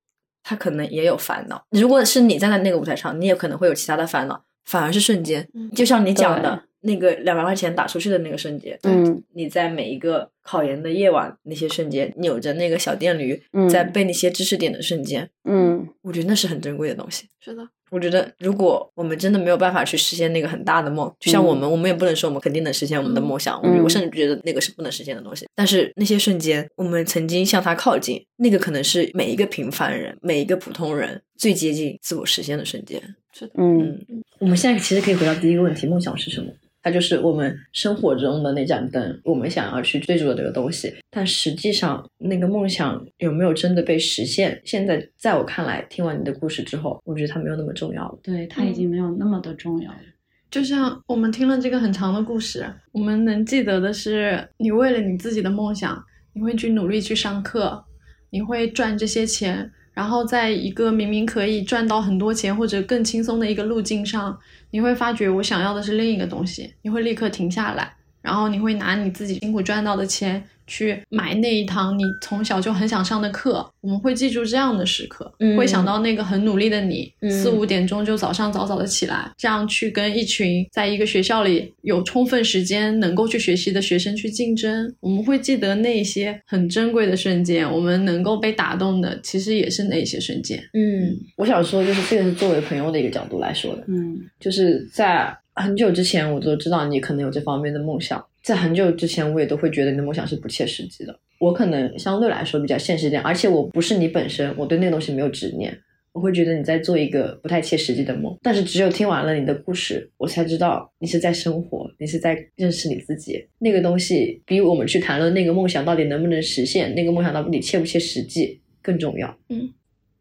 Speaker 4: 他可能也有烦恼。如果是你站在那个舞台上，你也可能会有其他的烦恼，反而是瞬间。
Speaker 5: 嗯
Speaker 4: 就像你讲的那个两百块钱打出去的那个瞬间，
Speaker 6: 嗯
Speaker 4: 你在每一个考研的夜晚那些瞬间，扭着那个小电驴，
Speaker 6: 嗯
Speaker 4: 在背那些知识点的瞬间，
Speaker 6: 嗯
Speaker 4: 我觉得那是很珍贵的东西。
Speaker 5: 是的，
Speaker 4: 我觉得，如果我们真的没有办法去实现那个很大的梦，就像我们，我们也不能说我们肯定能实现我们的梦想。我甚至觉得那个是不能实现的东西。但是那些瞬间，我们曾经向它靠近，那个可能是每一个平凡人、每一个普通人最接近自我实现的瞬间。
Speaker 6: 嗯
Speaker 4: 我们现在其实可以回到第一个问题：梦想是什么？它就是我们生活中的那盏灯，我们想要去追逐的这个东西。但实际上，那个梦想有没有真的被实现？现在在我看来，听完你的故事之后，我觉得它没有那么重要了。
Speaker 6: 对，它已经没有那么的重要了。
Speaker 5: 就像我们听了这个很长的故事，我们能记得的是，你为了你自己的梦想，你会去努力去上课，你会赚这些钱，然后在一个明明可以赚到很多钱或者更轻松的一个路径上，你会发觉我想要的是另一个东西，你会立刻停下来，然后你会拿你自己辛苦赚到的钱去买那一堂你从小就很想上的课。我们会记住这样的时刻，
Speaker 4: 嗯
Speaker 5: 会想到那个很努力的你，
Speaker 4: 嗯
Speaker 5: 四五点钟就早上早早的起来，这样去跟一群在一个学校里有充分时间能够去学习的学生去竞争。我们会记得那些很珍贵的瞬间，我们能够被打动的，其实也是那些瞬间。
Speaker 4: 嗯，我想说，就是这个是作为朋友的一个角度来说的，
Speaker 6: 嗯
Speaker 4: 就是在很久之前，我就知道你可能有这方面的梦想，在很久之前，我也都会觉得你的梦想是不切实际的。我可能相对来说比较现实一点，而且我不是你本身，我对那个东西没有执念。我会觉得你在做一个不太切实际的梦，但是只有听完了你的故事，我才知道你是在生活，你是在认识你自己。那个东西比我们去谈论那个梦想到底能不能实现，那个梦想到底切不切实际更重要。
Speaker 6: 嗯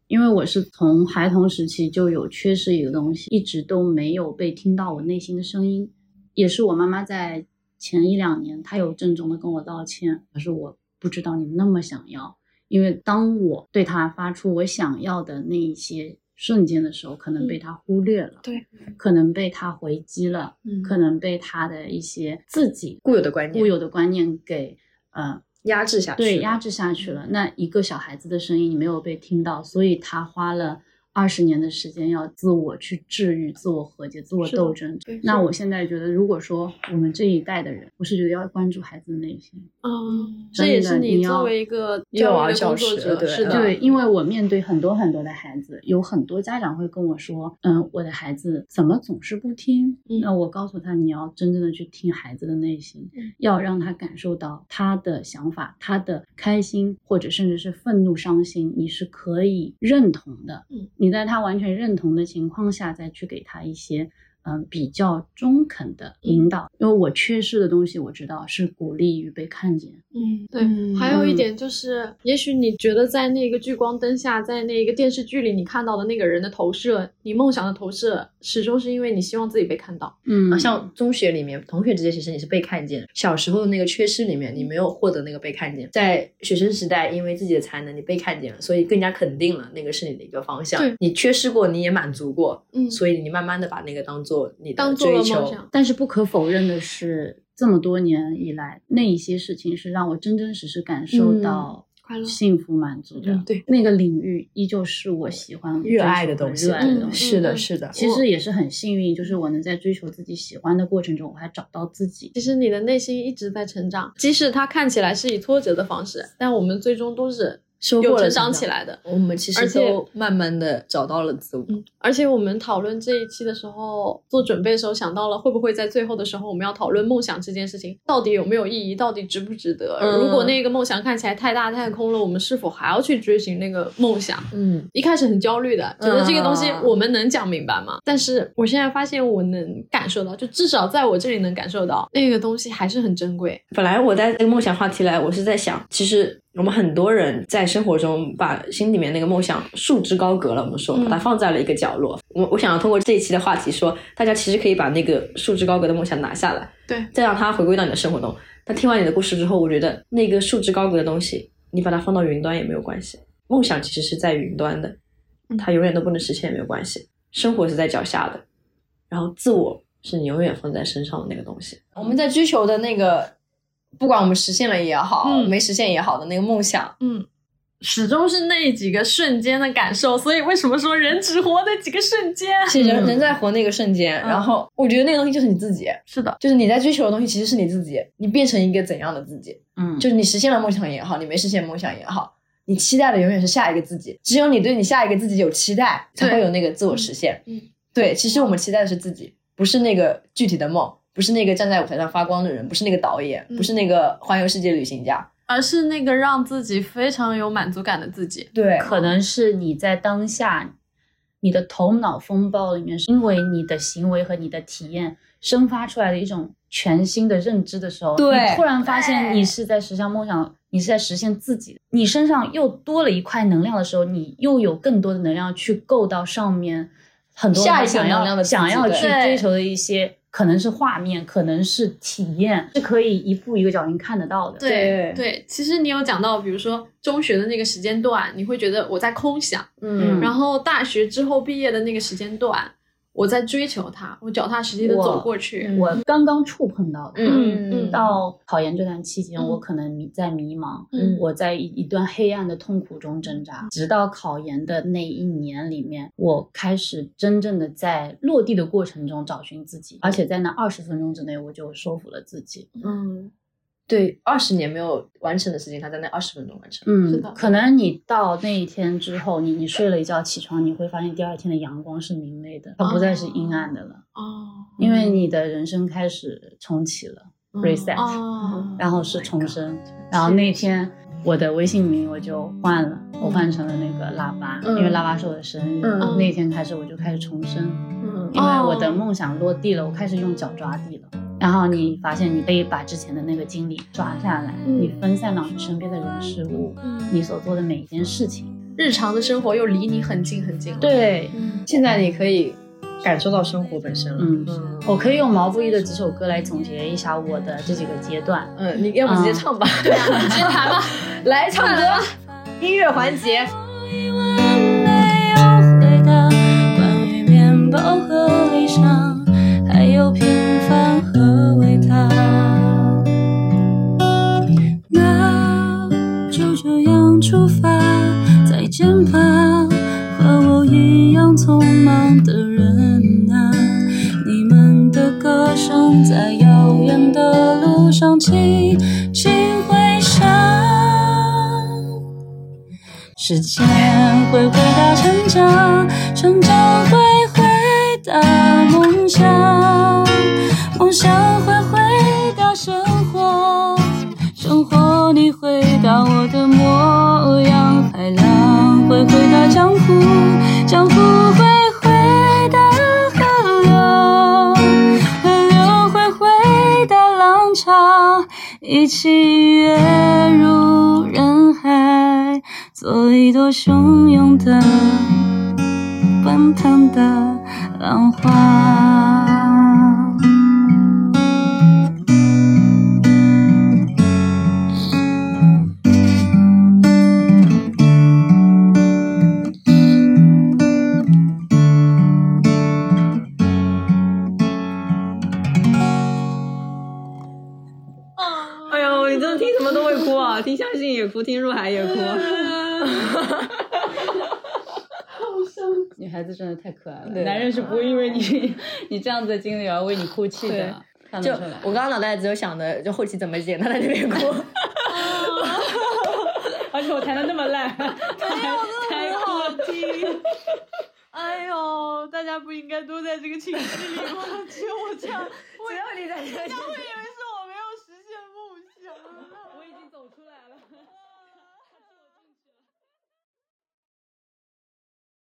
Speaker 6: 因为我是从孩童时期就有缺失一个东西，一直都没有被听到我内心的声音，也是我妈妈在前一两年，他有郑重的跟我道歉，可是我不知道你那么想要，因为当我对他发出我想要的那一些瞬间的时候，可能被他忽略了，
Speaker 5: 对，
Speaker 6: 可能被他回击了，
Speaker 5: 嗯
Speaker 6: 可能被他的一些自己
Speaker 4: 固有的观念
Speaker 6: 固有的观念给呃
Speaker 4: 压制下去，
Speaker 6: 对，压制下去了。那一个小孩子的声音你没有被听到，所以他花了二十年的时间要自我去治愈、自我和解、自我斗争。那我现在觉得，如果说我们这一代的人，我是觉得要关注孩子的内心。
Speaker 5: 嗯，这也是
Speaker 6: 你
Speaker 5: 作为一个
Speaker 4: 幼儿教师对
Speaker 5: 是的，
Speaker 6: 对，因为我面对很多很多的孩子，有很多家长会跟我说，嗯，我的孩子怎么总是不听？
Speaker 5: 嗯
Speaker 6: 那我告诉他，你要真正的去听孩子的内心，
Speaker 5: 嗯
Speaker 6: 要让他感受到他的想法，他的开心或者甚至是愤怒、伤心，你是可以认同的。
Speaker 5: 嗯，
Speaker 6: 你在他完全认同的情况下，再去给他一些。嗯，比较中肯的引导，因为我缺失的东西，我知道是鼓励与被看见。
Speaker 5: 嗯，对。
Speaker 4: 嗯
Speaker 5: 还有一
Speaker 6: 嗯
Speaker 5: 点就是，也许你觉得在那个聚光灯下，在那个电视剧里你看到的那个人的投射，你梦想的投射，始终是因为你希望自己被看到。
Speaker 6: 嗯
Speaker 4: 啊，像中学里面同学之间，其实你是被看见。小时候的那个缺失里面，你没有获得那个被看见。在学生时代，因为自己的才能，你被看见了，所以更加肯定了那个是你的一个方向
Speaker 5: 对。
Speaker 4: 你缺失过，你也满足过，
Speaker 5: 嗯
Speaker 4: 所以你慢慢的把那个当做你的
Speaker 5: 当做了
Speaker 4: 追求。
Speaker 5: 梦想。
Speaker 6: 但是不可否认的是，这么多年以来，那一些事情是让我真真实实感受到
Speaker 5: 快乐
Speaker 6: 幸福满足的。
Speaker 4: 嗯对
Speaker 6: 那个领域依旧是我喜欢、
Speaker 4: 热爱的东西，
Speaker 6: 热爱的
Speaker 5: 嗯
Speaker 6: 东西。
Speaker 4: 是的，
Speaker 5: 嗯
Speaker 4: 是的。
Speaker 6: 其实也是很幸运，就是我能在追求自己喜欢的过程中，我还找到自己。
Speaker 5: 其实你的内心一直在成长，即使它看起来是以挫折的方式，但我们最终都是
Speaker 4: 收获了
Speaker 5: 有成长起来的。
Speaker 4: 我们其实都慢慢的找到了自我。
Speaker 5: 而且我们讨论这一期的时候，做准备的时候想到了，会不会在最后的时候我们要讨论梦想这件事情到底有没有意义，到底值不值得？
Speaker 4: 嗯
Speaker 5: 如果那个梦想看起来太大太空了，我们是否还要去追寻那个梦想？
Speaker 4: 嗯，
Speaker 5: 一开始很焦虑的，觉得这个东西
Speaker 4: 嗯
Speaker 5: 我们能讲明白吗？但是我现在发现我能感受到，就至少在我这里能感受到那个东西还是很珍贵。
Speaker 4: 本来我带这个梦想话题来，我是在想，其实我们很多人在生活中把心里面那个梦想束之高阁了，我们说把它放在了一个角落。我我想要通过这一期的话题说，大家其实可以把那个束之高阁的梦想拿下来，
Speaker 5: 对，
Speaker 4: 再让它回归到你的生活中。但听完你的故事之后，我觉得那个束之高阁的东西，你把它放到云端也没有关系。梦想其实是在云端的，它永远都不能实现也没有关系。生活是在脚下的，然后自我是你永远放在身上的那个东西。
Speaker 8: 我们在追求的那个，不管我们实现了也好，
Speaker 5: 嗯。
Speaker 8: 没实现也好的那个梦想，
Speaker 5: 嗯，始终是那几个瞬间的感受。所以为什么说人只活那几个瞬间？
Speaker 8: 其实人、人在活那个瞬间，然后我觉得那个东西就是你自己，
Speaker 5: 是的，
Speaker 8: 就是你在追求的东西其实是你自己，你变成一个怎样的自己，
Speaker 6: 嗯，
Speaker 8: 就是你实现了梦想也好，你没实现梦想也好，你期待的永远是下一个自己。只有你对你下一个自己有期待，才会有那个自我实现。
Speaker 5: 嗯，
Speaker 8: 对，其实我们期待的是自己，不是那个具体的梦，不是那个站在舞台上发光的人，不是那个导演，
Speaker 5: 嗯
Speaker 8: 不是那个环游世界旅行家。
Speaker 5: 而是那个让自己非常有满足感的自己。
Speaker 8: 对，
Speaker 6: 可能是你在当下，你的头脑风暴里面，是因为你的行为和你的体验生发出来的一种全新的认知的时候，
Speaker 8: 对
Speaker 6: 你突然发现你是在实现梦想，你是在实现自己，你身上又多了一块能量的时候，你又有更多的能量去够到上面很多人
Speaker 8: 下一
Speaker 6: 想要想要去追求的一些。可能是画面，可能是体验，是可以一步一个脚印看得到的。
Speaker 8: 对
Speaker 5: 对，其实你有讲到，比如说中学的那个时间段，你会觉得我在空想，
Speaker 6: 嗯
Speaker 5: 然后大学之后毕业的那个时间段，我在追求他，我脚踏实地的走过去。
Speaker 6: 我刚刚触碰到他，
Speaker 5: 嗯嗯
Speaker 6: 到考研这段期间，
Speaker 5: 嗯
Speaker 6: 我可能迷在迷茫，
Speaker 5: 嗯
Speaker 6: 我在一一段黑暗的痛苦中挣扎，直到考研的那一年里面，我开始真正的在落地的过程中找寻自己，而且在那二十分钟之内，我就说服了自己。
Speaker 5: 嗯，
Speaker 4: 对，二十年没有完成的事情，他在那二十分钟完成。
Speaker 6: 嗯
Speaker 5: 是的。
Speaker 6: 可能你到那一天之后，你你睡了一觉起床，你会发现第二天的阳光是明媚的，它不再是阴暗的了，
Speaker 5: 哦，
Speaker 6: 因为你的人生开始重启了。reset，、
Speaker 5: 哦，
Speaker 6: 然后是重生，然后那天我的微信名我就换了，我换成了那个腊八，
Speaker 4: 嗯
Speaker 6: 因为腊八是我的生日，
Speaker 4: 嗯。
Speaker 6: 那天开始我就开始重生，
Speaker 4: 嗯
Speaker 6: 因为我的梦想落地了，我开始用脚抓地了。然后你发现你可以把之前的那个经历抓下来，
Speaker 5: 嗯
Speaker 6: 你分散到你身边的人事物，
Speaker 5: 嗯
Speaker 6: 你所做的每一件事情。
Speaker 5: 日常的生活又离你很近很近。
Speaker 6: 对，
Speaker 5: 嗯，
Speaker 4: 现在你可以感受到生活本身了。
Speaker 6: 嗯
Speaker 4: 嗯
Speaker 6: 我可以用毛不易的几首歌来总结一下我的这几个阶段。
Speaker 4: 嗯，你要不直接唱吧？
Speaker 5: 对啊，直接弹吧。
Speaker 4: 来唱歌，音乐环节。
Speaker 1: 于面包和理想，还有平凡和伟大。那就这样出发，再见吧，和我一样匆忙的人啊！你们的歌声在遥远的路上轻轻回响。时间会回答成长，成长会大梦想，梦想会回答生活，生活你回答我的模样，海浪会回答江湖，江湖会回答河流，河流会回答浪潮，一起跃入人海。做一朵汹涌的、奔腾的浪花。
Speaker 4: 哎呦，你真的听什么都会哭啊！听相信也哭，听入海也哭。
Speaker 6: 女孩子真的太可爱了，男人是不会因为你 你这样子的经历而为你哭泣的，
Speaker 4: 就。我刚刚脑袋只有想的，就后期怎么剪，他在那边哭。
Speaker 6: 而且且我弹的那么烂，没有，
Speaker 5: 很好听。哎呦，大家不应该都在这个寝室里吗？只有我这样，
Speaker 4: 只有你在这个寝室。